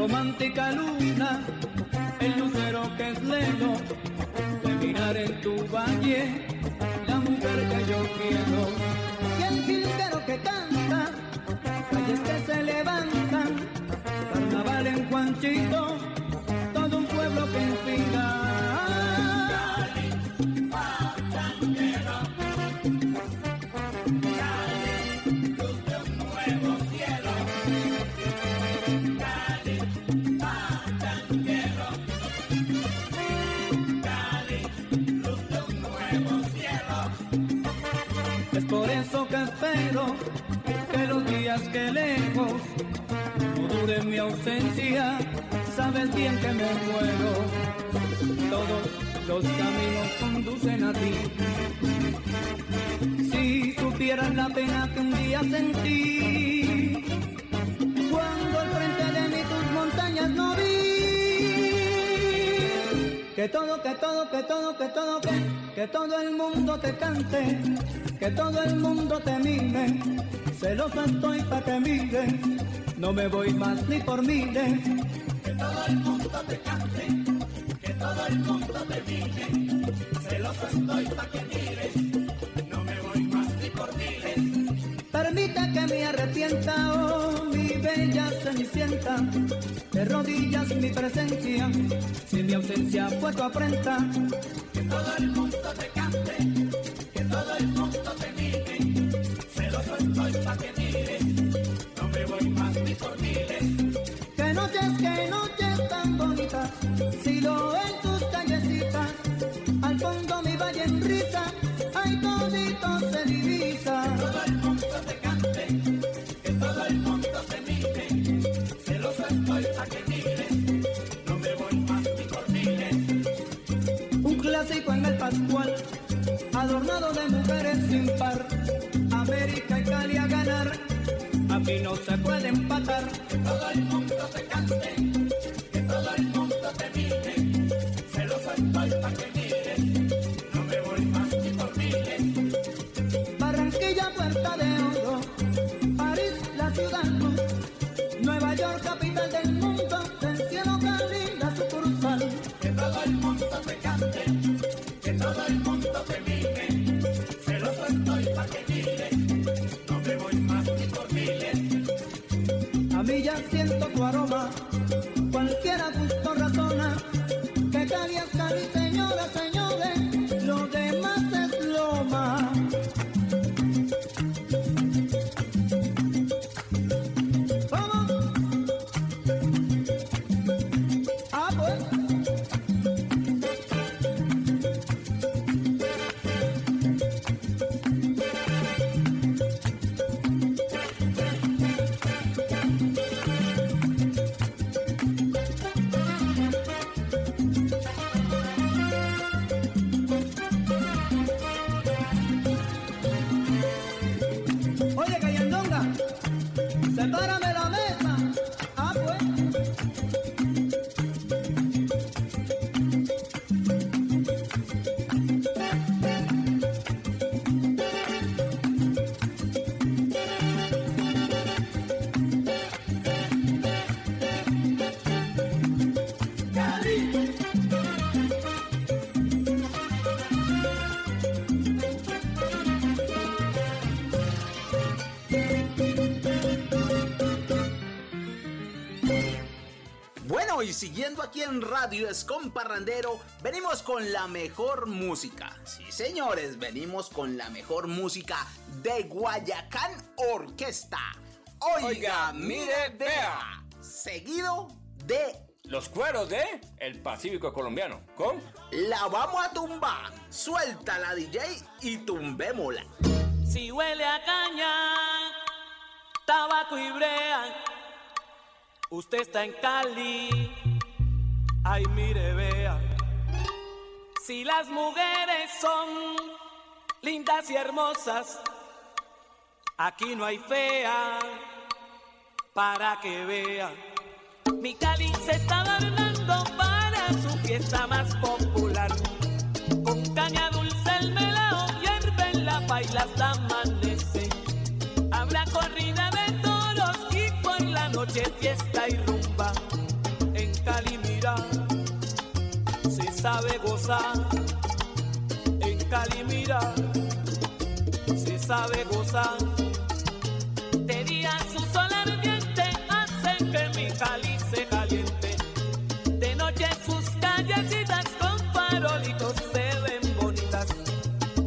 Romántica luna, el lucero que es lejos, de mirar en tu valle, la mujer que yo quiero. Y el jilguero que canta, calles que se levantan, carnaval en Juanchito, pena que un día sentí, cuando al frente de mí tus montañas no vi. Que todo, que todo, que todo, que todo, que, que todo el mundo te cante, que todo el mundo te mime. Celosa estoy pa' que mire, no me voy más ni por miles. Mi presencia, si mi ausencia fue tu afrenta. Siguiendo aquí en Radio Escom Parrandero, venimos con la mejor música. Sí, señores, venimos con la mejor música de Guayacán Orquesta. Oiga, Oiga, mire, vea. Seguido de Los cueros de El Pacífico Colombiano. Con La Vamos a Tumbar. Suelta la DJ y tumbémosla. Si huele a caña, tabaco y brea, usted está en Cali. Ay, mire, vea. Si las mujeres son lindas y hermosas, aquí no hay fea para que vea. Mi Cali se está adornando para su fiesta más popular. Con caña dulce el melao hierve en la paila hasta amanece. Habrá corrida de toros y por la noche fiesta y rumba. Sabe gozar. En Cali mira, se sabe gozar. De día su sol ardiente hace que mi Cali se caliente. De noche sus callecitas con farolitos se ven bonitas.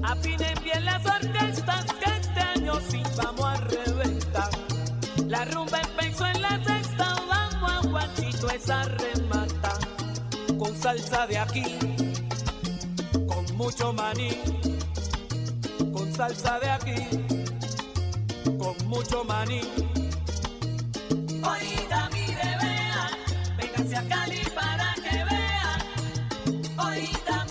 Afinen bien las orquestas que este año sí vamos a reventar. La rumba empezó en la sexta, vamos a guachito esa remata. Con salsa de aquí, con mucho maní. Con salsa de aquí, con mucho maní. Oiga, mire, vea, véngase a Cali para que vea. Oiga,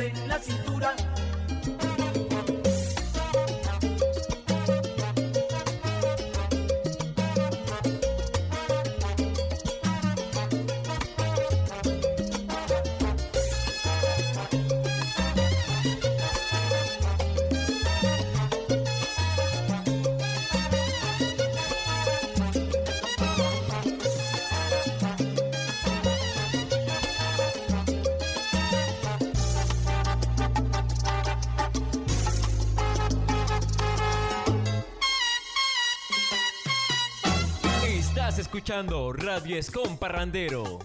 mueve la cintura. Escuchando Radio Escom Parrandero.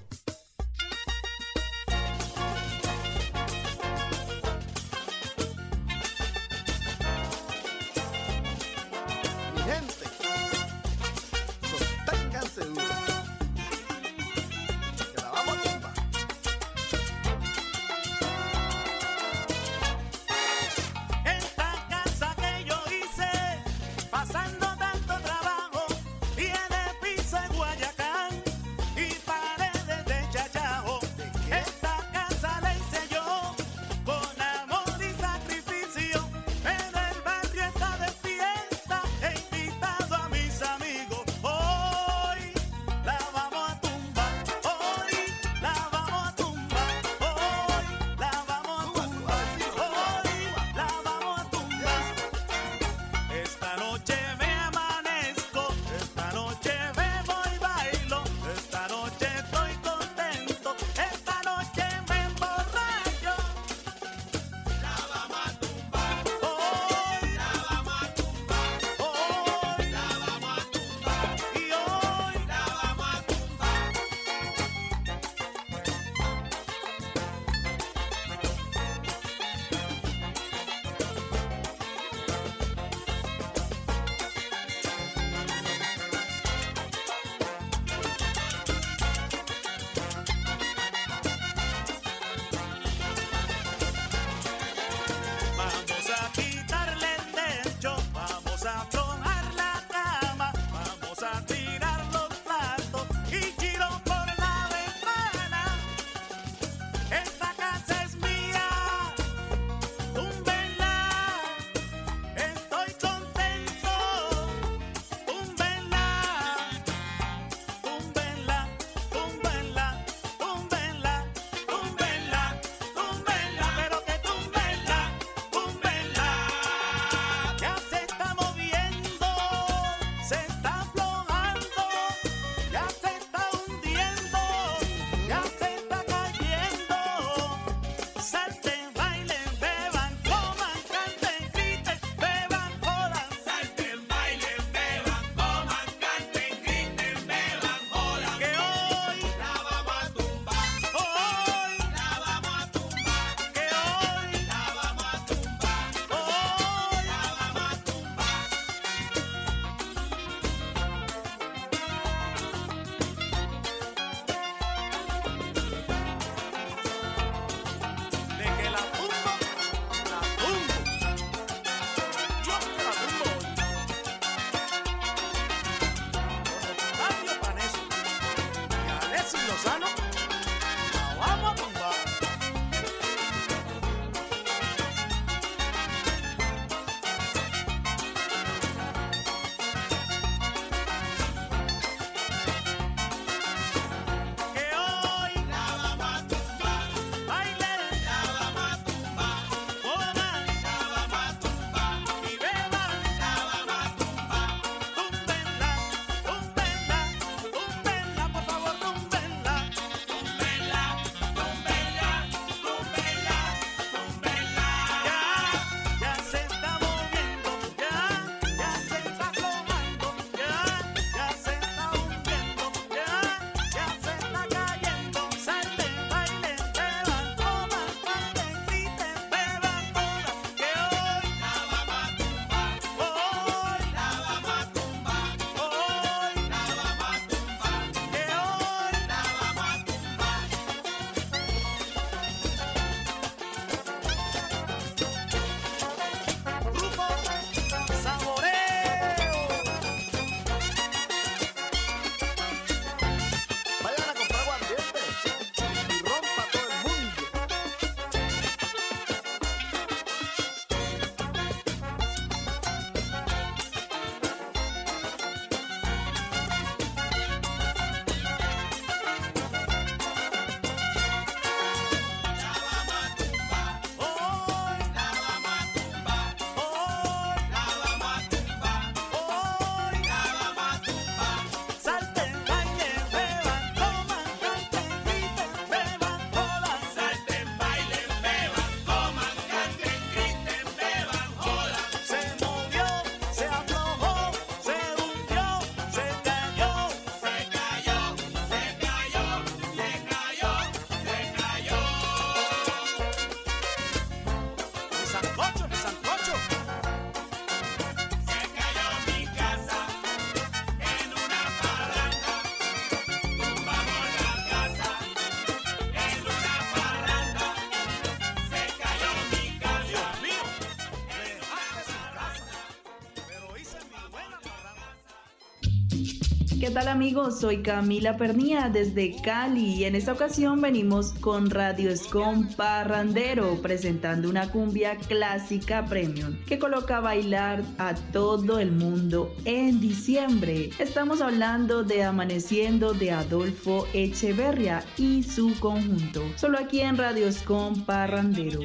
¿Qué tal amigos? Soy Camila Pernía desde Cali y en esta ocasión venimos con Radio Escom Parrandero presentando una cumbia clásica premium que coloca bailar a todo el mundo en diciembre. Estamos hablando de Amaneciendo de Adolfo Echeverria y su conjunto, solo aquí en Radio Escom Parrandero.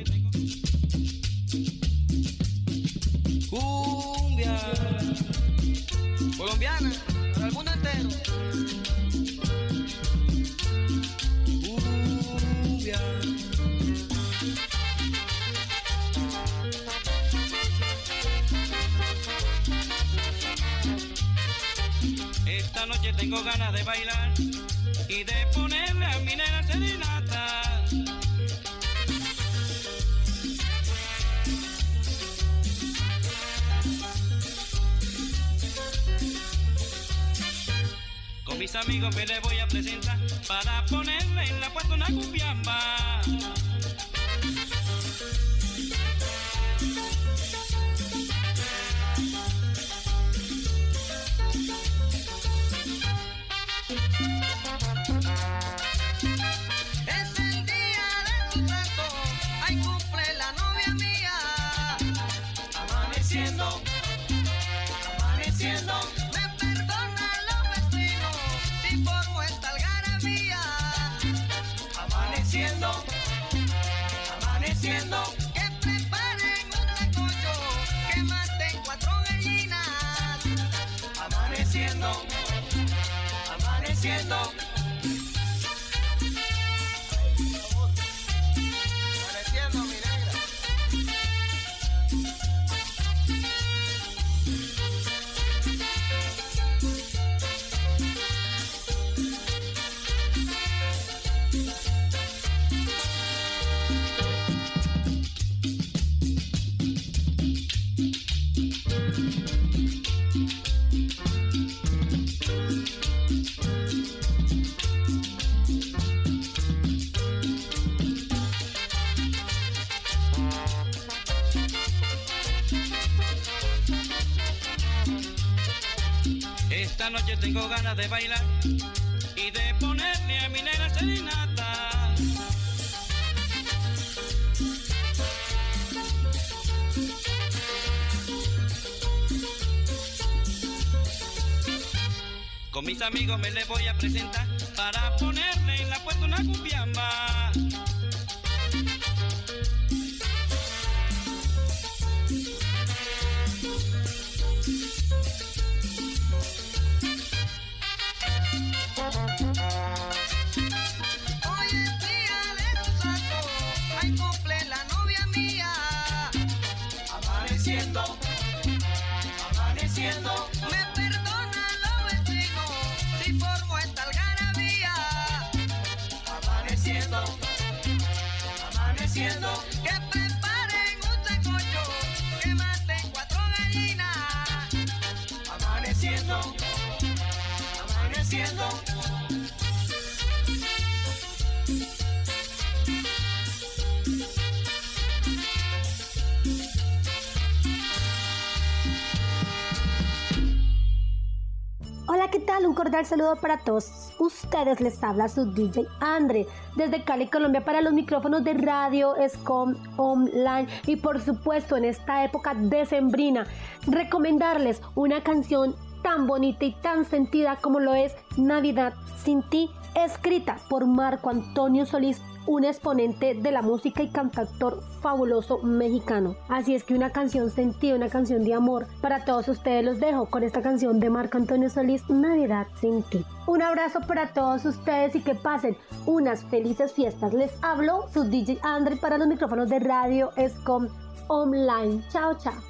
Amigos me le amaneciendo, que preparen un sancocho, que maten cuatro gallinas. Amaneciendo, amaneciendo. Hola, ¿qué tal? Un cordial saludo para todos ustedes. Les habla su DJ Andre desde Cali, Colombia, para los micrófonos de Radio Escom Online y por supuesto en esta época decembrina, recomendarles una canción tan bonita y tan sentida como lo es Navidad sin ti, escrita por Marco Antonio Solís un exponente de la música y cantautor fabuloso mexicano. Así es que una canción sentida, una canción de amor para todos ustedes los dejo con esta canción de Marco Antonio Solís, Navidad sin ti. Un abrazo para todos ustedes y que pasen unas felices fiestas. Les hablo su DJ Andre para los micrófonos de Radio Escom Online. Chao, chao.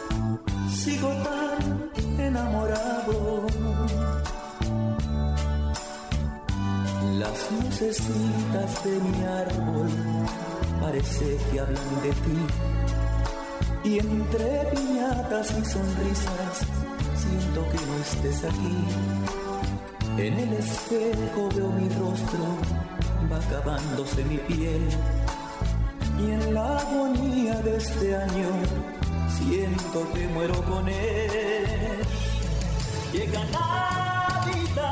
sigo tan enamorado. Las lucecitas de mi árbol parece que hablan de ti. Y entre piñatas y sonrisas siento que no estés aquí. En el espejo veo mi rostro, va acabándose mi piel. Y en la agonía de este año siento que muero con él. Llega Navidad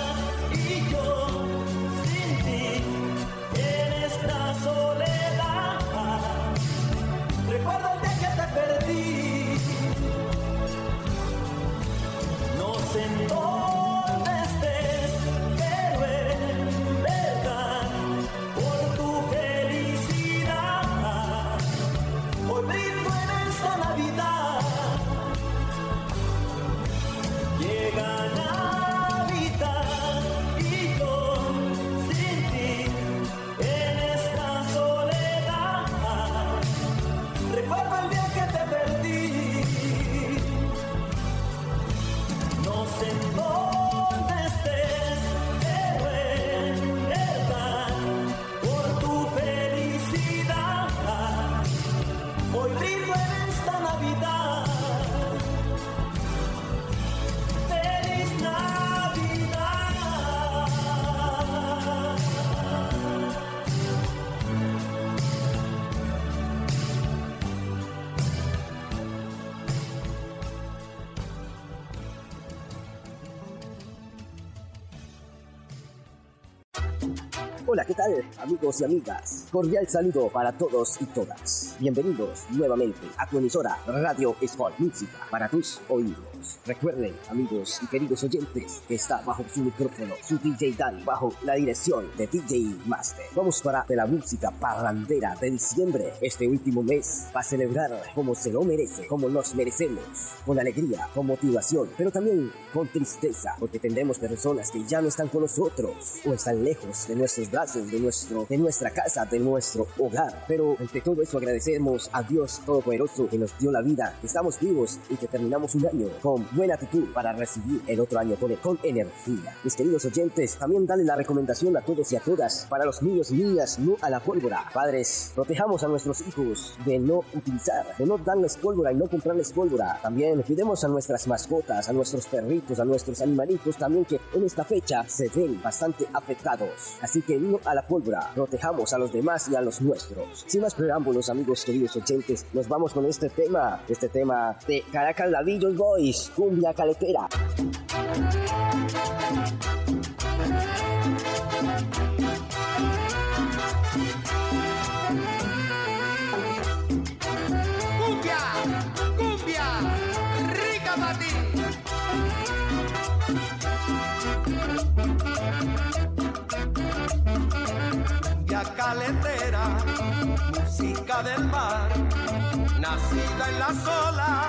en dónde y amigas? Cordial saludo para todos y todas. Bienvenidos nuevamente a tu emisora Radio Sport Música para tus oídos. Recuerden, amigos y queridos oyentes, que está bajo su micrófono su DJ Dani, bajo la dirección de DJ Master. Vamos para de la música parrandera de diciembre, este último mes, para celebrar como se lo merece, como nos merecemos, con alegría, con motivación, pero también con tristeza, porque tendremos personas que ya no están con nosotros o están lejos de nuestros brazos, de, nuestro, de nuestra casa, de nuestro hogar. Pero ante todo eso agradecemos a Dios Todopoderoso que nos dio la vida, que estamos vivos y que terminamos un año buena actitud para recibir el otro año con, con energía. Mis queridos oyentes, también dale la recomendación a todos y a todas, para los niños y niñas, no a la pólvora. Padres, protejamos a nuestros hijos de no utilizar, de no darles pólvora y no comprarles pólvora. También cuidemos a nuestras mascotas, a nuestros perritos, a nuestros animalitos también que en esta fecha se ven bastante afectados. Así que no a la pólvora, protejamos a los demás y a los nuestros. Sin más preámbulos, amigos queridos oyentes, nos vamos con este tema, este tema de Caracas Ladillos Boys, cumbia caletera. Cumbia, cumbia, rica para ti. Cumbia caletera, música del mar, nacida en las olas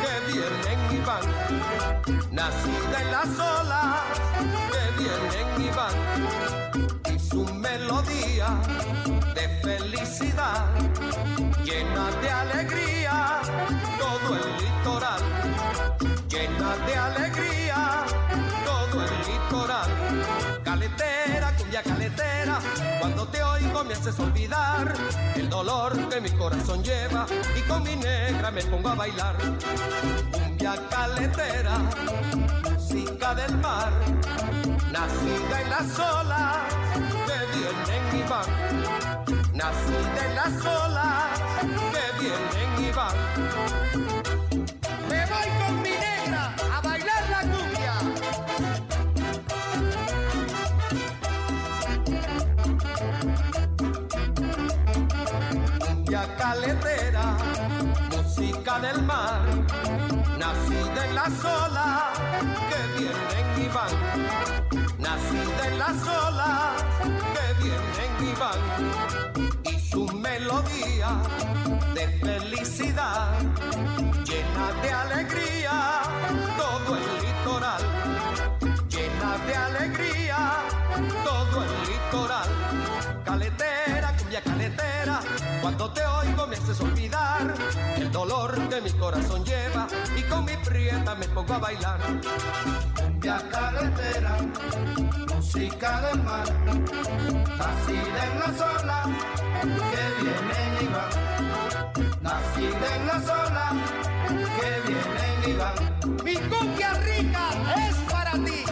que vienen y van, nacida en las olas que vienen y van, y su melodía de felicidad llena de alegría todo el litoral, llena de alegría todo el litoral. Caletera, cumbia caletera, cuando te oigo me haces olvidar el dolor que mi corazón lleva y con mi negra me pongo a bailar. Cumbia caletera, música del mar, nacida en las olas que vienen van nacida en las olas que vienen van. Caletera, música del mar, nacida en las olas que vienen y van. Nacida en las olas que vienen y van y su melodía de felicidad llena de alegría todo el litoral, cuando te oigo me haces olvidar el dolor que mi corazón lleva y con mi prieta me pongo a bailar. Cumbia caletera, música del mar, nacida en las olas que vienen y van. Nacida en las olas que vienen y van. Mi cumbia rica es para ti,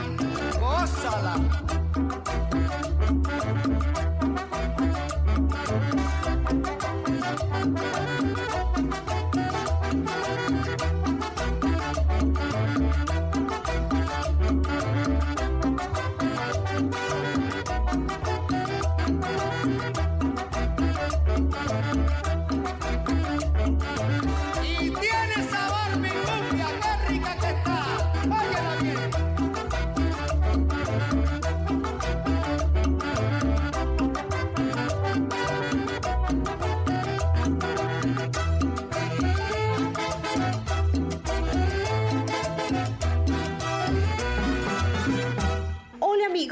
gózala. Y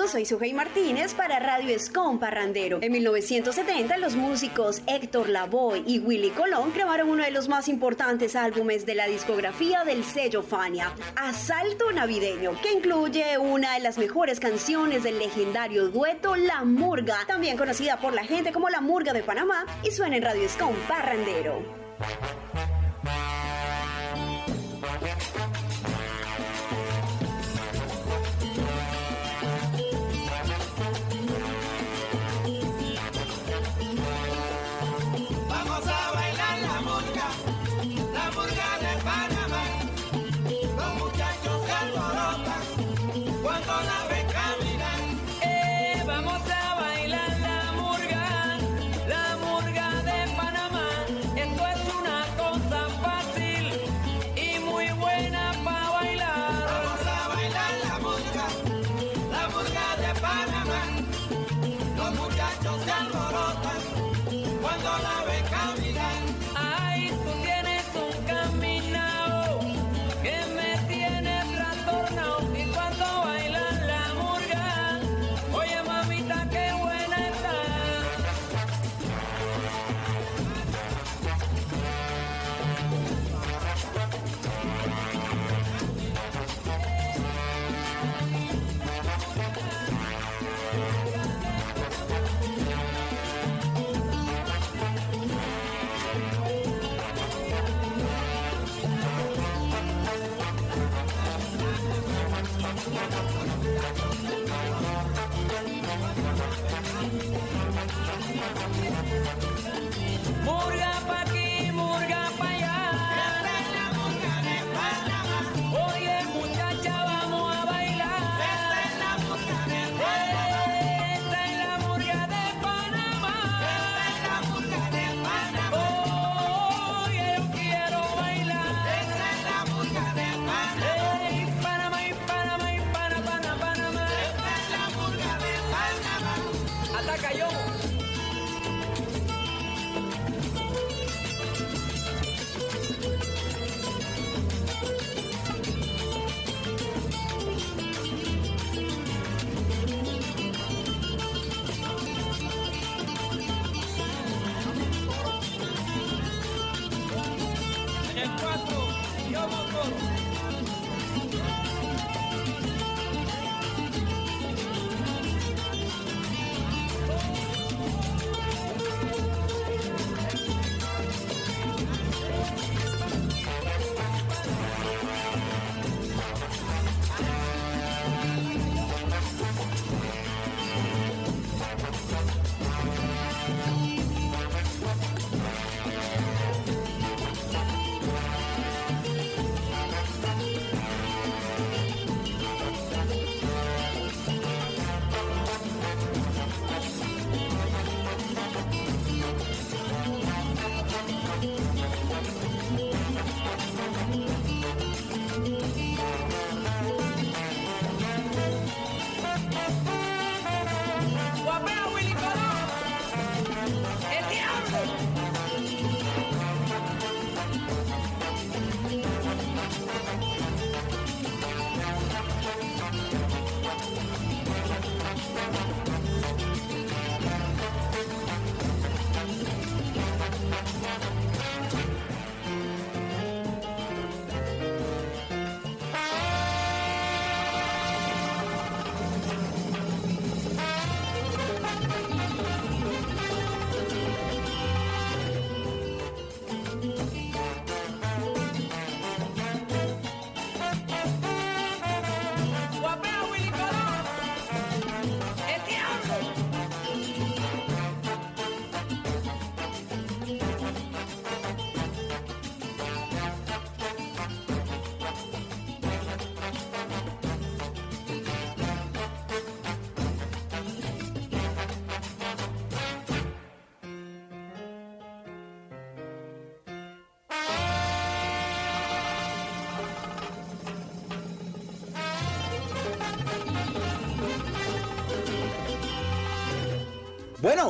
soy Sujei Martínez para Radio Escom Parrandero. En 1970 los músicos Héctor Lavoe y Willy Colón grabaron uno de los más importantes álbumes de la discografía del sello Fania, Asalto Navideño, que incluye una de las mejores canciones del legendario dueto La Murga, también conocida por la gente como La Murga de Panamá, y suena en Radio Escom Parrandero.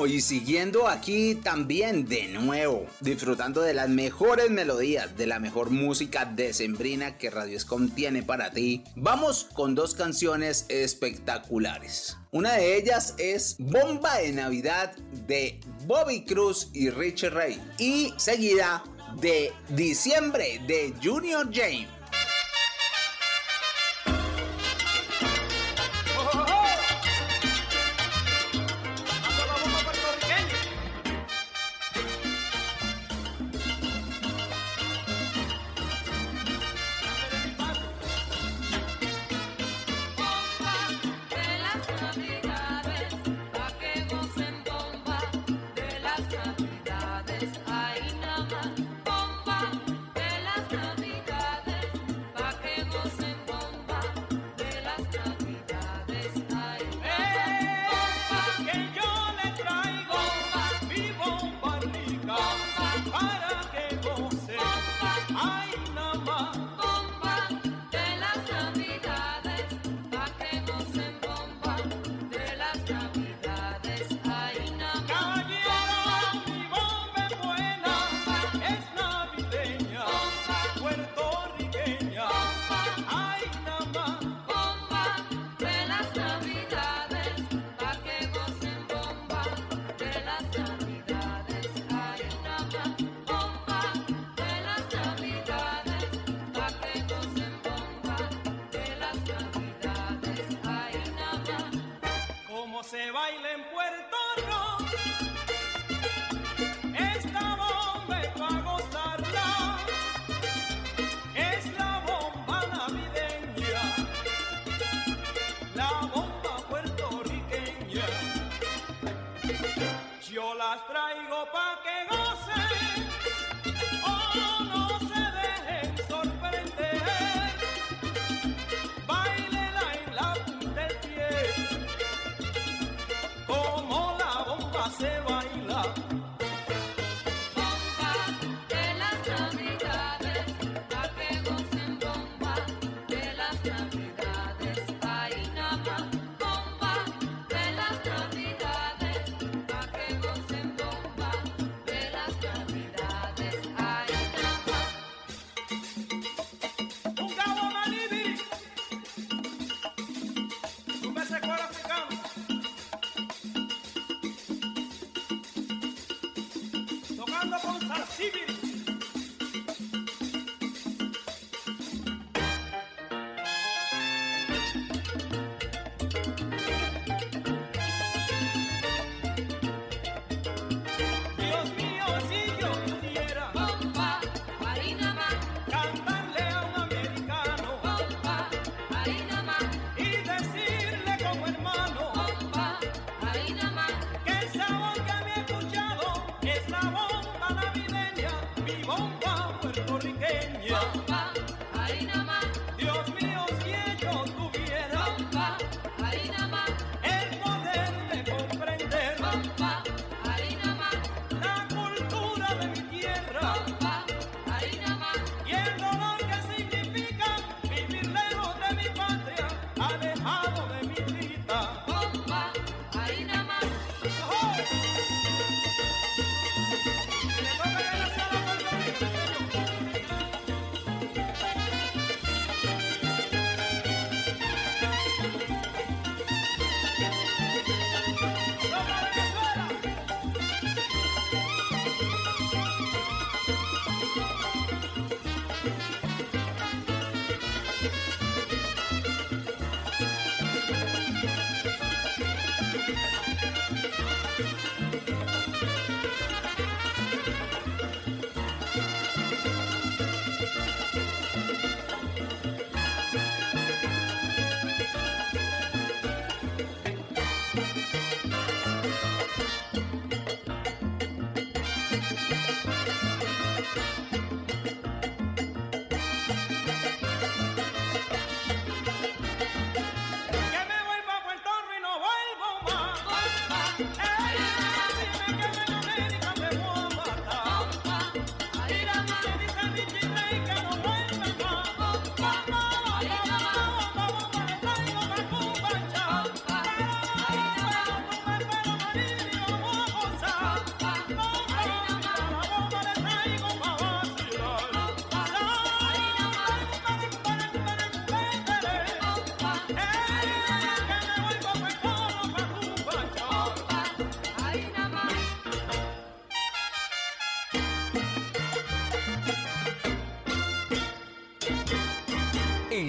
Y siguiendo aquí también de nuevo, disfrutando de las mejores melodías, de la mejor música decembrina que Radio Escom tiene para ti, vamos con dos canciones espectaculares. Una de ellas es Bomba de Navidad de Bobby Cruz y Richie Ray, y seguida de Diciembre de Junior James.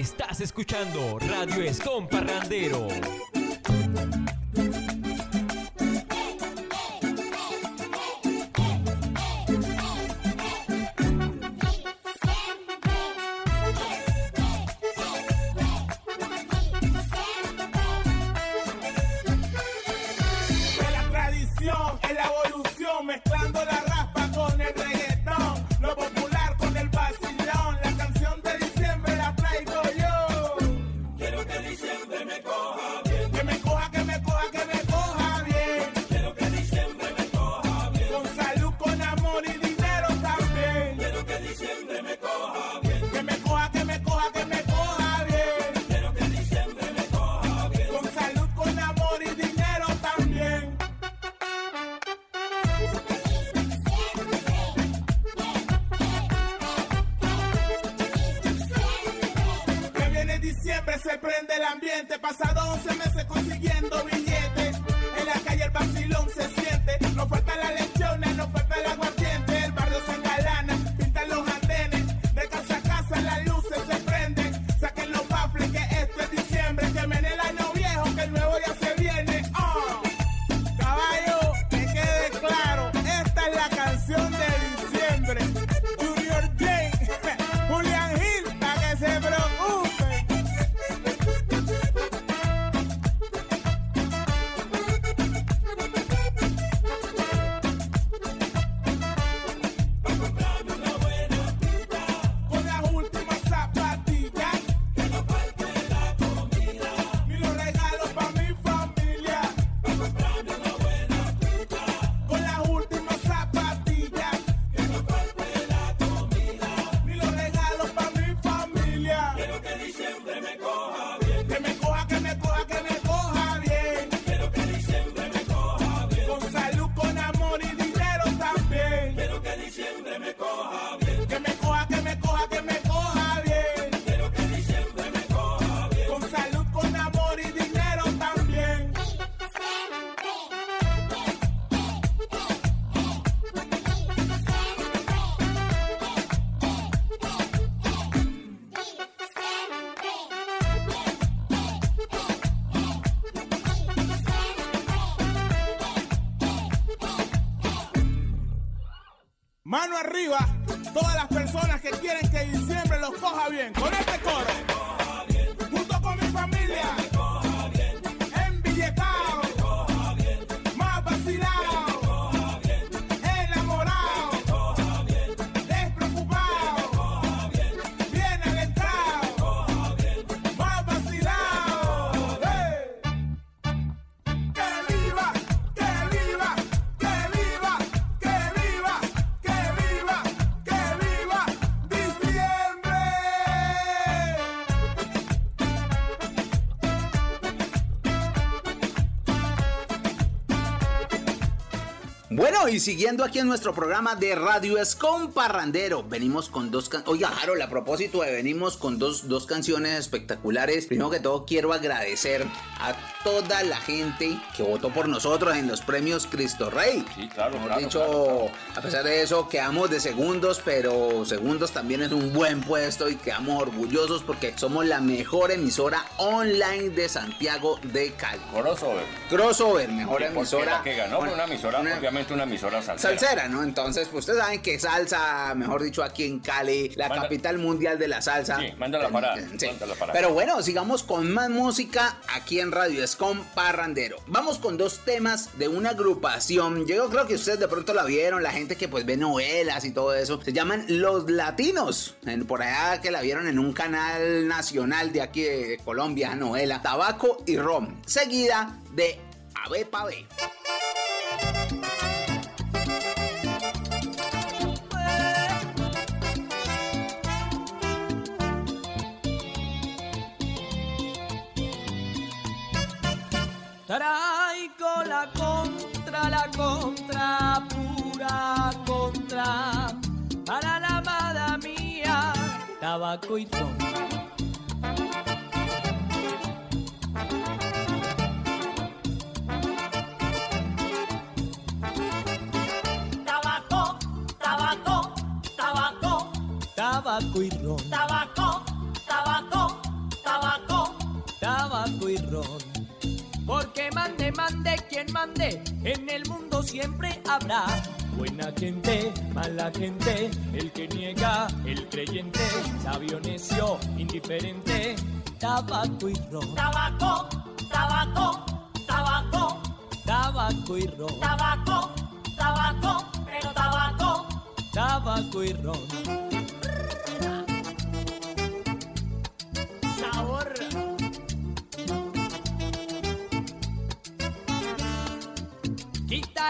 Estás escuchando Radio Escom Parrandero. Y siguiendo aquí en nuestro programa de Radio Escom Parrandero, venimos con dos canciones. Oiga, Harold, a propósito de venimos con dos, dos canciones espectaculares. Primero que todo, quiero agradecer toda la gente que votó por nosotros en los premios Cristo Rey. Sí, claro, Hemos claro, dicho, claro, claro. a pesar de eso, quedamos de segundos, pero segundos también es un buen puesto y quedamos orgullosos porque somos la mejor emisora online de Santiago de Cali. Crossover. Crossover, mejor emisora. la que ganó fue una emisora, una- obviamente una emisora salsera. Salsera, ¿no? Entonces, pues ustedes saben que salsa, mejor dicho, aquí en Cali, la Manda- capital mundial de la salsa. Sí, manda la parada. Sí. manda la parada. Pero bueno, sigamos con más música aquí en Radio Escom Parrandero. Vamos con dos temas de una agrupación. Yo creo que ustedes de pronto la vieron, la gente que pues ve novelas y todo eso. Se llaman Los Latinos. Por allá que la vieron en un canal nacional de aquí de Colombia, novela. Tabaco y Rom. Seguida de Ave Pave. Tabaco y ron. Tabaco, tabaco, tabaco, Tabaco y ron. tabaco, mande, quien mande, en el mundo siempre habrá. Buena gente, mala gente, el que niega, el creyente, sabio, necio, indiferente, tabaco y ron. Tabaco, tabaco, tabaco, Tabaco y ron. tabaco, tabaco, pero tabaco. Tabaco y ron.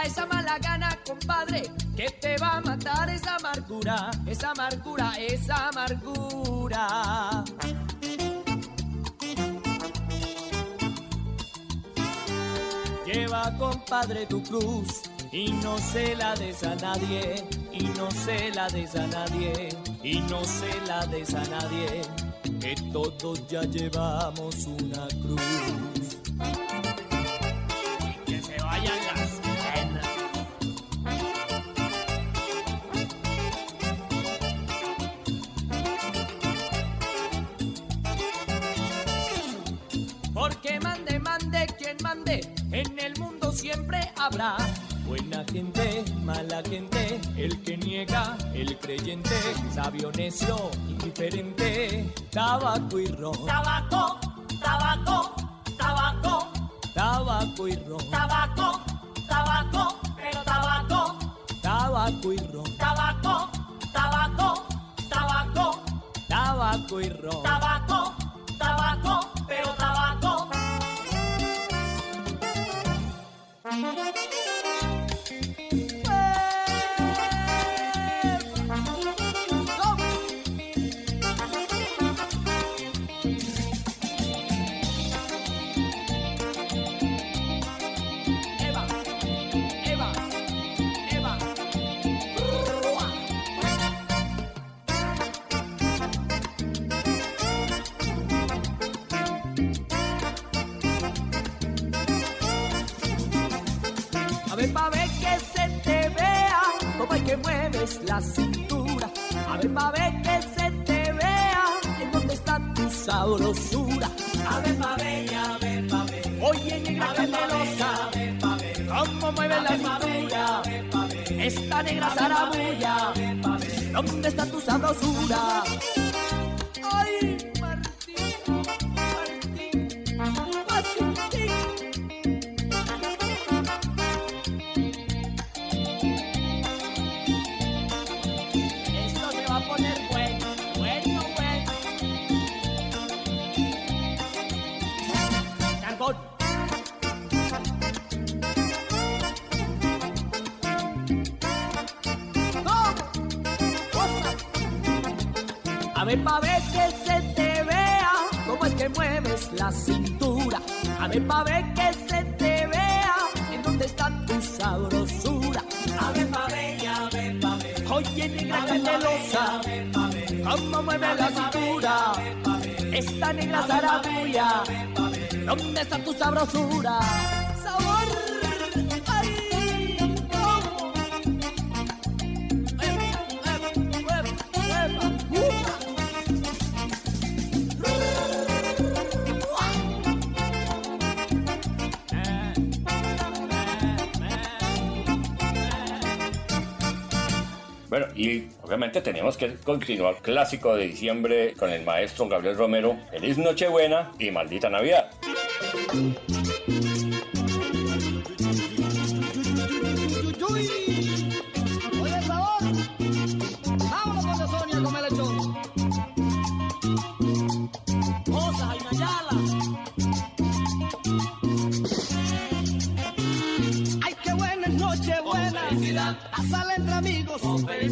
Esa mala gana, compadre, que te va a matar esa amargura, esa amargura, esa amargura. Lleva, compadre, tu cruz y no se la des a nadie, y no se la des a nadie, y no se la des a nadie, que todos ya llevamos una cruz. En el mundo siempre habrá. Buena gente, mala gente, el que niega, el creyente, sabio, necio, indiferente, tabaco y ron. Tabaco, tabaco, tabaco, Tabaco y ron. tabaco, tabaco, pero tabaco. Tabaco y ron. Tabaco, tabaco, tabaco, Tabaco y ron. tabaco, tabaco, pero Thank you. Mueves la cintura. A ver, pa' ver que se te vea, en dónde está tu sabrosura. A ver, pa' ver, a ver, pa' ver. Oye, negra candelosa, cómo mueve la cintura. Esta negra zarabulla, ¿dónde está tu sabrosura? Ay, Ver, pa' ver que se te vea, cómo es que mueves la cintura. A ver, pa' ver que se te vea, en dónde está tu sabrosura. A ver, pa' ver, a ver, pa' ver. Oye, negra candelosa, cómo mueve la cintura. Esta negra zarabulla, ¿dónde está tu sabrosura? Y obviamente tenemos que continuar clásico de diciembre con el maestro Gabriel Romero. Feliz Nochebuena y maldita Navidad.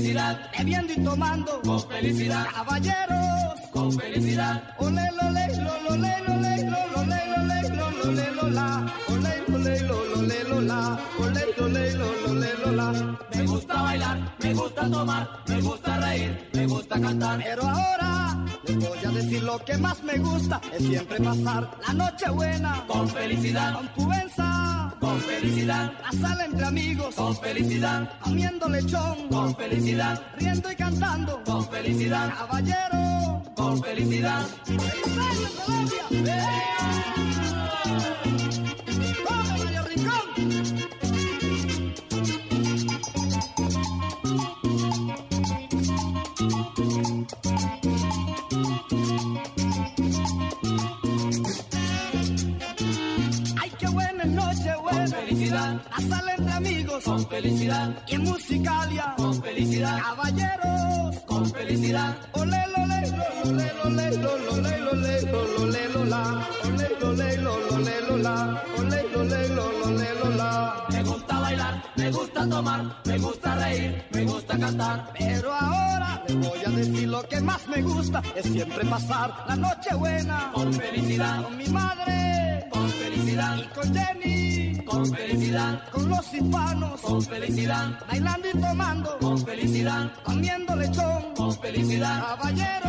Felicidad. Bebiendo y tomando. Con felicidad. Caballeros. Con felicidad. Ole, lole, lole, lole, lole, lole, lole, lola. Ole, lole, lole, lola. Ole, lole, lole, lola. Me gusta bailar, me gusta tomar, me gusta reír, me gusta cantar. Pero ahora les voy a decir lo que más me gusta es siempre pasar la noche buena Con felicidad. con cubenza, Con felicidad. pasarla entre amigos, Con felicidad. comiendo lechón, Con felicidad. riendo y cantando, Con felicidad. caballero, Con con felicidad. Felicidad. Pasarla entre amigos. Con felicidad. Y en musicalia. Con felicidad. Caballeros. Con felicidad. Olé, lolé, lolé, lolé, lolé, lolé, lolé, lola. Olé, lolé, lolé, lola. Olé, lolé, me gusta tomar, me gusta reír, me gusta cantar. Pero ahora voy a decir lo que más me gusta. Es siempre pasar la noche buena. Con felicidad. Con mi madre. Con felicidad. Y con Jenny. Con felicidad. Con los hispanos. Con felicidad. Bailando y tomando. Con felicidad. Comiendo lechón. Con felicidad. Caballero.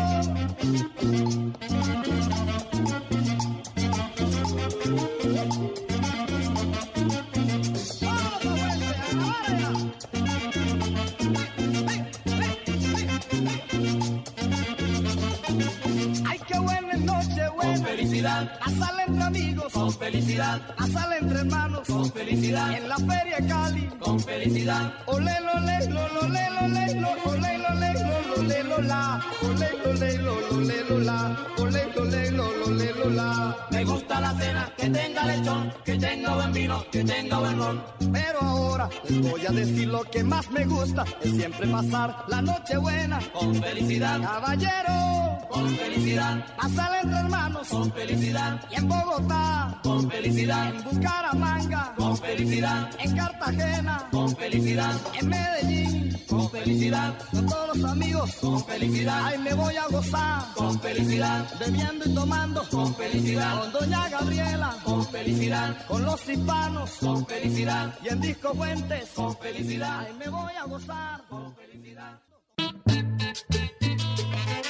Buena. felicidad. Con felicidad. Pasarla entre hermanos. Con felicidad. En la feria Cali. Con felicidad. Olé, lolé, lolé, lolé, lolé, lolé, lolé, lola. Olé, lolé, lolé, lola. Olé, lolé, lolé, lola. Me gusta la cena, que tenga lechón, que tenga buen vino, que tenga buen ron. Pero ahora les voy a decir lo que más me gusta. Es siempre pasar la noche buena. Con felicidad. Caballero. Con felicidad. Pasarla entre hermanos. Con felicidad. Y en Bogotá. Con felicidad. En Bucaramanga. Con felicidad. En Cartagena. Con felicidad. En Medellín. Con felicidad. Con todos los amigos. Con felicidad. Ay, me voy a gozar. Con felicidad. Bebiendo y tomando. Con felicidad. Con doña Gabriela. Con felicidad. Con los hispanos. Con felicidad. Y en Disco Fuentes. Con felicidad. Ay, me voy a gozar. Con felicidad.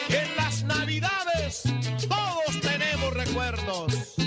En las navidades todos tenemos recuerdos.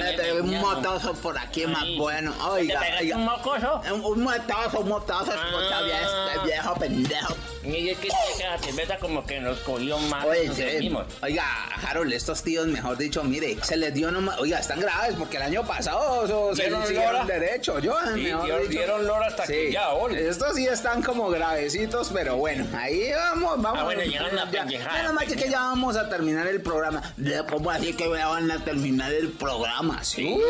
Me- pegué un me- motozo por aquí más bueno. ¿Te Oiga, un mocoso? Un, un motozo, un bien, este viejo pendejo. Y es que esa cerveza como que nos cogió más. Oye, nos dormimos. oiga, Harold, estos tíos, mejor dicho, mire, se les dio nomás, oiga, están graves porque el año pasado se ¿Dieron les lora? derecho, yo, Sí, mejor dieron- dieron lora hasta que ya, ole. Estos sí están como gravecitos, pero bueno, ahí vamos, vamos. Ah, bueno, llegaron a ya, pendejada, menos mal que ya vamos a terminar el programa. ¿Cómo así que van a terminar el programa? Sí. Uh,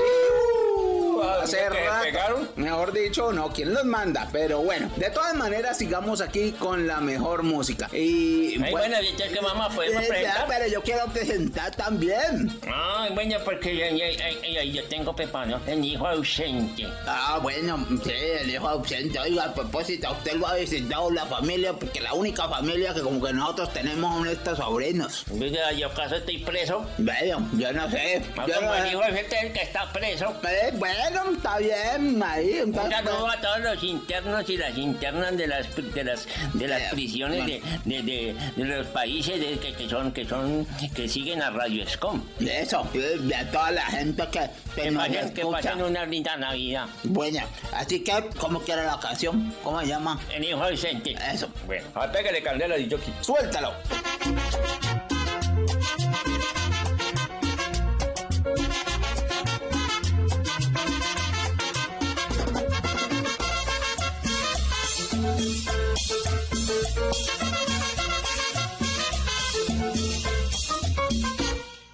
Hace ¿qué, rato. pegaron? Mejor dicho, no, ¿quién los manda? Pero bueno, de todas maneras, sigamos aquí con la mejor música. Y Ay, bueno, ya que mamá, ¿podemos Eh, ya, pero yo quiero presentar también. Ay, bueno, porque ya- ya- ya- yo tengo Pepano, el hijo ausente. Ah, bueno, sí, el hijo ausente. Oiga, a propósito, usted lo ha visitado la familia, porque la única familia que como que nosotros tenemos son estos sobrinos. Mira, yo acaso estoy preso. Bueno, yo no sé. Ah, yo como no el hijo ausente es el que está preso. Eh, bueno, está bien, ahí. Un saludo a todos los internos y las internas de las de las de las Eh, prisiones de, de, de- de los países de- que, que son que son que siguen a Radio Escom. Eso, de toda la gente que, que Que nos pasen, que escucha. pasen una linda Navidad. Bueno, así que, ¿cómo quiere la canción? ¿Cómo se llama? El hijo ausente. Eso. Bueno. Ah, pégale candela a Jockey. Suéltalo.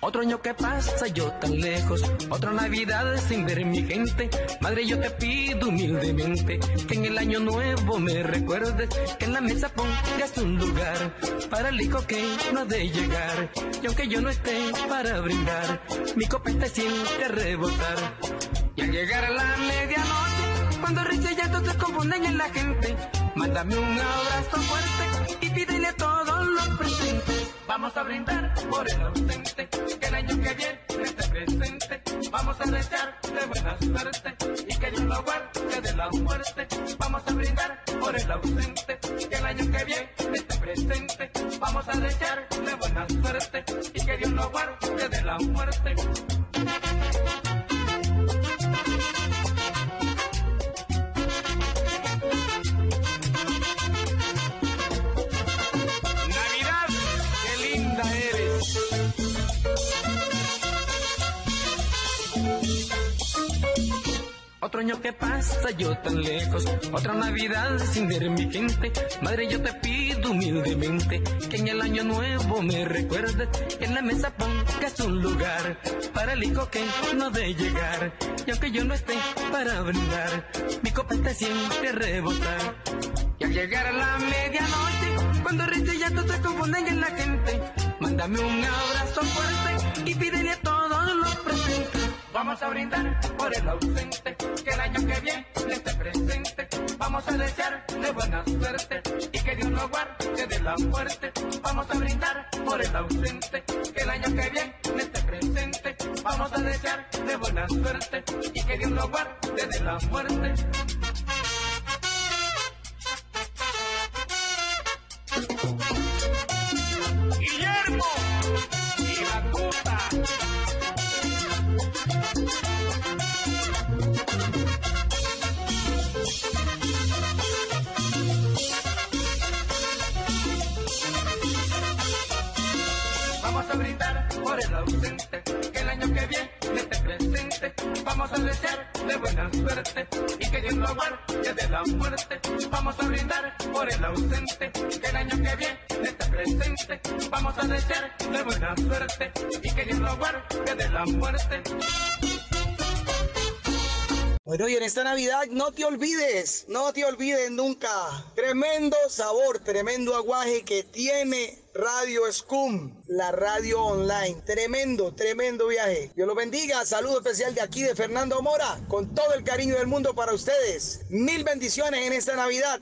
Otro año que pasa yo tan lejos, otra Navidad sin ver mi gente. Madre, yo te pido humildemente que en el año nuevo me recuerdes, que en la mesa pongas un lugar para el hijo que no ha de llegar. Y aunque yo no esté para brindar, mi copete siente rebotar. Y al llegar a la medianoche, cuando risa y llanto se confunden en la gente, mándame un abrazo fuerte y pídele todos los presentes. Vamos a brindar por el ausente, que el año que viene esté presente. Vamos a desear de buena suerte y que Dios lo guarde de la muerte. Vamos a brindar por el ausente, que el año que viene esté presente. Vamos a desear de buena suerte y que Dios lo guarde de la muerte. Otro año que pasa yo tan lejos, otra Navidad sin ver mi gente. Madre, yo te pido humildemente que en el año nuevo me recuerdes, en la mesa pongas un lugar para el hijo que no de llegar. Y aunque yo no esté para brindar, mi copete siempre rebotar. Y al llegar a la medianoche, cuando risa y llanto se confunden en la gente, mándame un abrazo fuerte y pídele a todos los presentes. Vamos a brindar por el ausente, que el año que viene esté presente. Vamos a desear de buena suerte y que Dios lo guarde de la muerte. Vamos a brindar por el ausente, que el año que viene esté presente. Vamos a desear de buena suerte y que Dios lo guarde de la muerte. Que el año que viene esté presente. Vamos a desear de buena suerte y que Dios lo guarde de la muerte. Vamos a brindar por el ausente, que el año que viene esté presente. Vamos a desear de buena suerte y que Dios lo guarde de la muerte. Bueno, y en esta Navidad no te olvides, no te olvides nunca. Tremendo sabor, tremendo aguaje que tiene Radio Scum, la radio online. Tremendo, tremendo viaje. Dios los bendiga. Saludo especial de aquí de Fernando Mora, con todo el cariño del mundo para ustedes. Mil bendiciones en esta Navidad.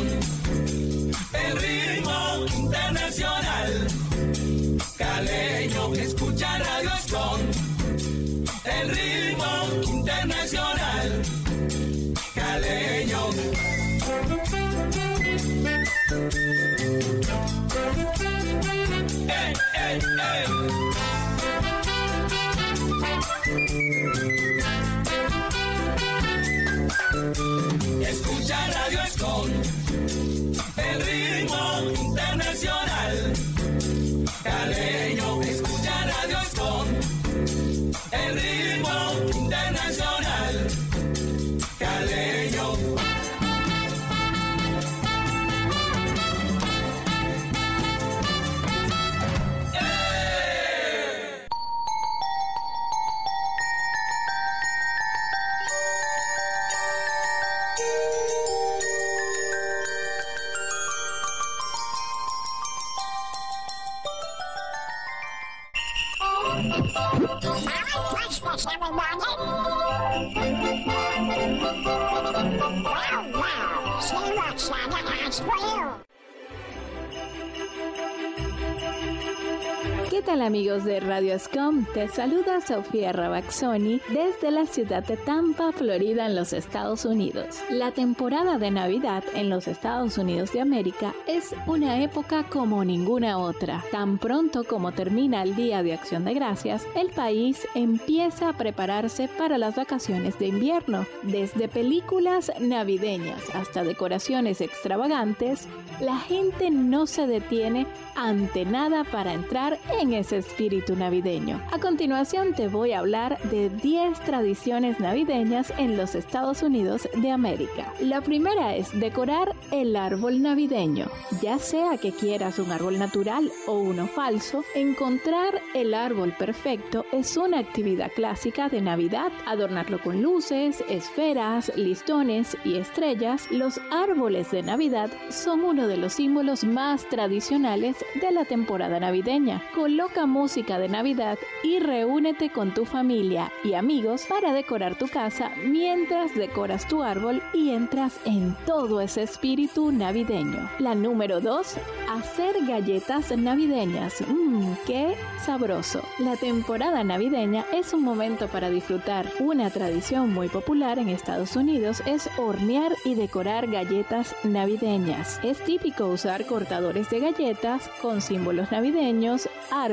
el ritmo internacional. Caleño escucha Radio Son, el ritmo internacional. Caleño. Hey. Escucha Radio Escon el ritmo internacional. Caleño, escucha Radio Scott. El ritmo ¿Qué tal amigos de Radio Scom? Te saluda Sofía Rabaxoni desde la ciudad de Tampa, Florida, en los Estados Unidos. La temporada de Navidad en los Estados Unidos de América es una época como ninguna otra. Tan pronto como termina el Día de Acción de Gracias, el país empieza a prepararse para las vacaciones de invierno. Desde películas navideñas hasta decoraciones extravagantes, la gente no se detiene ante nada para entrar en ese espíritu navideño. A continuación te voy a hablar de 10 tradiciones navideñas en los Estados Unidos de América. La primera es decorar el árbol navideño. Ya sea que quieras un árbol natural o uno falso, encontrar el árbol perfecto es una actividad clásica de Navidad. Adornarlo con luces, esferas, listones y estrellas, los árboles de Navidad son uno de los símbolos más tradicionales de la temporada navideña. Coloca música de Navidad y reúnete con tu familia y amigos para decorar tu casa mientras decoras tu árbol y entras en todo ese espíritu navideño. La número 2, hacer galletas navideñas. Mmm, qué sabroso. La temporada navideña es un momento para disfrutar. Una tradición muy popular en Estados Unidos es hornear y decorar galletas navideñas. Es típico usar cortadores de galletas con símbolos navideños, árboles,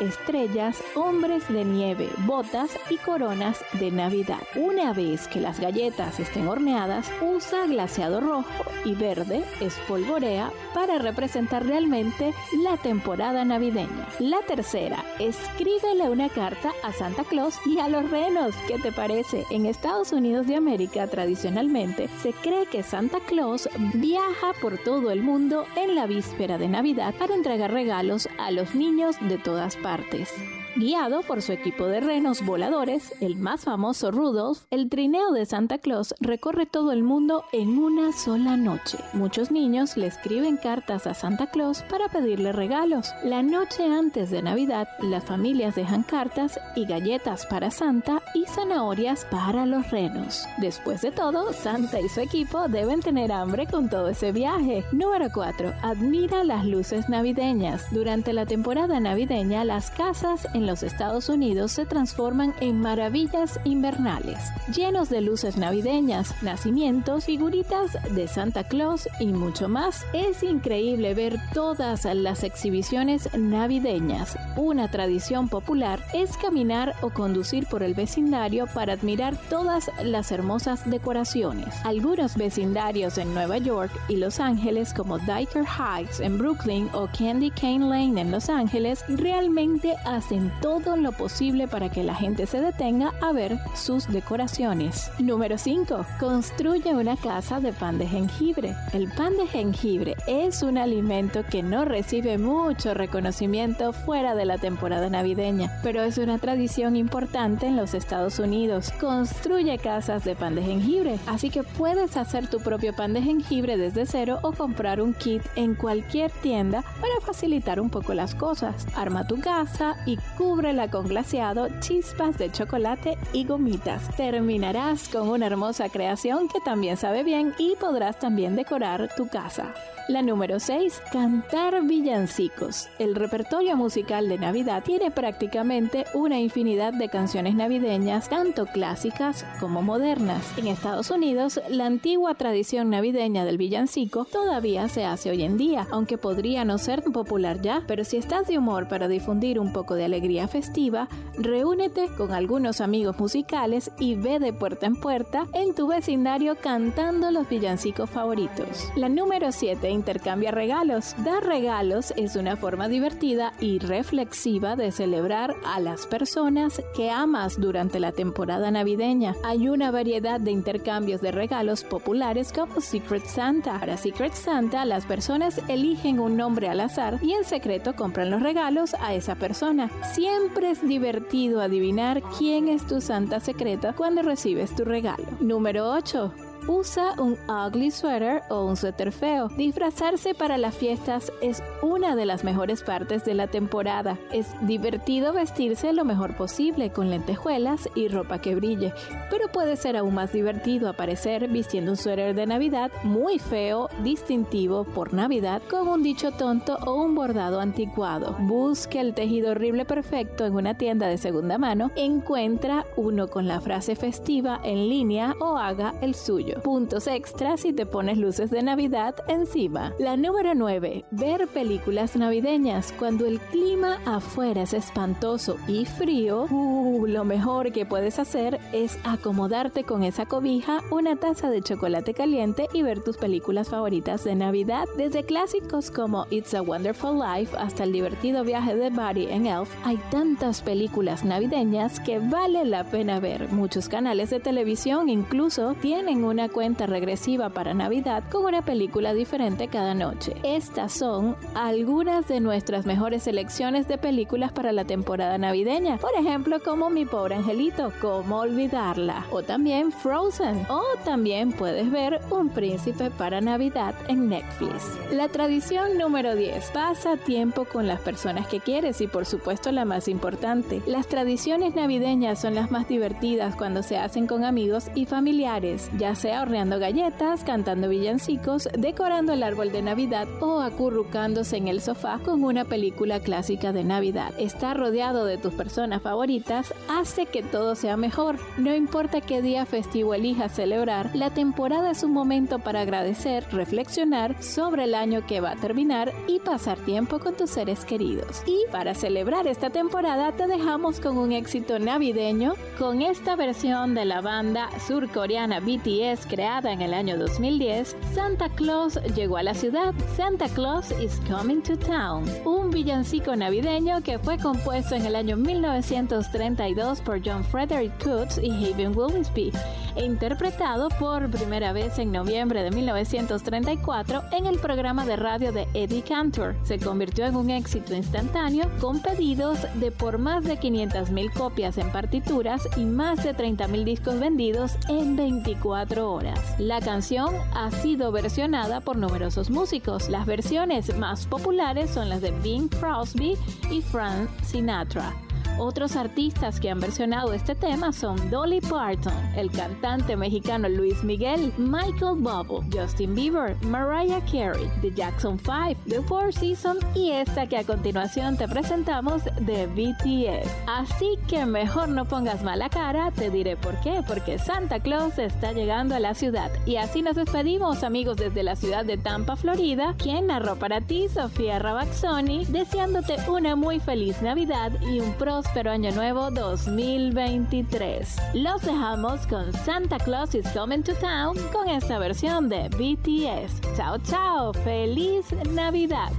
estrellas, hombres de nieve, botas y coronas de Navidad. Una vez que las galletas estén horneadas, usa glaseado rojo y verde, espolvorea para representar realmente la temporada navideña. La tercera, escríbele una carta a Santa Claus y a los renos. ¿Qué te parece? En Estados Unidos de América tradicionalmente se cree que Santa Claus viaja por todo el mundo en la víspera de Navidad para entregar regalos a los niños de todas partes. Guiado por su equipo de renos voladores, el más famoso Rudolph, el trineo de Santa Claus recorre todo el mundo en una sola noche. Muchos niños le escriben cartas a Santa Claus para pedirle regalos. La noche antes de Navidad, las familias dejan cartas y galletas para Santa y zanahorias para los renos. Después de todo, Santa y su equipo deben tener hambre con todo ese viaje. Número 4. Admira las luces navideñas. Durante la temporada navideña, las casas en los Estados Unidos se transforman en maravillas invernales, llenos de luces navideñas, nacimientos, figuritas de Santa Claus y mucho más. Es increíble ver todas las exhibiciones navideñas. Una tradición popular es caminar o conducir por el vecindario para admirar todas las hermosas decoraciones. Algunos vecindarios en Nueva York y Los Ángeles como Diker Heights en Brooklyn o Candy Cane Lane en Los Ángeles realmente hacen todo lo posible para que la gente se detenga a ver sus decoraciones. Número 5. Construye una casa de pan de jengibre. El pan de jengibre es un alimento que no recibe mucho reconocimiento fuera de la temporada navideña, pero es una tradición importante en los Estados Unidos. Construye casas de pan de jengibre, así que puedes hacer tu propio pan de jengibre desde cero o comprar un kit en cualquier tienda para facilitar un poco las cosas. Arma tu casa y cúbrela con glaseado, chispas de chocolate y gomitas. Terminarás con una hermosa creación que también sabe bien y podrás también decorar tu casa. La número 6. Cantar villancicos. El repertorio musical de Navidad tiene prácticamente una infinidad de canciones navideñas, tanto clásicas como modernas. En Estados Unidos, la antigua tradición navideña del villancico todavía se hace hoy en día, aunque podría no ser popular ya, pero si estás de humor para difundir un poco de alegría festiva, reúnete con algunos amigos musicales y ve de puerta en puerta en tu vecindario cantando los villancicos favoritos. La número 7 intercambia regalos. Dar regalos es una forma divertida y reflexiva de celebrar a las personas que amas durante la temporada navideña. Hay una variedad de intercambios de regalos populares como Secret Santa. Para Secret Santa, las personas eligen un nombre al azar y en secreto compran los regalos a esa persona. Siempre es divertido adivinar quién es tu santa secreta cuando recibes tu regalo. Número 8 usa un ugly sweater o un suéter feo. Disfrazarse para las fiestas es una de las mejores partes de la temporada. Es divertido vestirse lo mejor posible con lentejuelas y ropa que brille, pero puede ser aún más divertido aparecer vistiendo un suéter de Navidad muy feo, distintivo por Navidad, con un dicho tonto o un bordado anticuado. Busque el tejido horrible perfecto en una tienda de segunda mano, encuentra uno con la frase festiva en línea o haga el suyo. Puntos extras si te pones luces de Navidad encima. La número 9. Ver películas navideñas. Cuando el clima afuera es espantoso y frío, uh, lo mejor que puedes hacer es acomodarte con esa cobija, una taza de chocolate caliente y ver tus películas favoritas de Navidad. Desde clásicos como It's a Wonderful Life hasta el divertido viaje de Buddy en Elf, hay tantas películas navideñas que vale la pena ver. Muchos canales de televisión incluso tienen una cuenta regresiva para Navidad con una película diferente cada noche. Estas son algunas de nuestras mejores selecciones de películas para la temporada navideña. Por ejemplo, como Mi pobre angelito, cómo olvidarla. O también Frozen. O también puedes ver Un príncipe para Navidad en Netflix. La tradición número 10. Pasa tiempo con las personas que quieres y por supuesto la más importante. Las tradiciones navideñas son las más divertidas cuando se hacen con amigos y familiares, ya sea horneando galletas, cantando villancicos, decorando el árbol de Navidad o acurrucándose en el sofá con una película clásica de Navidad. Estar rodeado de tus personas favoritas hace que todo sea mejor. No importa qué día festivo elijas celebrar, la temporada es un momento para agradecer, reflexionar sobre el año que va a terminar y pasar tiempo con tus seres queridos. Y para celebrar esta temporada te dejamos con un éxito navideño con esta versión de la banda surcoreana BTS creada en el año 2010, Santa Claus llegó a la ciudad. Santa Claus is coming to town. Un villancico navideño que fue compuesto en el año 1932 por John Frederick Coots y Haven Williamsby e interpretado por primera vez en noviembre de 1934 en el programa de radio de Eddie Cantor. Se convirtió en un éxito instantáneo con pedidos de por más de 500.000 copias en partituras y más de 30.000 discos vendidos en 24 horas. La canción ha sido versionada por numerosos músicos. Las versiones más populares son las de Bing Crosby y Frank Sinatra. Otros artistas que han versionado este tema son Dolly Parton, el cantante mexicano Luis Miguel, Michael Bublé, Justin Bieber, Mariah Carey, The Jackson 5, The Four Seasons y esta que a continuación te presentamos de BTS. Así que mejor no pongas mala cara, te diré por qué, porque Santa Claus está llegando a la ciudad. Y así nos despedimos amigos desde la ciudad de Tampa, Florida, quien narró para ti Sofía Rabaxoni, deseándote una muy feliz Navidad y un próspero año nuevo 2023. Los dejamos con Santa Claus is Coming to Town con esta versión de BTS. Chao, chao, feliz Navidad.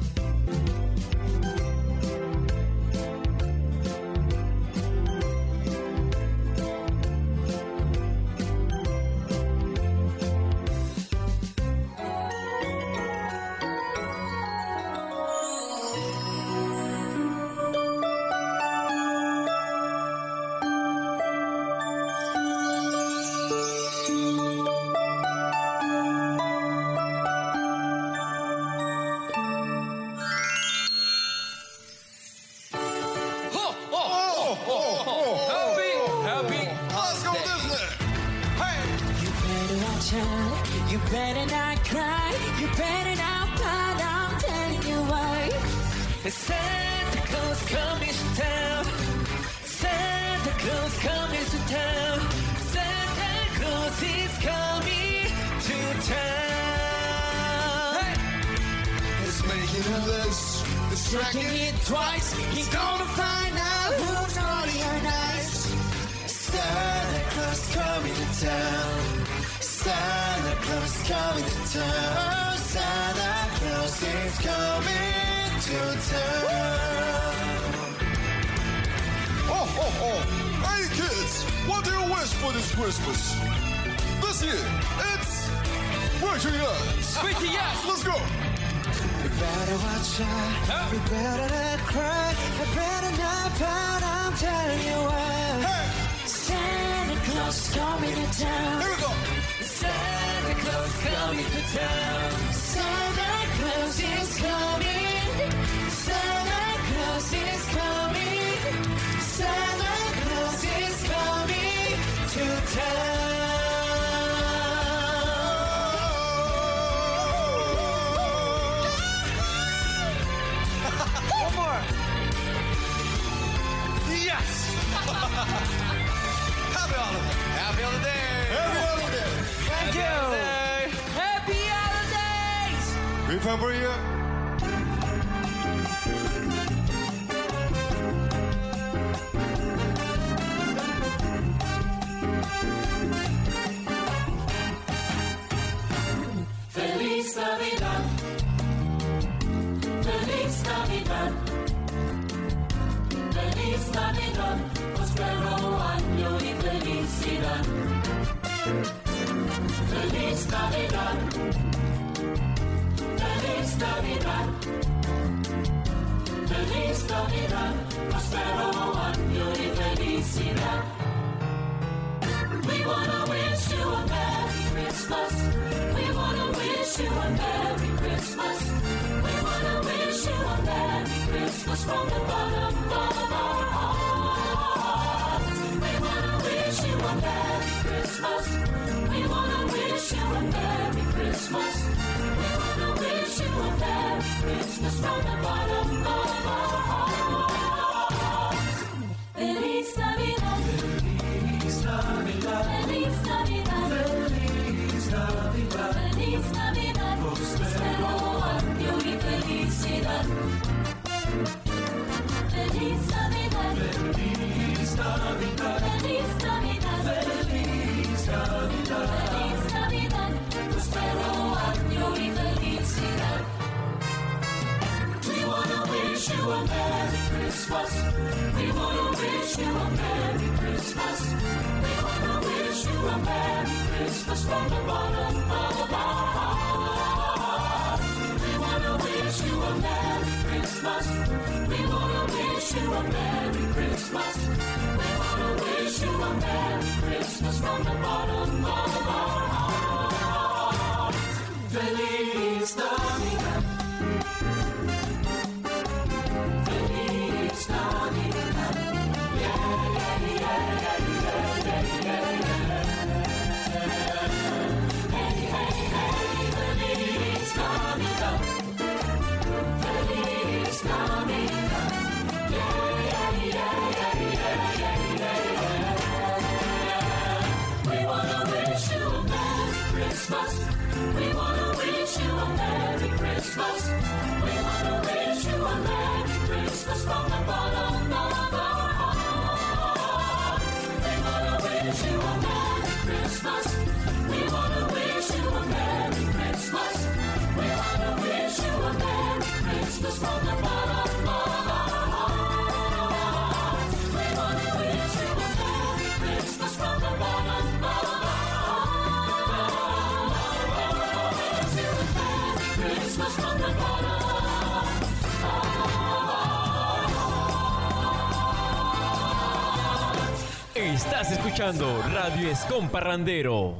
escuchando Radio Escomparrandero.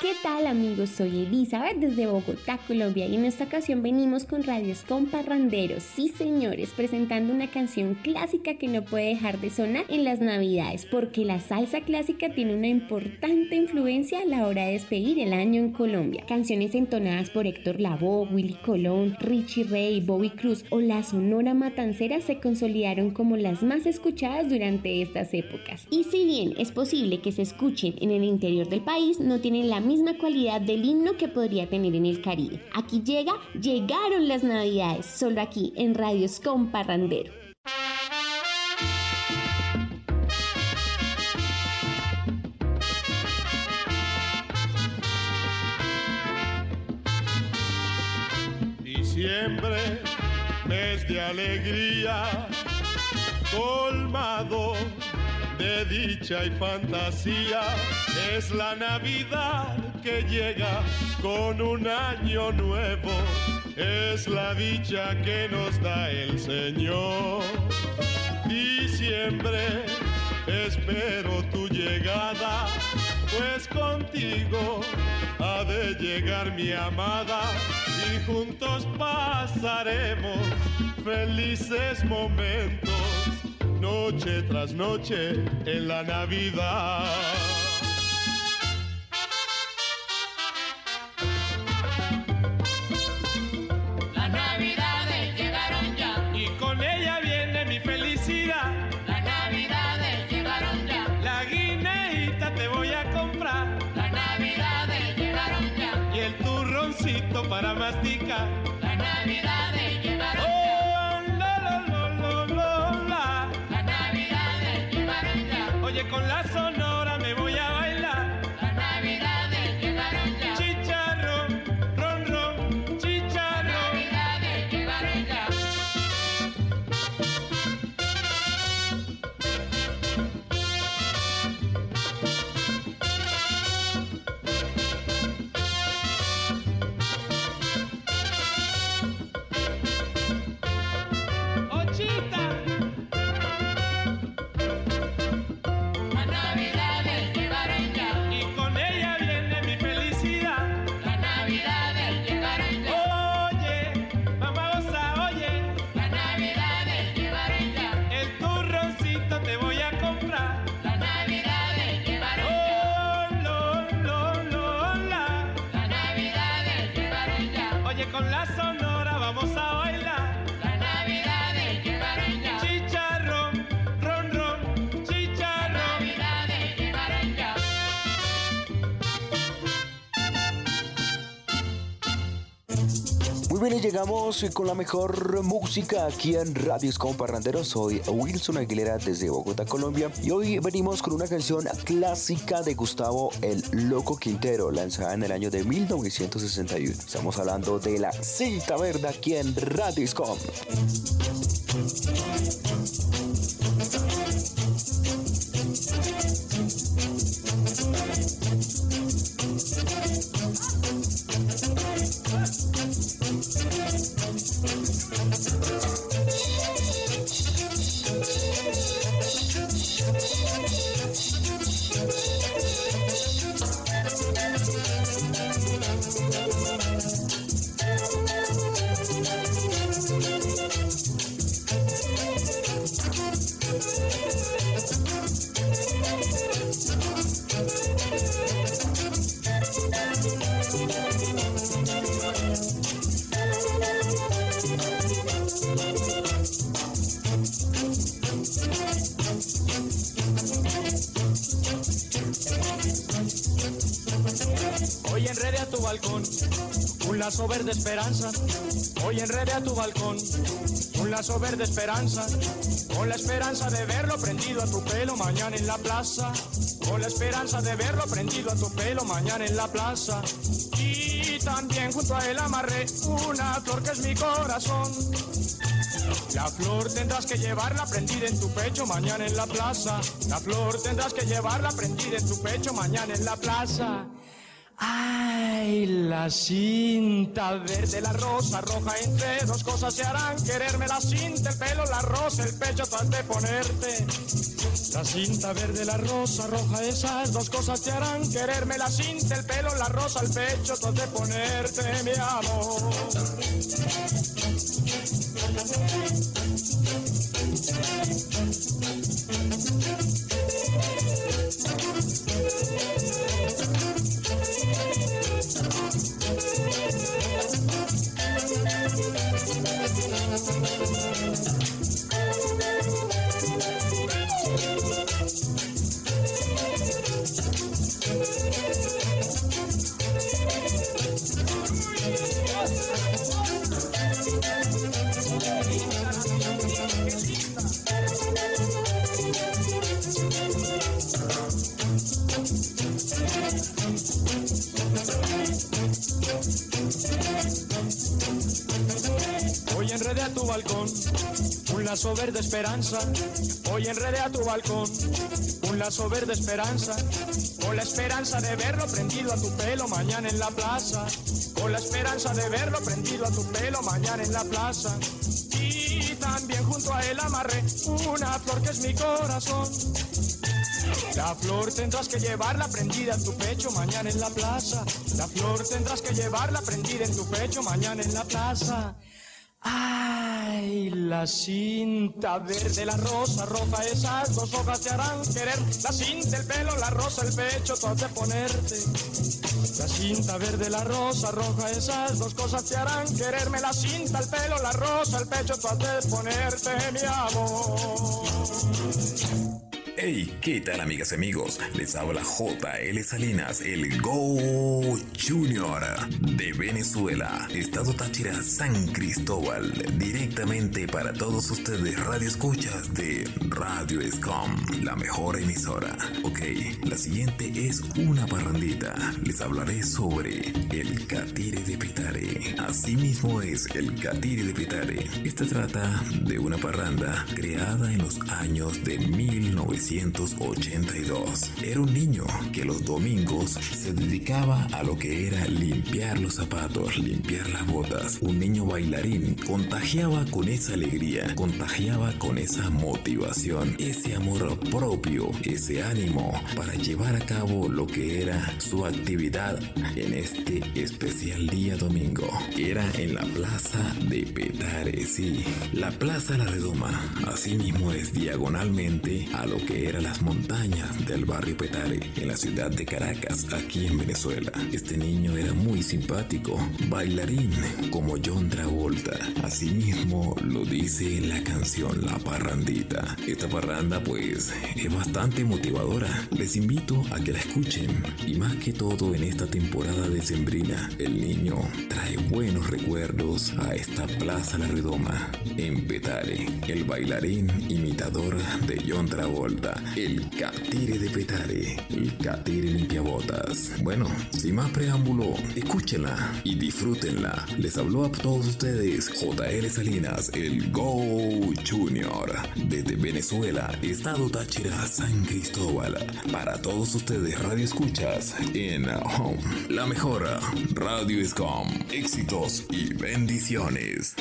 ¿Qué tal amigos? Soy Elizabeth desde Bogotá, Colombia y en esta ocasión venimos con Radio Escomparrandero. Sí señores, presentando una canción clásica que no puede dejar de sonar en las navidades porque la salsa clásica tiene una importancia influencia a la hora de despedir el año en Colombia. Canciones entonadas por Héctor Lavoe, Willy Colón, Richie Ray, Bobby Cruz o la Sonora Matancera se consolidaron como las más escuchadas durante estas épocas. Y si bien es posible que se escuchen en el interior del país, no tienen la misma calidad del himno que podría tener en el Caribe. Aquí llega, llegaron las navidades, solo aquí en Radios Comparrandero. diciembre, mes de alegría, colmado de dicha y fantasía. Es la Navidad que llega con un año nuevo, es la dicha que nos da el Señor. Diciembre, espero tu llegada pues contigo ha de llegar mi amada y juntos pasaremos felices momentos, noche tras noche en la Navidad. Las navidades llegaron Oh, la, la, la, la, la, la. Las llegaron ya. Oye, con la Llegamos con la mejor música aquí en Radio Scom Parrandero. Soy Wilson Aguilera desde Bogotá, Colombia. Y hoy venimos con una canción clásica de Gustavo El Loco Quintero, lanzada en el año de 1961. Estamos hablando de la cinta verde aquí en Radio Scom. Verde esperanza. Hoy enrede a tu balcón un lazo verde esperanza. Con la esperanza de verlo prendido a tu pelo mañana en la plaza. Con la esperanza de verlo prendido a tu pelo mañana en la plaza. Y también junto a él amarré una flor que es mi corazón. La flor tendrás que llevarla prendida en tu pecho mañana en la plaza. La flor tendrás que llevarla prendida en tu pecho mañana en la plaza. La cinta verde, la rosa roja, entre dos cosas se harán quererme. La cinta, el pelo, la rosa, el pecho, tú has de ponerte. La cinta verde, la rosa roja, esas dos cosas te harán quererme. La cinta, el pelo, la rosa, el pecho, tú has de ponerte, mi amor. Lazo verde esperanza. Hoy enredé a tu balcón un lazo verde esperanza. Con la esperanza de verlo prendido a tu pelo mañana en la plaza. Con la esperanza de verlo prendido a tu pelo mañana en la plaza. Y también junto a él amarré una flor que es mi corazón. La flor tendrás que llevarla prendida en tu pecho mañana en la plaza. La flor tendrás que llevarla prendida en tu pecho mañana en la plaza. Ay, la cinta verde, la rosa roja, esas dos hojas te harán querer. La cinta, el pelo, la rosa, el pecho, has de ponerte. La cinta verde, la rosa roja, esas dos cosas te harán quererme. La cinta, el pelo, la rosa, el pecho, has de ponerte, mi amor. Hey, ¿qué tal amigas y amigos? Les habla JL Salinas, el Go Junior de Venezuela, Estado Táchira, San Cristóbal, directamente para todos ustedes radio escuchas de Radio Escom, la mejor emisora. Ok, la siguiente es una parrandita. Les hablaré sobre el Catire de Petare. Así mismo es el Catire de Petare. Esta trata de una parranda creada en los años de 1900 1982. Era un niño que los domingos se dedicaba a lo que era limpiar los zapatos, limpiar las botas. Un niño bailarín contagiaba con esa alegría, contagiaba con esa motivación, ese amor propio, ese ánimo para llevar a cabo lo que era su actividad en este especial día domingo. Era en la plaza de Petare, sí, la plaza La Redoma. Asimismo es diagonalmente a lo que era las montañas del barrio Petare, en la ciudad de Caracas, aquí en Venezuela. Este niño era muy simpático, bailarín como John Travolta. Asimismo lo dice la canción La Parrandita. Esta parranda pues es bastante motivadora. Les invito a que la escuchen y más que todo en esta temporada de Sembrina, el niño trae buenos recuerdos a esta plaza La Redoma en Petare. El bailarín imitador de John Travolta el Catire de Petare, el Catire limpiabotas. Bueno, sin más preámbulo, escúchenla y disfrútenla. Les habló a todos ustedes JL Salinas, el Go Junior, desde Venezuela, Estado Táchira, San Cristóbal. Para todos ustedes, Radio Escuchas en Home, la mejor Radio Escom. Éxitos y bendiciones.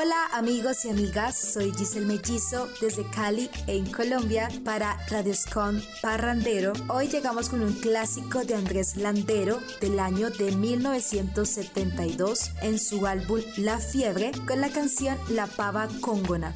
Hola amigos y amigas, soy Giselle Mellizo desde Cali en Colombia para Radioscon Parrandero. Hoy llegamos con un clásico de Andrés Landero del año de 1972 en su álbum La Fiebre con la canción La Pava Congona.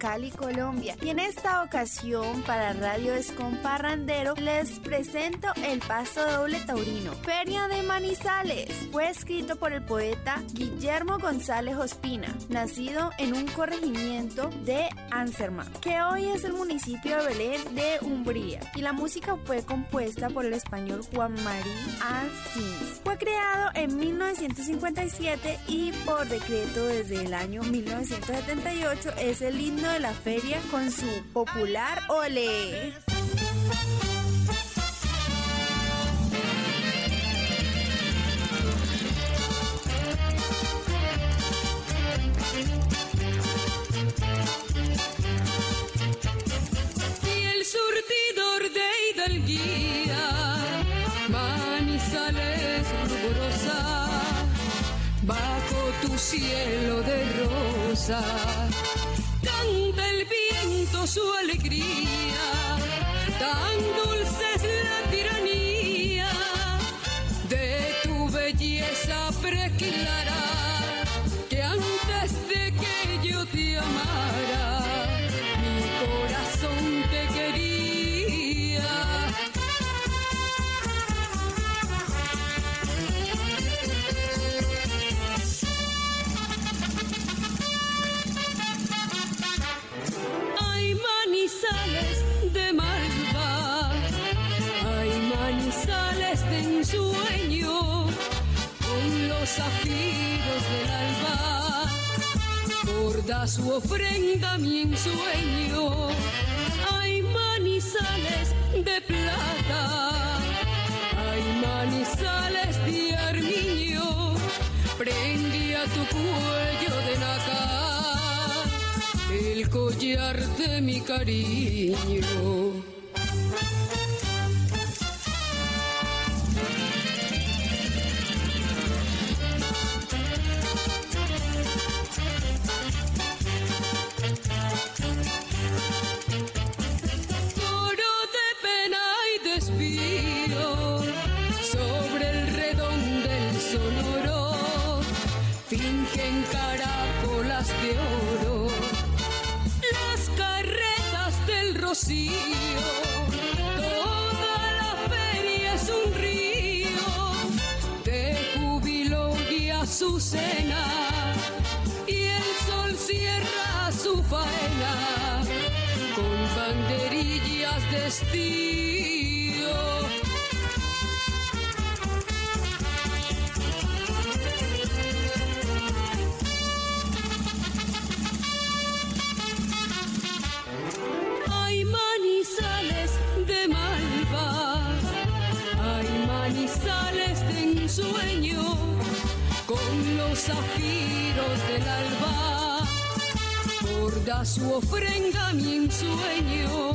Cali, Colombia. Y en esta ocasión para Radio Escom Parrandero les presento El Paso Doble Taurino, Feria de Manizales. Fue escrito por el poeta Guillermo González Ospina, nacido en un corregimiento de Anserma, que hoy es el municipio de Belén de Umbría. Y la música fue compuesta por el español Juan María Ansins. Fue creado en 1957 y por decreto desde el año 1978 es el himno de la feria con su popular ole. y el surtidor de hidalguía, manizales ruborosa, bajo tu cielo de rosa, su alegría, tan dulce es la tiranía de tu belleza preclara, sueño con los zafiros del alba. Borda su ofrenda mi ensueño, hay manizales de plata, hay manizales de armiño, prendí a tu cuello de naca el collar de mi cariño. Azucena, y el sol cierra su faena con banderillas de estío. Hay manizales de malva, hay manizales de ensueño, zafiros del alba borda su ofrenda mi ensueño.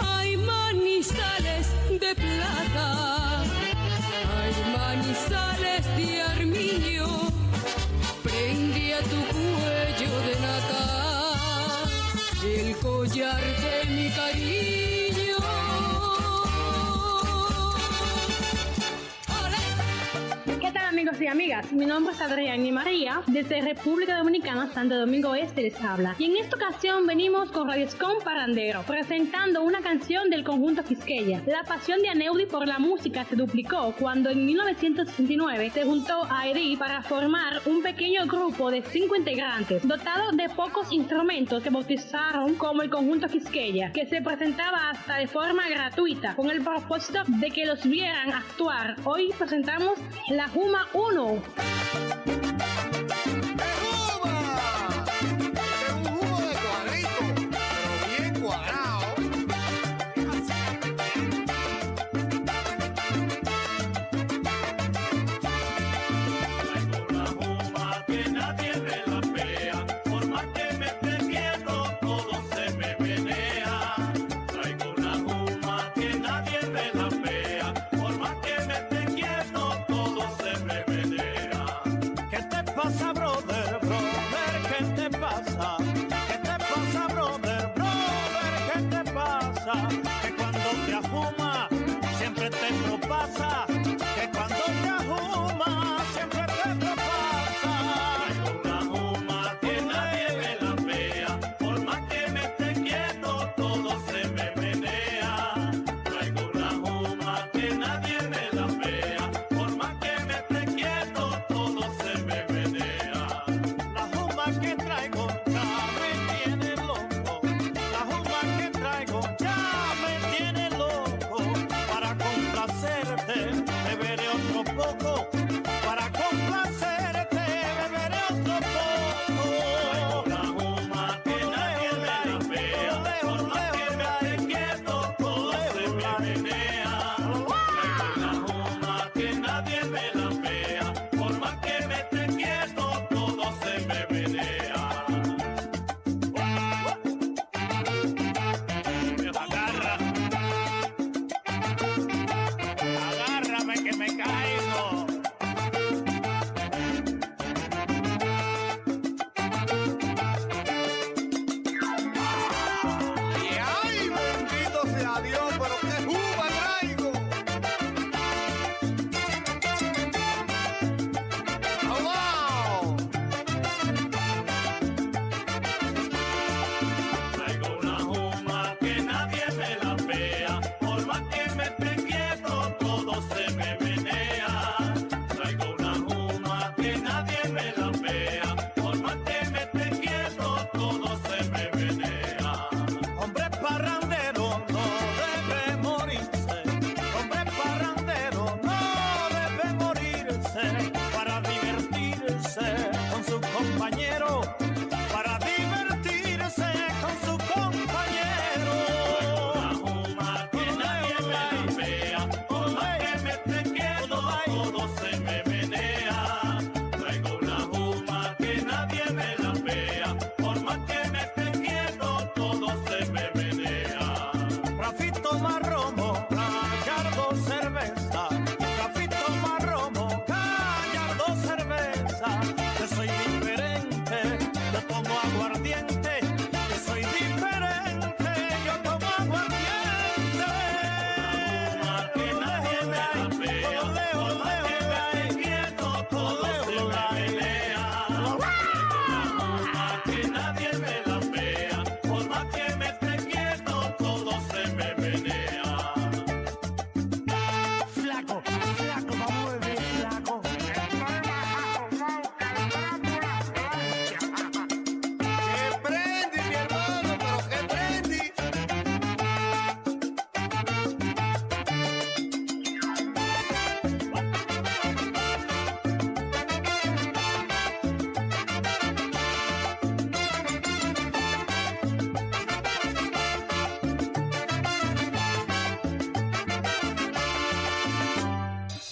Hay manizales de plata, hay manizales de armiño, prendí a tu cuello de nacar el collar de mi cariño. Amigos y amigas? Mi nombre es Adrián y María, desde República Dominicana, Santo Domingo Este les habla. Y en esta ocasión venimos con Radio Escom Parrandero, presentando una canción del conjunto Quisqueya. La pasión de Aneudi por la música se duplicó cuando en 1969 se juntó a Eddie para formar un pequeño grupo de cinco integrantes, dotado de pocos instrumentos que bautizaron como el conjunto Quisqueya, que se presentaba hasta de forma gratuita, con el propósito de que los vieran actuar. Hoy presentamos la Juma 1.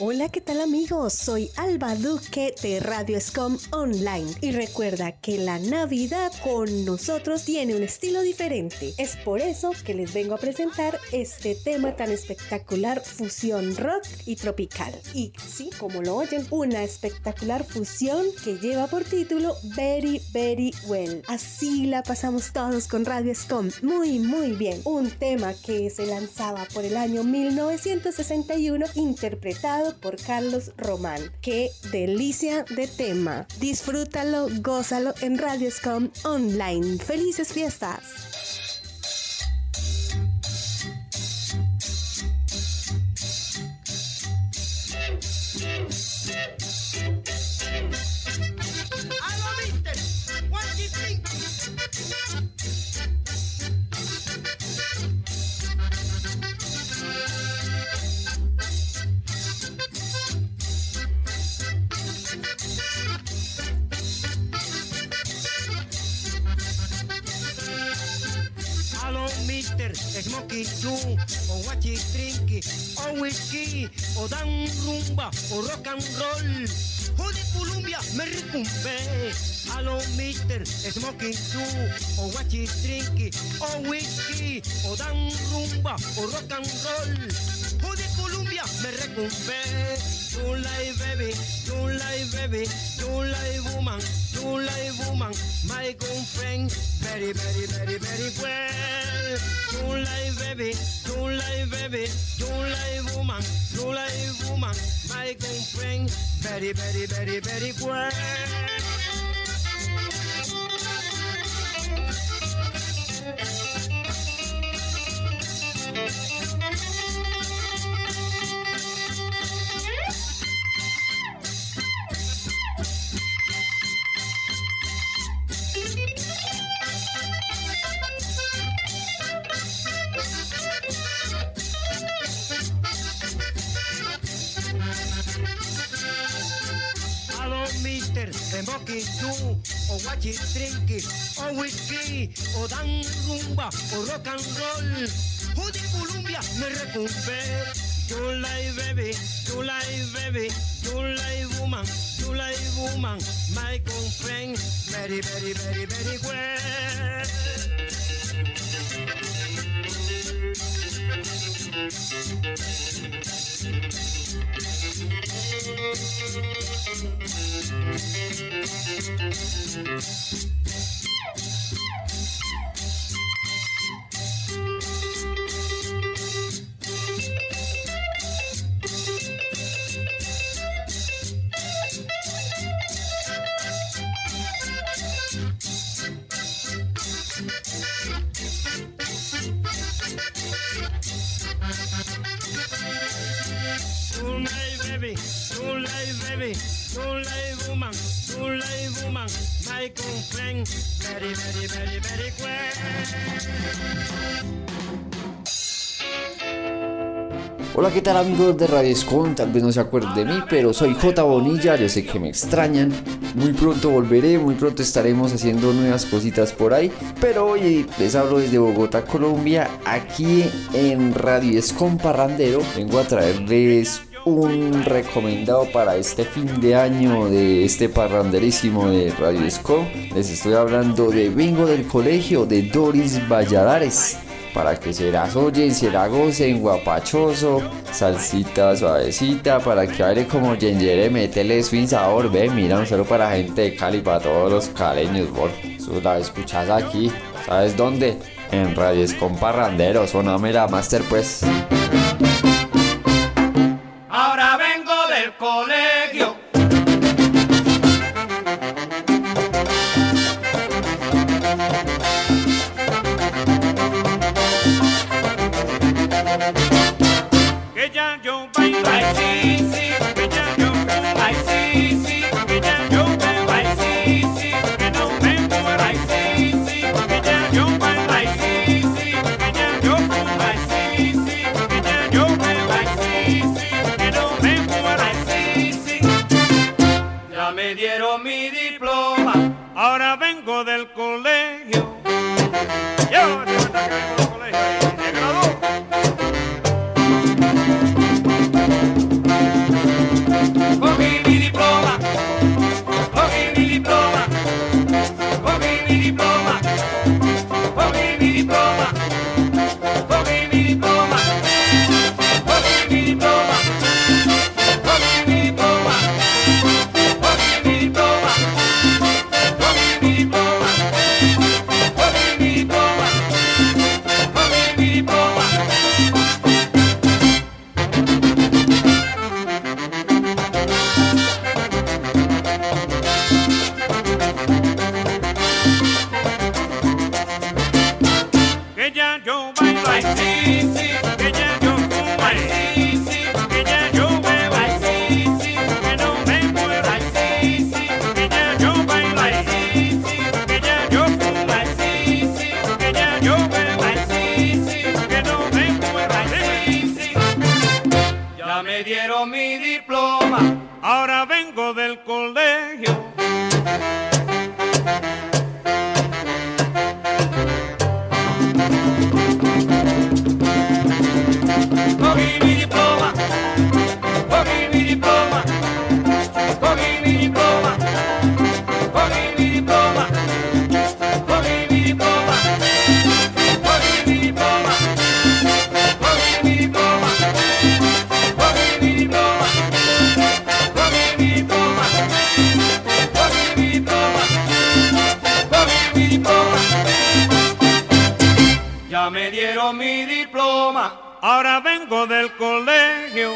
Hola, ¿qué tal amigos? Soy Alba Duque de Radio Scom Online y recuerda que la Navidad con nosotros tiene un estilo diferente. Es por eso que les vengo a presentar este tema tan espectacular, fusión rock y tropical. Y como lo oyen, una espectacular fusión que lleva por título Very Very Well. Así la pasamos todos con Radio Scom, muy muy bien. Un tema que se lanzaba por el año 1961 interpretado por Carlos Román. ¡Qué delicia de tema! Disfrútalo, gózalo en Radioscom Online. ¡Felices fiestas! Smoky too, o guachi trinky, o whisky, o dan rumba, o rock and roll. Joder, Colombia, me recumbé. Hello, mister, smoky too, o guachi trinky, o whisky, o dan rumba, o rock and roll. Joder, Colombia, me recumbé. Don't lie, baby, don't lie, baby, don't lie, woman, don't lie, woman, my girlfriend, very, very, very, very well. Don't lie, baby, don't lie, baby, don't lie, woman, don't lie, woman, my girlfriend, very, very, very, very well. Hello, mister, smoky too, o guachi trinky, o whisky, o dan rumba, o rock and roll. Joder, Colombia, me recumbé. You lie, baby, you lie, baby, you lie, woman, you lie, woman, my girlfriend, very, very, very, very well. Baby, Hola, ¿qué tal amigos de Radio Escon? Tal vez no se acuerden de mí, pero soy J. Bonilla, yo sé que me extrañan. Muy pronto volveré, muy pronto estaremos haciendo nuevas cositas por ahí. Pero hoy les hablo desde Bogotá, Colombia, aquí en Radio Escon Parrandero. Vengo a traerles un recomendado para este fin de año de este parranderísimo de Radio Escon. Les estoy hablando de Vengo del Colegio de Doris Valladares para que se las oyen, se la gocen, guapachoso, salsita suavecita, para que baile como Yengere, métele swing sabor, ve, mira, un saludo para gente de Cali, para todos los caleños, bol. Eso la escuchas aquí, ¿sabes dónde? En Radio con Parrandero, soname la master pues. Ya yo bailo, ay mi diploma, ahora vengo del colegio.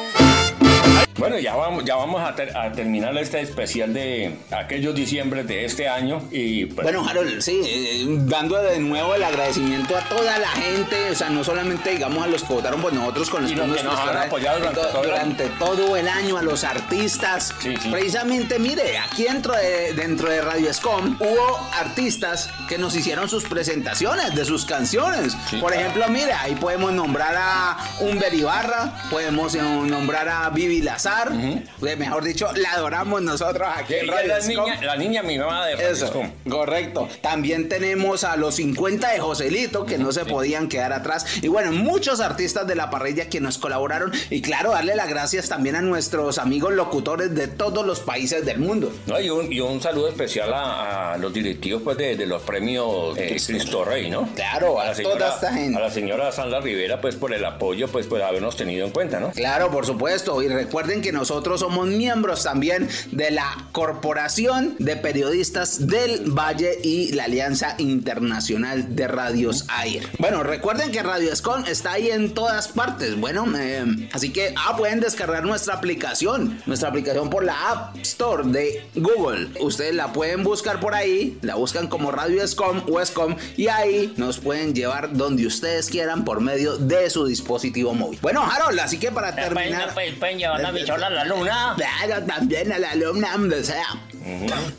Bueno, ya vamos, ya vamos a, ter- a terminar este especial de aquellos diciembres de este año y pues, Bueno, Harold, sí, eh, dando de nuevo el agradecimiento a toda la gente, o sea, no solamente digamos a los que votaron por nosotros con los que nos han apoyado durante to- todo el año. durante todo el año, a los artistas. Precisamente, mire, aquí dentro de, dentro de Radio Escom hubo artistas que nos hicieron sus presentaciones de sus canciones. por claro. ejemplo, mire, ahí podemos nombrar a Humber Ibarra, podemos eh, nombrar a Vivi Lazar, eh, mejor dicho, la adoramos nosotros aquí en Radio la niña, la niña mimada de Eso, Francisco. correcto. También tenemos a los 50 de Joselito que no se podían quedar atrás. Y bueno, muchos artistas de la parrilla que nos colaboraron. Y claro, darle las gracias también a nuestros amigos locutores de todos los países del mundo. No, y, un, y un saludo especial a, a los directivos pues, de, de los premios eh, Cristo Rey, ¿no? Claro, a la señora, toda esta gente. A la señora Sandra Rivera, pues por el apoyo, pues por habernos tenido en cuenta, ¿no? Claro, por supuesto. Y recuerden que nosotros somos miembros también de la Corporación de Periodistas del Valle y la Alianza Internacional de Radios AIR. Bueno, recuerden que Radio Escon está ahí en todas partes. Bueno, eh, así que ah, pueden descargar nuestra aplicación, nuestra aplicación por la App Store de Google. Ustedes la pueden buscar por ahí, la buscan como Radio Escom o Escom y ahí nos pueden llevar donde ustedes quieran por medio de su dispositivo móvil. Bueno, Harold, así que para terminar. pueden llevar la a la luna. Claro, también a la luna, donde sea.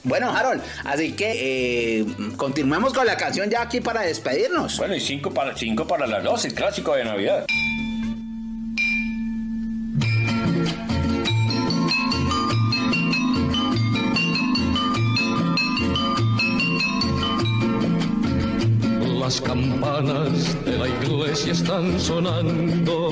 Bueno, Harold, así que eh, continuemos con la canción ya aquí para despedirnos. Bueno, y cinco para, cinco para las 12, el clásico de Navidad. Las campanas de la iglesia están sonando,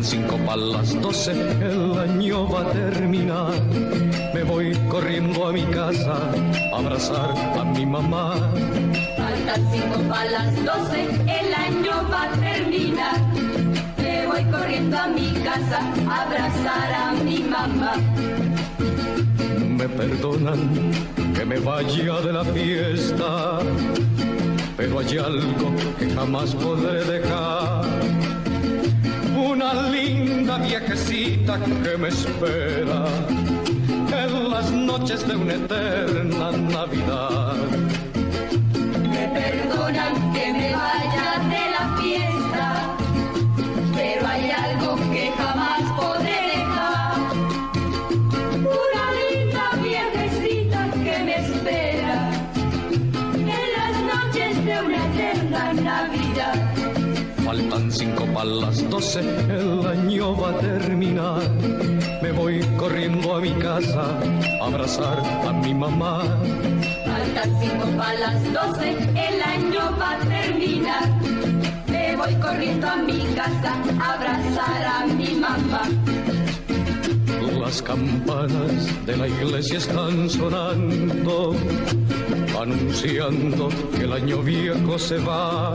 Faltan cinco para las doce, el año va a terminar. Me voy corriendo a mi casa a abrazar a mi mamá. Faltan cinco para las doce, el año va a terminar. Me voy corriendo a mi casa a abrazar a mi mamá. Me perdonan que me vaya de la fiesta, pero hay algo que jamás podré dejar. Una linda viejecita que me espera en las noches de una eterna Navidad. Me perdonan que me vaya Para las doce, el año va a terminar. Me voy corriendo a mi casa a abrazar a mi mamá. Faltan cinco para las doce, el año va a terminar. Me voy corriendo a mi casa a abrazar a mi mamá. Las campanas de la iglesia están sonando, anunciando que el año viejo se va.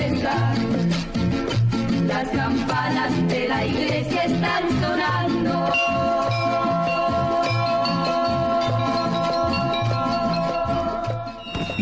Las campanas de la iglesia están sonando.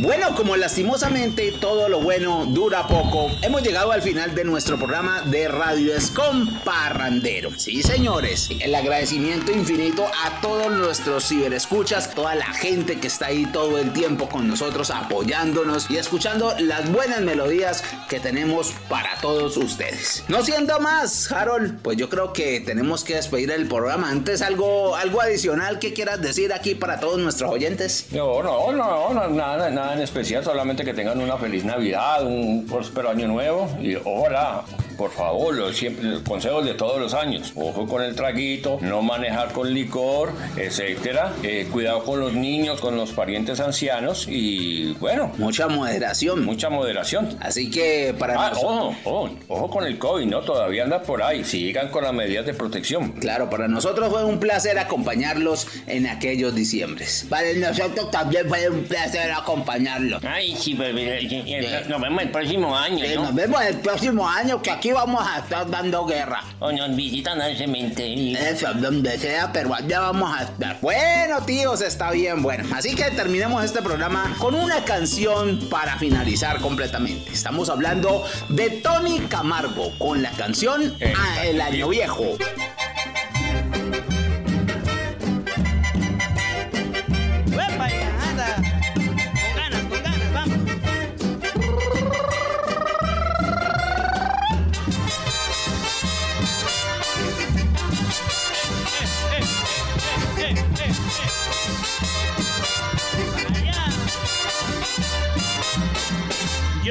Bueno, como lastimosamente todo lo bueno dura poco, hemos llegado al final de nuestro programa de Radio Escom Parrandero. Sí, señores, el agradecimiento infinito a todos nuestros ciberescuchas, toda la gente que está ahí todo el tiempo con nosotros apoyándonos y escuchando las buenas melodías que tenemos para todos ustedes. No siendo más, Harold, pues yo creo que tenemos que despedir el programa. Antes, algo, algo adicional que quieras decir aquí para todos nuestros oyentes. No, no, no, no, nada, nada en especial, solamente que tengan una feliz Navidad, un próspero año nuevo y ojalá, por favor, los, siempre, los consejos de todos los años, ojo con el traguito, no manejar con licor, etcétera, eh, cuidado con los niños, con los parientes ancianos y bueno. Mucha moderación. Mucha moderación. Así que para Ah, nos- ojo, ojo, ojo con el COVID, ¿no? Todavía anda por ahí, sigan con las medidas de protección. Claro, para nosotros fue un placer acompañarlos en aquellos diciembres. Para nosotros también fue un placer acompañarlos. Ay, sí, bebé, sí, sí, nos vemos el próximo año, Sí, ¿no? Nos vemos el próximo año que aquí vamos a estar dando guerra. O nos visitan al cementerio. Eso, donde sea, pero allá vamos a estar. Bueno, tíos, está bien, bueno. Así que terminemos este programa con una canción para finalizar completamente. Estamos hablando de Tony Camargo con la canción Ah, El Año Viejo.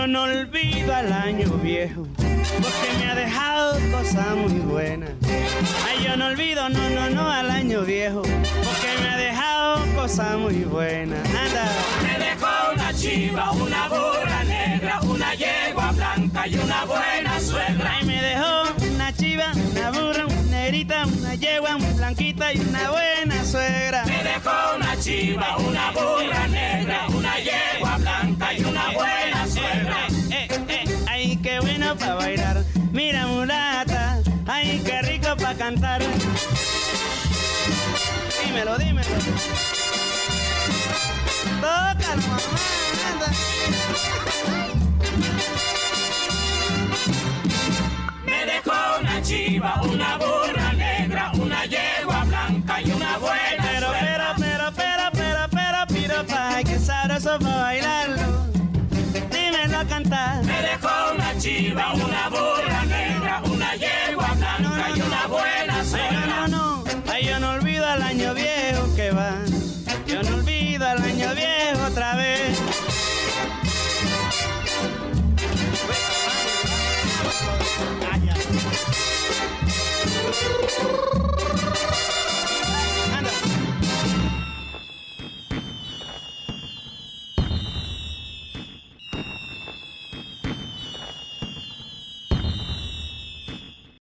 Yo no olvido al año viejo, porque me ha dejado cosas muy buenas. Ay, yo no olvido, no, no, no, al año viejo, porque me ha dejado cosas muy buenas. Anda. Me dejó una chiva, una burra negra, una yegua blanca y una buena suegra. Ay, me dejó una chiva, una burra, una yegua, una blanquita y una buena suegra. Me dejó una chiva, una burra negra, una yegua blanca y una buena suegra. Eh, eh, eh, ay, qué bueno para bailar. Mira, mulata, ay, qué rico para cantar. Dímelo, dímelo. Tócalo, mamá, anda. Me dejó una chiva, una burra una burra negra, una yegua blanca y una buena suegra. no, no, no. Ay, yo no olvido al año viejo que va. Yo no olvido al año viejo otra vez.